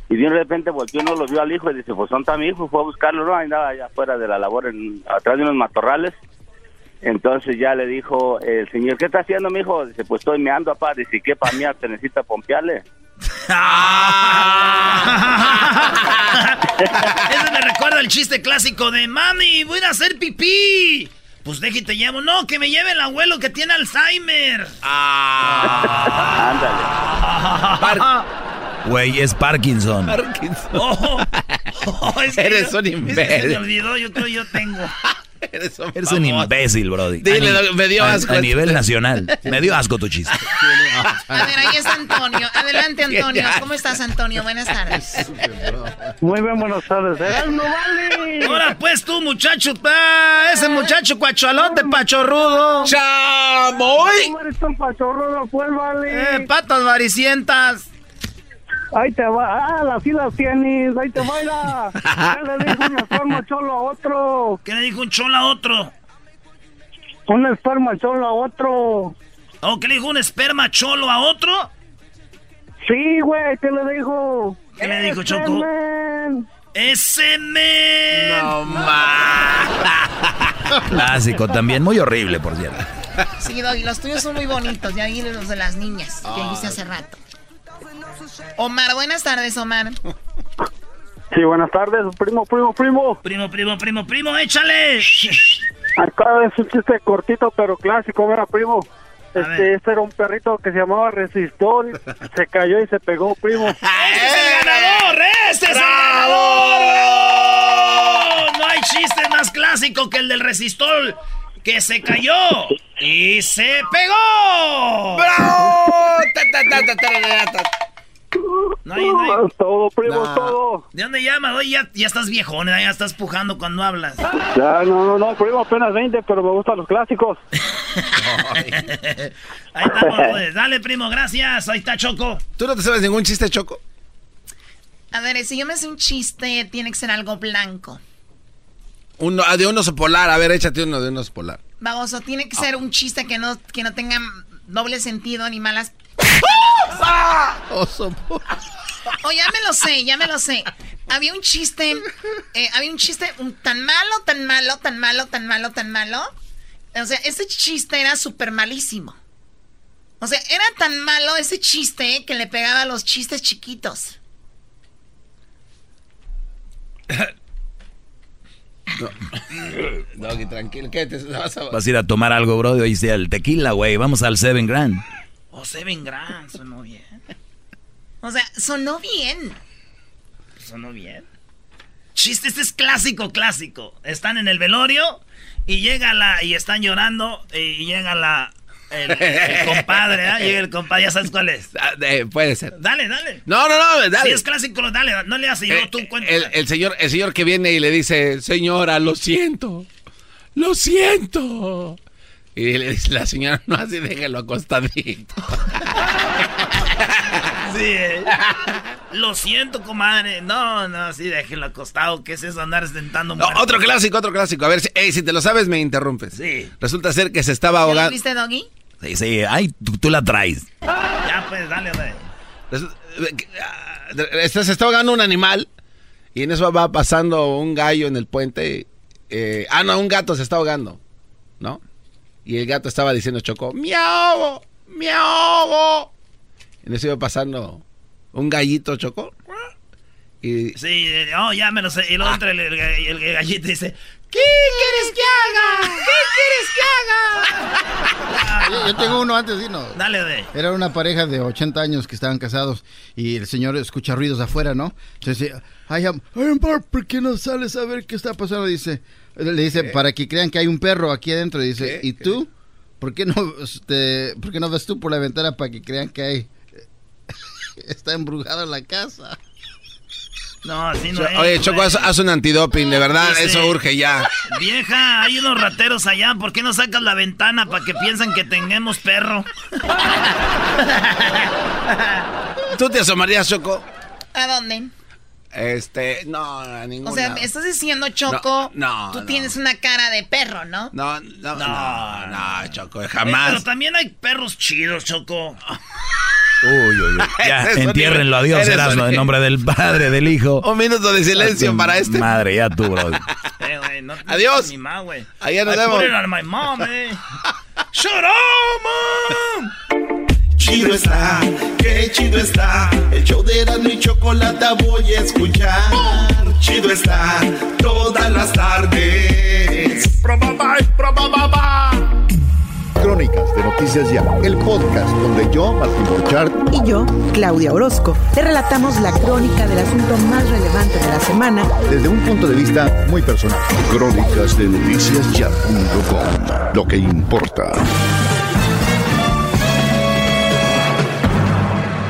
[SPEAKER 26] Y de repente volvió, no lo vio al hijo y dice, pues ¿dónde está mi hijo? Fue a buscarlo, no, andaba allá afuera de la labor, en, atrás de unos matorrales. Entonces ya le dijo el señor, ¿qué está haciendo mi hijo? Dice, pues estoy meando, papá. Dice, ¿qué para mí? ¿Te necesita pompearle? (laughs)
[SPEAKER 2] Eso me recuerda el chiste clásico de mami, voy a a hacer pipí. Pues deje y te llamo. No, que me lleve el abuelo que tiene Alzheimer.
[SPEAKER 3] Güey, es Parkinson.
[SPEAKER 2] Oh, oh, es que
[SPEAKER 3] Eres
[SPEAKER 2] yo-
[SPEAKER 3] un
[SPEAKER 2] es que se
[SPEAKER 3] imbécil.
[SPEAKER 2] me olvidó, yo creo yo tengo. (laughs)
[SPEAKER 1] Eres un,
[SPEAKER 3] Eres un imbécil, Brody.
[SPEAKER 1] Dile, me dio asco
[SPEAKER 3] A, nivel nacional. Me dio asco tu chiste. (laughs)
[SPEAKER 10] A ver, ahí está Antonio. Adelante, (laughs) Antonio. ¿Cómo estás, Antonio? Buenas tardes.
[SPEAKER 19] Muy bien, buenas tardes. ¡Erasmo, vale!
[SPEAKER 2] Ahora pues tú, muchacho, pa, ese muchacho cuachalote, pachorrudo.
[SPEAKER 1] ¡Chamoy!
[SPEAKER 19] ¿Cómo eres tan pachorrudo, pues, vale?
[SPEAKER 2] Eh, patas varicientas.
[SPEAKER 19] Ahí te va. Ah, las sí las tienes. Ahí te va, mira. (laughs) ¿Qué le dijo un esperma cholo a otro?
[SPEAKER 2] ¿Qué le dijo un cholo a otro?
[SPEAKER 19] Un esperma cholo a otro.
[SPEAKER 2] ¿O qué le dijo un esperma cholo a otro?
[SPEAKER 19] Sí, güey, ¿qué le dijo?
[SPEAKER 2] ¿Qué le dijo,
[SPEAKER 19] Ese
[SPEAKER 2] Choco?
[SPEAKER 19] men.
[SPEAKER 2] ¡Ese men!
[SPEAKER 1] No más. (laughs)
[SPEAKER 3] Clásico también. Muy horrible, por cierto.
[SPEAKER 10] Sí, Doggy, los tuyos son muy bonitos. Ya vi los de las niñas que dijiste hace rato. Omar, buenas tardes, Omar.
[SPEAKER 19] Sí, buenas tardes, primo, primo, primo.
[SPEAKER 2] Primo, primo, primo, primo, échale.
[SPEAKER 27] Acá es un chiste cortito pero clásico, mira primo. Este, este era un perrito que se llamaba Resistor, (laughs) se cayó y se pegó, primo.
[SPEAKER 2] ¡Ese es el ganador! ¡Ese es el ganador! No hay chiste más clásico que el del resistor que se cayó y se pegó.
[SPEAKER 1] ¡Bravo!
[SPEAKER 2] No hay, no hay.
[SPEAKER 27] Todo, primo,
[SPEAKER 2] No.
[SPEAKER 27] todo.
[SPEAKER 2] ¿De dónde llamas? Oye, ya, ya estás viejón, ¿eh? ya estás pujando cuando hablas.
[SPEAKER 27] Ya, no, no, no, primo, apenas 20, pero me gustan los clásicos. (laughs)
[SPEAKER 2] Ahí estamos, pues. Dale, primo, gracias. Ahí está Choco.
[SPEAKER 1] ¿Tú no te sabes ningún chiste, Choco?
[SPEAKER 10] A ver, si yo me hace un chiste, tiene que ser algo blanco.
[SPEAKER 1] Uno, ah, de un oso polar. A ver, échate uno de un oso polar.
[SPEAKER 10] Baboso, tiene que ser un chiste que no, que no tenga doble sentido ni malas. (laughs)
[SPEAKER 4] Oso.
[SPEAKER 10] Oh, ya me lo sé, ya me lo sé. Había un chiste, eh, había un chiste un- tan malo, tan malo, tan malo, tan malo, tan malo. O sea, ese chiste era súper malísimo. O sea, era tan malo ese chiste que le pegaba a los chistes chiquitos.
[SPEAKER 1] Doggy, (laughs) tranquilo. ¿Qué te vas a...
[SPEAKER 3] Vas a ir a tomar algo, bro. Hoy sea el tequila, güey. Vamos al Seven Grand.
[SPEAKER 2] Oh, Seven Grand, sonó bien.
[SPEAKER 10] O sea, sonó bien.
[SPEAKER 2] Sonó bien. Chiste, este es clásico, clásico. Están en el velorio y llega la. y están llorando y llega la. El, el compadre, ¿ah? Llega el compadre, ya sabes cuál es.
[SPEAKER 1] Ah, eh, puede ser.
[SPEAKER 2] Dale, dale.
[SPEAKER 1] No, no, no, dale.
[SPEAKER 2] Si es clásico, dale, no le haces yo,
[SPEAKER 1] Eh,
[SPEAKER 2] tú cuenta.
[SPEAKER 1] el, el señor, el señor que viene y le dice, señora, lo siento, lo siento. Y le dice la señora, no así, déjalo acostadito. (laughs)
[SPEAKER 2] Sí, eh. Lo siento, comadre. No, no, sí, déjenlo acostado. ¿Qué es eso andar sentando
[SPEAKER 1] No, otro clásico, otro clásico. A ver, si, te lo sabes, me interrumpes.
[SPEAKER 2] Sí.
[SPEAKER 1] Resulta ser que se estaba
[SPEAKER 10] ¿Ya lo
[SPEAKER 1] ahogando.
[SPEAKER 10] viste, Doggy?
[SPEAKER 3] Sí, sí. Ay, tú, tú la traes.
[SPEAKER 2] Ya, pues, dale, dale.
[SPEAKER 1] Este, se está ahogando un animal y en eso va pasando un gallo en el puente. eh, ah, no, un gato se está ahogando, ¿no? Y el gato estaba diciendo Choco, ¡me ahogo! ¡me ahogo! Y en eso iba pasando un gallito Choco. Y
[SPEAKER 2] Sí, eh, oh, ya me lo sé. Y luego entra el, el, el- el gallito y dice:
[SPEAKER 20] ¿Qué quieres que haga? ¿Qué quieres que haga? (laughs)
[SPEAKER 4] Yo, yo tengo uno antes, Dino.
[SPEAKER 2] Dale, de.
[SPEAKER 4] Era una pareja de 80 años que estaban casados y el señor escucha ruidos afuera, ¿no? Entonces dice, ay, am- ¿por qué no sales a ver qué está pasando? Dice, le dice, para que crean que hay un perro aquí adentro. Dice, ¿y tú? ¿Por qué no, este, por qué no ves tú por la ventana para que crean que hay... (laughs) Está embrujada la casa.
[SPEAKER 2] No, así no
[SPEAKER 1] Cho-
[SPEAKER 2] es.
[SPEAKER 1] Oye, Choco, haz, haz un antidoping, de verdad,
[SPEAKER 2] Dice,
[SPEAKER 1] eso urge ya.
[SPEAKER 2] Vieja, hay unos rateros allá. ¿Por qué no sacas la ventana para que piensen que tengamos perro?
[SPEAKER 1] ¿Tú te asomarías, Choco?
[SPEAKER 10] ¿A dónde?
[SPEAKER 1] Este, no, ninguna.
[SPEAKER 10] O sea, me estás diciendo, Choco,
[SPEAKER 1] No, no,
[SPEAKER 10] tú
[SPEAKER 1] no.
[SPEAKER 10] tienes una cara de perro, ¿no?
[SPEAKER 1] No, no, no, no, Choco, jamás.
[SPEAKER 2] Pero también hay perros chidos, Choco. (laughs)
[SPEAKER 3] Uy, uy, uy. Ya, entiérrenlo a
[SPEAKER 1] nivel-
[SPEAKER 3] Dios,
[SPEAKER 1] eres
[SPEAKER 3] Erasmo, en nombre del Padre, del Hijo.
[SPEAKER 1] Un minuto de silencio para este.
[SPEAKER 3] Madre, ya tú, bro.
[SPEAKER 2] Eh, güey, no te
[SPEAKER 1] Adiós.
[SPEAKER 2] Mi ma, güey.
[SPEAKER 1] Allá nos
[SPEAKER 2] I
[SPEAKER 1] vemos.
[SPEAKER 2] put it on my mom, eh. (laughs) Shut up.
[SPEAKER 5] Chido está, qué chido está. El show de Erasmo y Chocolata voy a escuchar. Chido está, todas las tardes.
[SPEAKER 28] Crónicas de Noticias Ya, el podcast donde yo, Martín Borchardt,
[SPEAKER 29] Y yo, Claudia Orozco, te relatamos la crónica del asunto más relevante de la semana
[SPEAKER 28] desde un punto de vista muy personal. Crónicas de Noticias Ya.com, lo que importa.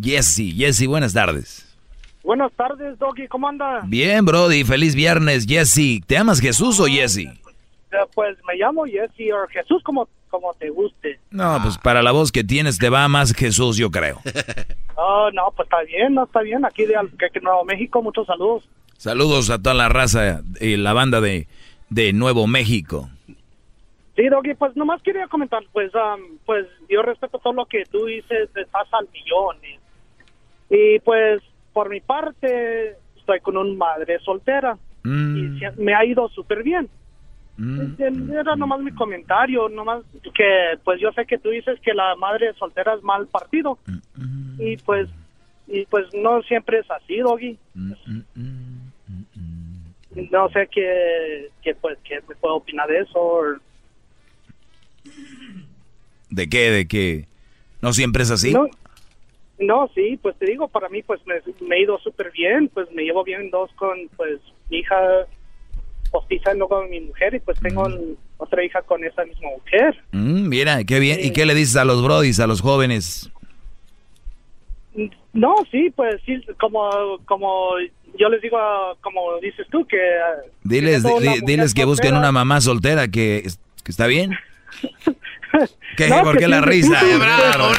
[SPEAKER 3] Jesse. Jesse, buenas tardes.
[SPEAKER 30] Buenas tardes, Doggy, ¿cómo anda?
[SPEAKER 3] Bien, Brody, feliz viernes, Jesse. ¿Te amas Jesús o Jesse?
[SPEAKER 30] Pues me llamo Jesse o Jesús, como, como te guste.
[SPEAKER 3] No, pues para la voz que tienes te va más Jesús, yo creo. (laughs)
[SPEAKER 30] Oh, no, pues está bien, no está bien. Aquí de Nuevo México, muchos saludos.
[SPEAKER 3] Saludos a toda la raza y la banda de, de Nuevo México.
[SPEAKER 30] Sí, Doggy, pues nomás quería comentar, pues, am, pues yo respeto todo lo que tú dices, estás al millón. Y, y, pues, por mi parte, estoy con una madre soltera y se- me ha ido súper bien. Era nomás mi comentario, nomás que pues yo sé que tú dices que la madre soltera es mal partido y pues y pues no siempre es así, Doggy. No sé qué, qué pues qué me puedo opinar de eso.
[SPEAKER 3] ¿De qué? ¿De qué? ¿No siempre es así?
[SPEAKER 30] No, no, sí, pues te digo, para mí pues me, me he ido súper bien, pues me llevo bien dos con pues mi hija postiza y luego con mi mujer y pues tengo otra hija con esa misma mujer.
[SPEAKER 3] Mm, mira, qué bien. ¿Y qué le dices a los brodis, a los jóvenes?
[SPEAKER 30] No, sí, pues sí, como como yo les digo, como dices tú, que...
[SPEAKER 3] Diles,
[SPEAKER 30] mujer
[SPEAKER 3] diles que busquen
[SPEAKER 30] soltera-
[SPEAKER 3] una mamá soltera que, que está bien. (laughs) ¿Qué?
[SPEAKER 30] No,
[SPEAKER 3] ¿Por
[SPEAKER 30] que
[SPEAKER 3] qué la risa?
[SPEAKER 30] sí, sí,
[SPEAKER 3] Bravo, (laughs)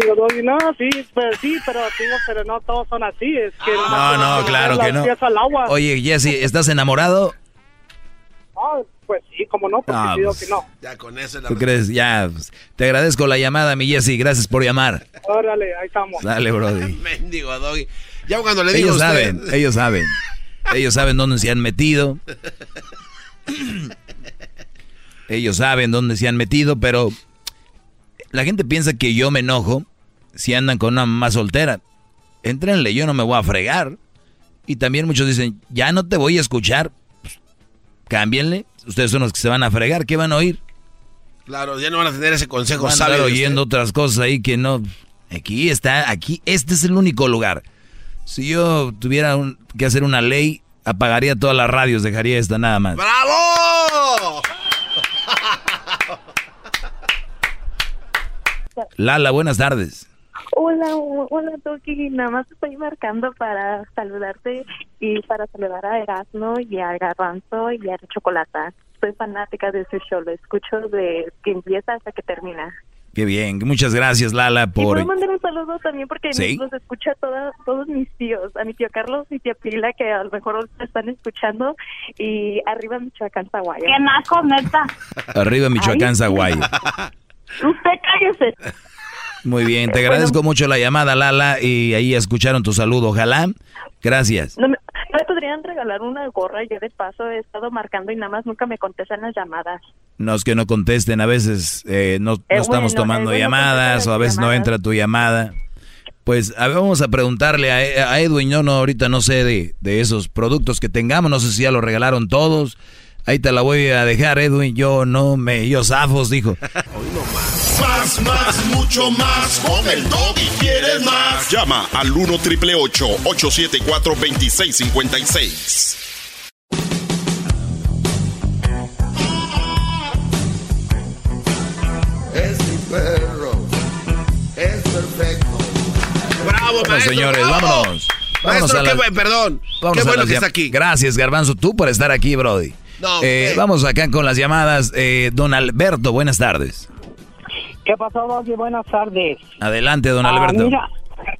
[SPEAKER 30] digo, Doggy, no, sí, pues sí, pero digo, pero no todos son así, es que...
[SPEAKER 3] No, no, claro que no.
[SPEAKER 30] Al agua.
[SPEAKER 3] Oye, Jesse, ¿estás enamorado?
[SPEAKER 30] Ah, pues sí, como no, porque
[SPEAKER 3] Ah,
[SPEAKER 30] te digo
[SPEAKER 3] pues,
[SPEAKER 30] que no.
[SPEAKER 1] Ya con eso la
[SPEAKER 3] ¿Tú crees? Ya, pues, te agradezco la llamada, mi Jesse. Gracias por llamar.
[SPEAKER 30] Órale, ahí estamos.
[SPEAKER 3] Dale, Brody. (laughs)
[SPEAKER 1] Mendigo Doggy. Ya cuando le digo
[SPEAKER 3] Ellos
[SPEAKER 1] a usted.
[SPEAKER 3] saben, ellos saben. Ellos saben dónde se han metido. (laughs) Ellos saben dónde se han metido, pero la gente piensa que yo me enojo si andan con una mamá soltera. Entrenle, yo no me voy a fregar. Y también muchos dicen, ya no te voy a escuchar. Pues, cámbienle. Ustedes son los que se van a fregar. ¿Qué van a oír?
[SPEAKER 1] Claro, ya no van a tener ese consejo
[SPEAKER 3] Van a estar oyendo otras cosas ahí que no. Aquí está, aquí, este es el único lugar. Si yo tuviera un- que hacer una ley, apagaría todas las radios, dejaría esta nada más.
[SPEAKER 1] ¡Bravo!
[SPEAKER 3] Lala, buenas tardes.
[SPEAKER 31] Hola, hola Toki, nada más estoy marcando para saludarte y para saludar a Erasmo y a Garbanzo y a Chocolata. Soy fanática de su show, lo escucho de que empieza hasta que termina.
[SPEAKER 3] Qué bien, muchas gracias Lala
[SPEAKER 31] Y
[SPEAKER 3] por...
[SPEAKER 31] puedo mandar un saludo también porque
[SPEAKER 3] Sí.
[SPEAKER 31] los escucha toda, todos mis tíos, a mi tío Carlos y tía Pila que a lo mejor están escuchando y arriba Michoacán, Zaguaya.
[SPEAKER 32] ¡Qué naco, neta!
[SPEAKER 3] Arriba Michoacán,
[SPEAKER 31] Ay,
[SPEAKER 3] Zaguayo. (laughs)
[SPEAKER 32] Usted cállese.
[SPEAKER 3] Muy bien, te agradezco mucho la llamada Lala y ahí escucharon tu saludo, ojalá. Gracias.
[SPEAKER 31] No me, podrían regalar una gorra, yo de paso he estado marcando y nada más nunca me contestan las llamadas.
[SPEAKER 3] No es que no contesten, a veces eh, no, no
[SPEAKER 31] Eh,
[SPEAKER 3] estamos
[SPEAKER 31] bueno,
[SPEAKER 3] tomando
[SPEAKER 31] eh,
[SPEAKER 3] llamadas o a veces no entra tu llamada. Pues a ver, vamos a preguntarle a, a Edwin, yo no, ahorita no sé de, de esos productos que tengamos, no sé si ya los regalaron todos. Ahí te la voy a dejar, Edwin, yo no me, yo zafos, dijo. (laughs)
[SPEAKER 5] Más, más, mucho más. Con el y quieres más.
[SPEAKER 28] Llama al 1 triple 874 2656.
[SPEAKER 5] Es mi perro. Es perfecto.
[SPEAKER 1] Bravo,
[SPEAKER 3] Bueno,
[SPEAKER 1] maestro,
[SPEAKER 3] señores,
[SPEAKER 1] bravo.
[SPEAKER 3] vámonos. Vámonos
[SPEAKER 1] Maestro,
[SPEAKER 3] a
[SPEAKER 1] qué
[SPEAKER 3] la-
[SPEAKER 1] perdón.
[SPEAKER 3] Vámonos
[SPEAKER 1] qué
[SPEAKER 3] a
[SPEAKER 1] bueno que está aquí.
[SPEAKER 3] Gracias, Garbanzo, tú por estar aquí, Brody.
[SPEAKER 1] No,
[SPEAKER 3] Eh, vamos acá con las llamadas. Eh, don Alberto, buenas tardes.
[SPEAKER 33] ¿Qué pasó, Doggy? Buenas tardes.
[SPEAKER 3] Adelante, don
[SPEAKER 33] Ah,
[SPEAKER 3] Alberto.
[SPEAKER 33] mira,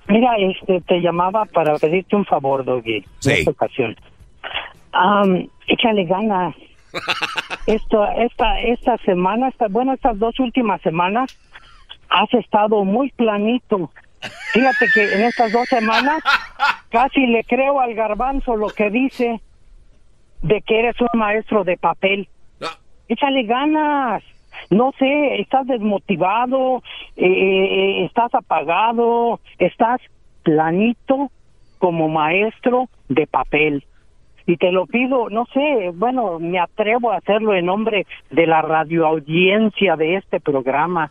[SPEAKER 33] mira, este, te llamaba para pedirte un favor, Doggy.
[SPEAKER 3] Sí.
[SPEAKER 33] En esta ocasión. Am, échale ganas. (laughs) Esto, esta, esta semana, esta, bueno, estas dos últimas semanas, has estado muy planito. Fíjate que en estas dos semanas (laughs) casi le creo al garbanzo lo que dice de que eres un maestro de papel. Échale ganas. No sé, estás desmotivado, eh, estás apagado, estás planito como maestro de papel. Y te lo pido, no sé, bueno, me atrevo a hacerlo en nombre de la radioaudiencia de este programa.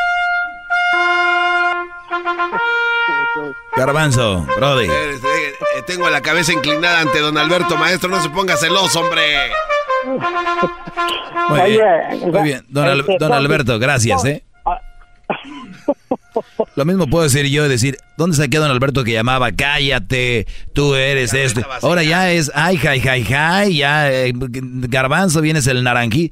[SPEAKER 3] Garbanzo, Brody.
[SPEAKER 1] Eh, eh, Tengo la cabeza inclinada ante don Alberto, maestro, no se ponga celoso, hombre.
[SPEAKER 3] Muy bien, muy bien. Don, Al-
[SPEAKER 33] este,
[SPEAKER 3] don Alberto, gracias, ¿eh? Lo mismo puedo decir yo, decir, ¿dónde saqué a don Alberto que llamaba? Cállate, tú eres esto. Ahora ya es, ay, jai, jai, jai, ya, eh, garbanzo, vienes el naranjí.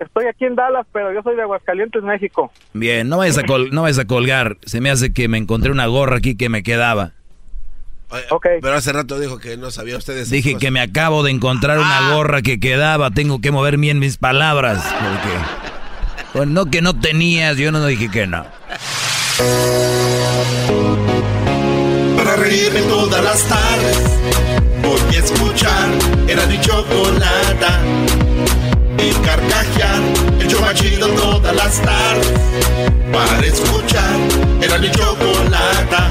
[SPEAKER 27] Estoy aquí en Dallas, pero yo soy de Aguascalientes, México.
[SPEAKER 3] Bien, no vayas a, col- no vayas a colgar. Se me hace que me encontré una gorra aquí que me quedaba.
[SPEAKER 1] Pero hace rato dijo que no sabía ustedes.
[SPEAKER 3] Dije que me acabo de encontrar una gorra que quedaba. Tengo que mover bien mis palabras. Porque, Bueno, no que no tenías, yo no dije que no.
[SPEAKER 5] Para reírme todas las tardes Voy a escuchar Era mi chocolata Y carcajear. El show más chido todas las tardes. Para escuchar Era mi chocolata